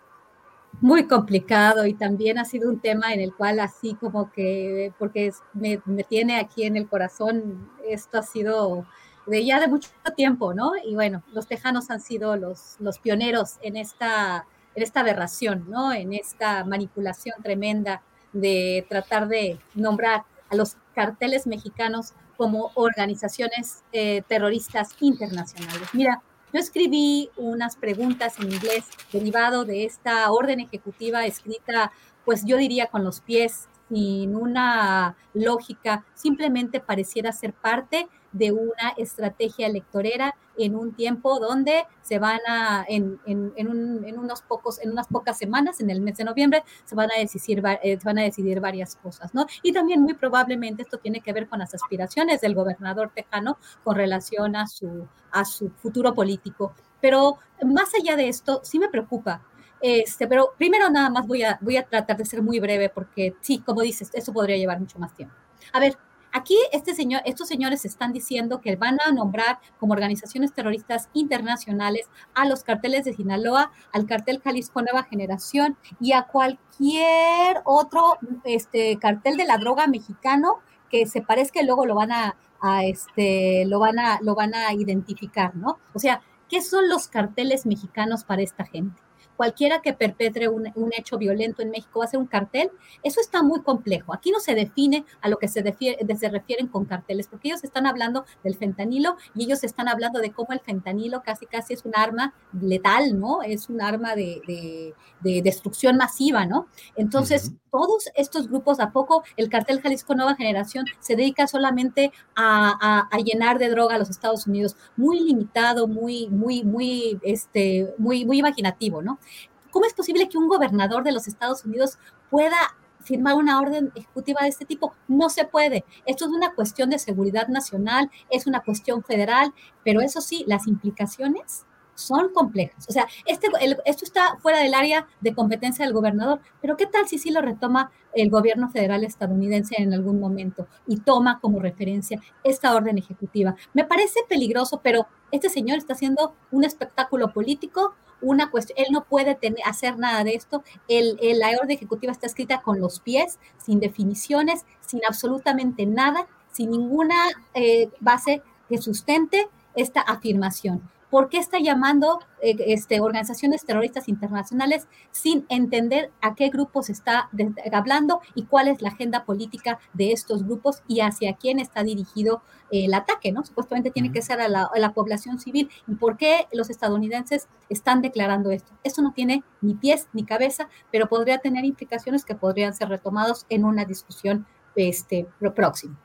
Muy complicado y también ha sido un tema en el cual así como que, porque me, me tiene aquí en el corazón, esto ha sido de ya de mucho tiempo, ¿no? Y bueno, los tejanos han sido los, los pioneros en esta, en esta aberración, ¿no? En esta manipulación tremenda de tratar de nombrar a los carteles mexicanos como organizaciones eh, terroristas internacionales. Mira, yo escribí unas preguntas en inglés derivado de esta orden ejecutiva escrita, pues yo diría con los pies sin una lógica, simplemente pareciera ser parte de una estrategia electorera en un tiempo donde se van a, en, en, en, unos pocos, en unas pocas semanas, en el mes de noviembre, se van a decidir, eh, van a decidir varias cosas, ¿no? Y también muy probablemente esto tiene que ver con las aspiraciones del gobernador tejano con relación a su, a su futuro político. Pero más allá de esto, sí me preocupa este, pero primero nada más voy a, voy a tratar de ser muy breve porque sí, como dices, eso podría llevar mucho más tiempo. A ver, aquí este señor, estos señores están diciendo que van a nombrar como organizaciones terroristas internacionales a los carteles de Sinaloa, al cartel Jalisco Nueva Generación y a cualquier otro este, cartel de la droga mexicano que se parezca y luego lo van a, este, lo van a, lo van a identificar, ¿no? O sea, ¿qué son los carteles mexicanos para esta gente? Cualquiera que perpetre un, un, hecho violento en México va a ser un cartel, eso está muy complejo. Aquí no se define a lo que se, se refieren con carteles, porque ellos están hablando del fentanilo y ellos están hablando de cómo el fentanilo casi casi es un arma letal, ¿no? Es un arma de, de, de destrucción masiva, ¿no? Entonces, uh -huh. todos estos grupos, ¿a poco el cartel Jalisco Nueva Generación se dedica solamente a, a, a llenar de droga a los Estados Unidos? Muy limitado, muy, muy, muy, este, muy, muy imaginativo, ¿no? ¿Cómo es posible que un gobernador de los Estados Unidos pueda firmar una orden ejecutiva de este tipo. No se puede. Esto es una cuestión de seguridad nacional, es una cuestión federal, pero eso sí, las implicaciones son complejas. O sea, este, esto está fuera del área de competencia del gobernador, pero ¿qué tal si sí lo retoma el gobierno federal estadounidense en algún momento y toma como referencia esta orden ejecutiva? Me parece peligroso, pero este señor está haciendo un espectáculo político, una cuestión, él no puede tener, hacer nada de esto, el, la orden ejecutiva está escrita con los pies, sin definiciones, sin absolutamente nada, sin ninguna eh, base que sustente esta afirmación. ¿Por qué está llamando eh, este, organizaciones terroristas internacionales sin entender a qué grupos está de, hablando y cuál es la agenda política de estos grupos y hacia quién está dirigido eh, el ataque? ¿no? Supuestamente tiene que ser a la, a la, población civil. ¿Y por qué los estadounidenses están declarando esto? Eso no tiene ni pies ni cabeza, pero podría tener implicaciones que podrían ser retomados en una discusión este, próxima.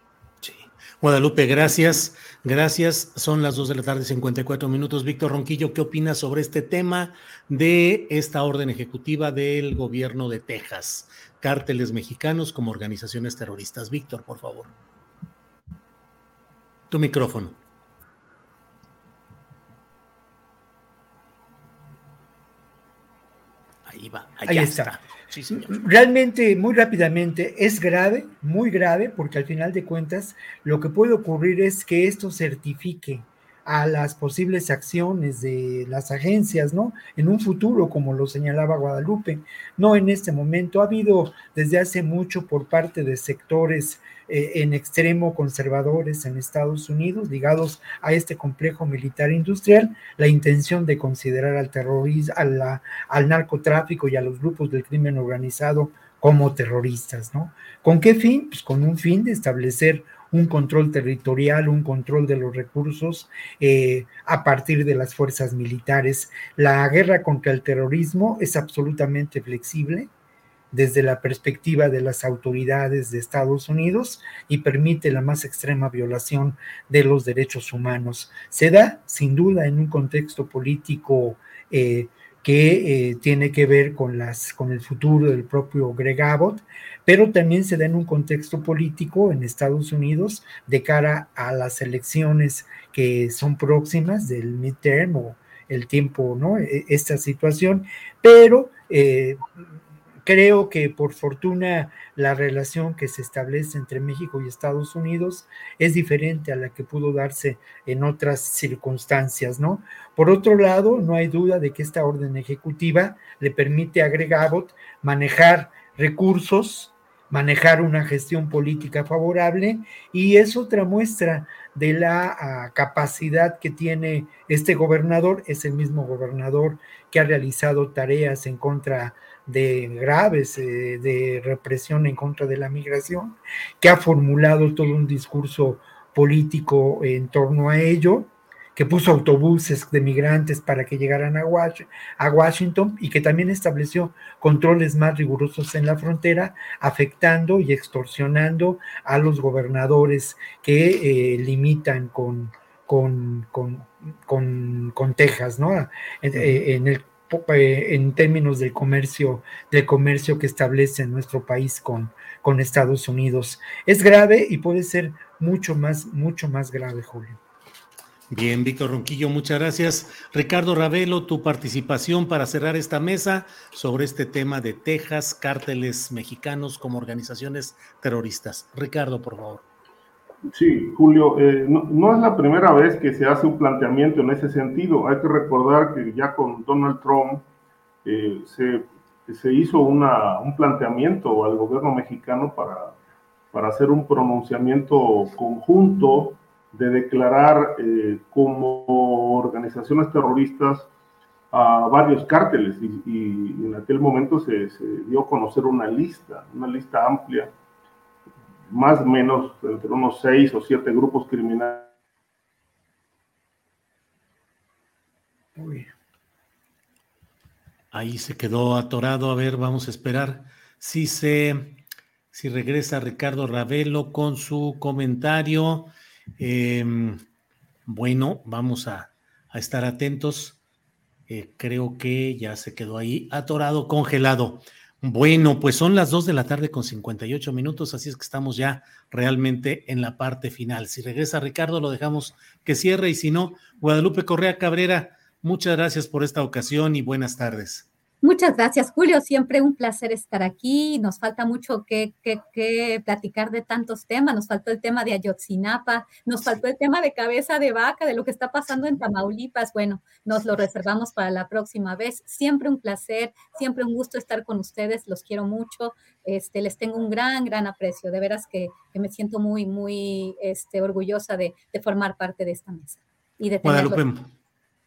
Guadalupe, gracias. Gracias. Son las 2 de la tarde, 54 minutos. Víctor Ronquillo, ¿qué opinas sobre este tema de esta orden ejecutiva del gobierno de Texas? Cárteles mexicanos como organizaciones terroristas. Víctor, por favor. Tu micrófono. Ahí va. Ahí está. está. Sí, Realmente, muy rápidamente, es grave, muy grave, porque al final de cuentas lo que puede ocurrir es que esto certifique a las posibles acciones de las agencias, ¿no? En un futuro, como lo señalaba Guadalupe, no en este momento. Ha habido desde hace mucho por parte de sectores eh, en extremo conservadores en Estados Unidos ligados a este complejo militar industrial, la intención de considerar al terrorismo, al narcotráfico y a los grupos del crimen organizado como terroristas, ¿no? ¿Con qué fin? Pues con un fin de establecer un control territorial, un control de los recursos eh, a partir de las fuerzas militares. La guerra contra el terrorismo es absolutamente flexible desde la perspectiva de las autoridades de Estados Unidos y permite la más extrema violación de los derechos humanos. Se da, sin duda, en un contexto político eh, que eh, tiene que ver con, las, con el futuro del propio Greg Abbott, pero también se da en un contexto político en Estados Unidos de cara a las elecciones que son próximas del midterm o el tiempo, ¿no? E, esta situación, pero eh, creo que por fortuna la relación que se establece entre México y Estados Unidos es diferente a la que pudo darse en otras circunstancias, ¿no? Por otro lado, no hay duda de que esta orden ejecutiva le permite a Greg Abbott manejar recursos manejar una gestión política favorable y es otra muestra de la uh, capacidad que tiene este gobernador, es el mismo gobernador que ha realizado tareas en contra de graves eh, de represión en contra de la migración, que ha formulado todo un discurso político en torno a ello que puso autobuses de migrantes para que llegaran a, Was a Washington y que también estableció controles más rigurosos en la frontera, afectando y extorsionando a los gobernadores que eh, limitan con, con, con, con, Texas, ¿no? En, eh, el en términos del comercio, del comercio que establece nuestro país con, con Estados Unidos. Es grave y puede ser mucho más, mucho más grave, Julio. Bien, Víctor Ronquillo, muchas gracias. Ricardo Ravelo, tu participación para cerrar esta mesa sobre este tema de Texas, cárteles mexicanos como organizaciones terroristas. Ricardo, por favor. Sí, Julio, eh, no, es la primera vez que se hace un planteamiento en ese sentido. Hay que recordar que ya con Donald Trump eh, se, se, hizo una, un planteamiento al gobierno mexicano para, para hacer un pronunciamiento conjunto de declarar eh, como organizaciones terroristas a varios cárteles y, en aquel momento se, dio a conocer una lista, una lista amplia, más o menos entre unos seis o siete grupos criminales. Ahí se quedó atorado. A ver, vamos a esperar si se, si regresa Ricardo Ravelo con su comentario. Em, bueno, vamos a, a estar atentos. Eh, creo que ya se quedó ahí atorado, congelado. Bueno, pues son las 2 de la tarde con 58 minutos, así es que estamos ya realmente en la parte final. Si regresa Ricardo, lo dejamos que cierre y si no, Guadalupe Correa Cabrera, muchas gracias por esta ocasión y buenas tardes. Muchas gracias, Julio. Siempre un placer estar aquí. Nos falta mucho que, platicar de tantos temas. Nos faltó el tema de Ayotzinapa, nos faltó el tema de cabeza de vaca, de lo que está pasando en Tamaulipas. Bueno, nos lo reservamos para la próxima vez. Siempre un placer, siempre un gusto estar con ustedes. Los quiero mucho. Este, les tengo un gran, gran aprecio. De veras que, me siento muy, muy este, orgullosa de, formar parte de esta mesa y de tenerlo.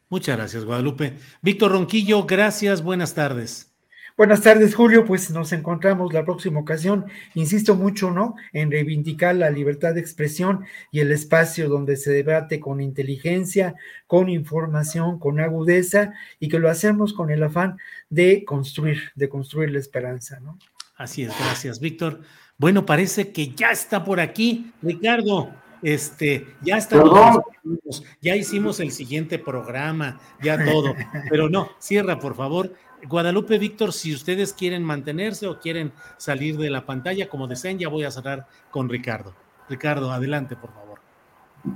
Muchas gracias, Guadalupe. Víctor Ronquillo, gracias, buenas tardes. Buenas tardes, Julio. Pues nos encontramos la próxima ocasión. Insisto mucho, ¿no? En reivindicar la libertad de expresión y el espacio donde se debate con inteligencia, con información, con agudeza y que lo hacemos con el afán de construir, de construir la esperanza, ¿no? Así es, gracias, Víctor. Bueno, parece que ya está por aquí, Ricardo. Este, ya estamos, ya hicimos el siguiente programa, ya todo, pero no, cierra por favor. Guadalupe, Víctor, si ustedes quieren mantenerse o quieren salir de la pantalla, como deseen, ya voy a cerrar con Ricardo. Ricardo, adelante, por favor.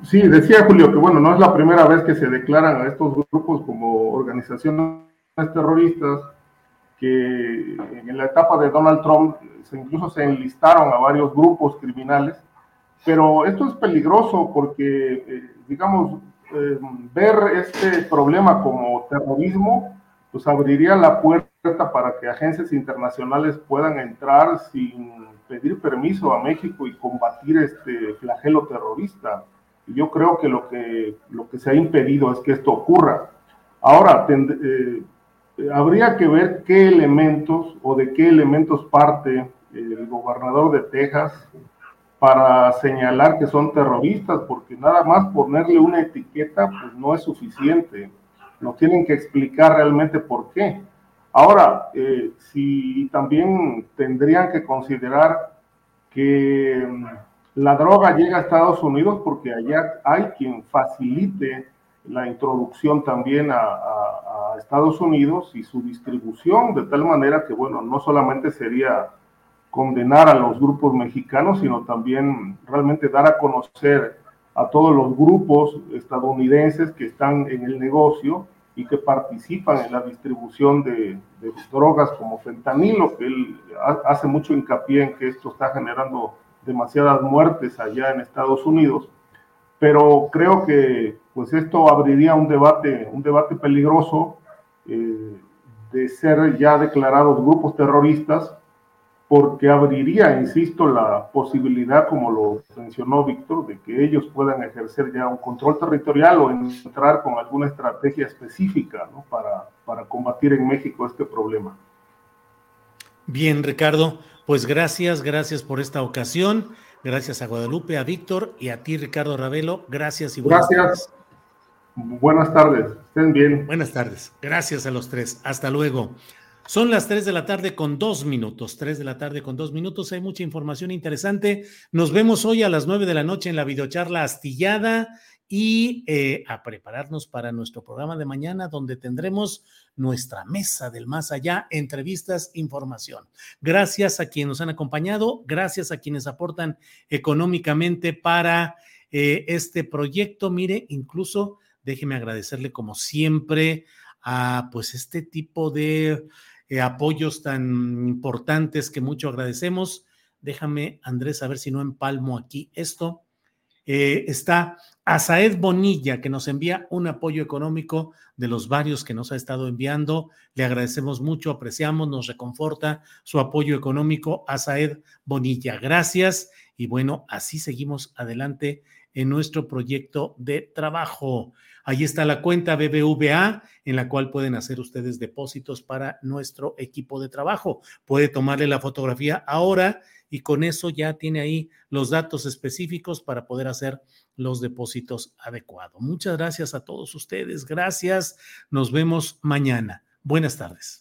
Sí, decía Julio que bueno, no es la primera vez que se declaran a estos grupos como organizaciones terroristas, que en la etapa de Donald Trump se incluso se enlistaron a varios grupos criminales pero esto es peligroso porque, eh, digamos, eh, ver este problema como terrorismo, pues abriría la puerta para que agencias internacionales puedan entrar sin pedir permiso a México y combatir este flagelo terrorista. Y yo creo que lo que, lo que se ha impedido es que esto ocurra. Ahora, eh, habría que ver qué elementos o de qué elementos parte el gobernador de Texas, para señalar que son terroristas, porque nada más ponerle una etiqueta pues no es suficiente. Nos tienen que explicar realmente por qué. Ahora, eh, si también tendrían que considerar que mm, la droga llega a Estados Unidos porque allá hay quien facilite la introducción también a, a Estados Unidos y su distribución, de tal manera que, bueno, no solamente sería condenar a los grupos mexicanos, sino también realmente dar a conocer a todos los grupos estadounidenses que están en el negocio y que participan en la distribución de, drogas como fentanilo, que él hace mucho hincapié en que esto está generando demasiadas muertes allá en Estados Unidos, pero creo que pues esto abriría un debate, un debate peligroso eh, de ser ya declarados grupos terroristas porque abriría, insisto, la posibilidad, como lo mencionó Víctor, de que ellos puedan ejercer ya un control territorial o entrar con alguna estrategia específica para, para combatir en México este problema. Bien, Ricardo, pues gracias, gracias por esta ocasión. Gracias a Guadalupe, a Víctor y a ti, Ricardo Ravelo. Gracias y buenas gracias. tardes. Buenas tardes, estén bien. Buenas tardes. Gracias a los tres. Hasta luego. Son las 3 de la tarde con dos minutos. 3 de la tarde con dos minutos. Hay mucha información interesante. Nos vemos hoy a las 9 de la noche en la videocharla astillada y eh, a prepararnos para nuestro programa de mañana donde tendremos nuestra mesa del más allá, entrevistas, información. Gracias a quienes nos han acompañado, gracias a quienes aportan económicamente para eh, este proyecto. Mire, incluso déjeme agradecerle como siempre a pues este tipo de eh, apoyos tan importantes que mucho agradecemos. Déjame, Andrés, a ver si no empalmo aquí esto. Eh, está Asaed Bonilla, que nos envía un apoyo económico de los varios que nos ha estado enviando. Le agradecemos mucho, apreciamos, nos reconforta su apoyo económico. Asaed Bonilla, gracias. Y bueno, así seguimos adelante en nuestro proyecto de trabajo. Ahí está la cuenta BBVA en la cual pueden hacer ustedes depósitos para nuestro equipo de trabajo. Puede tomarle la fotografía ahora y con eso ya tiene ahí los datos específicos para poder hacer los depósitos adecuados. Muchas gracias a todos ustedes. Gracias. Nos vemos mañana. Buenas tardes.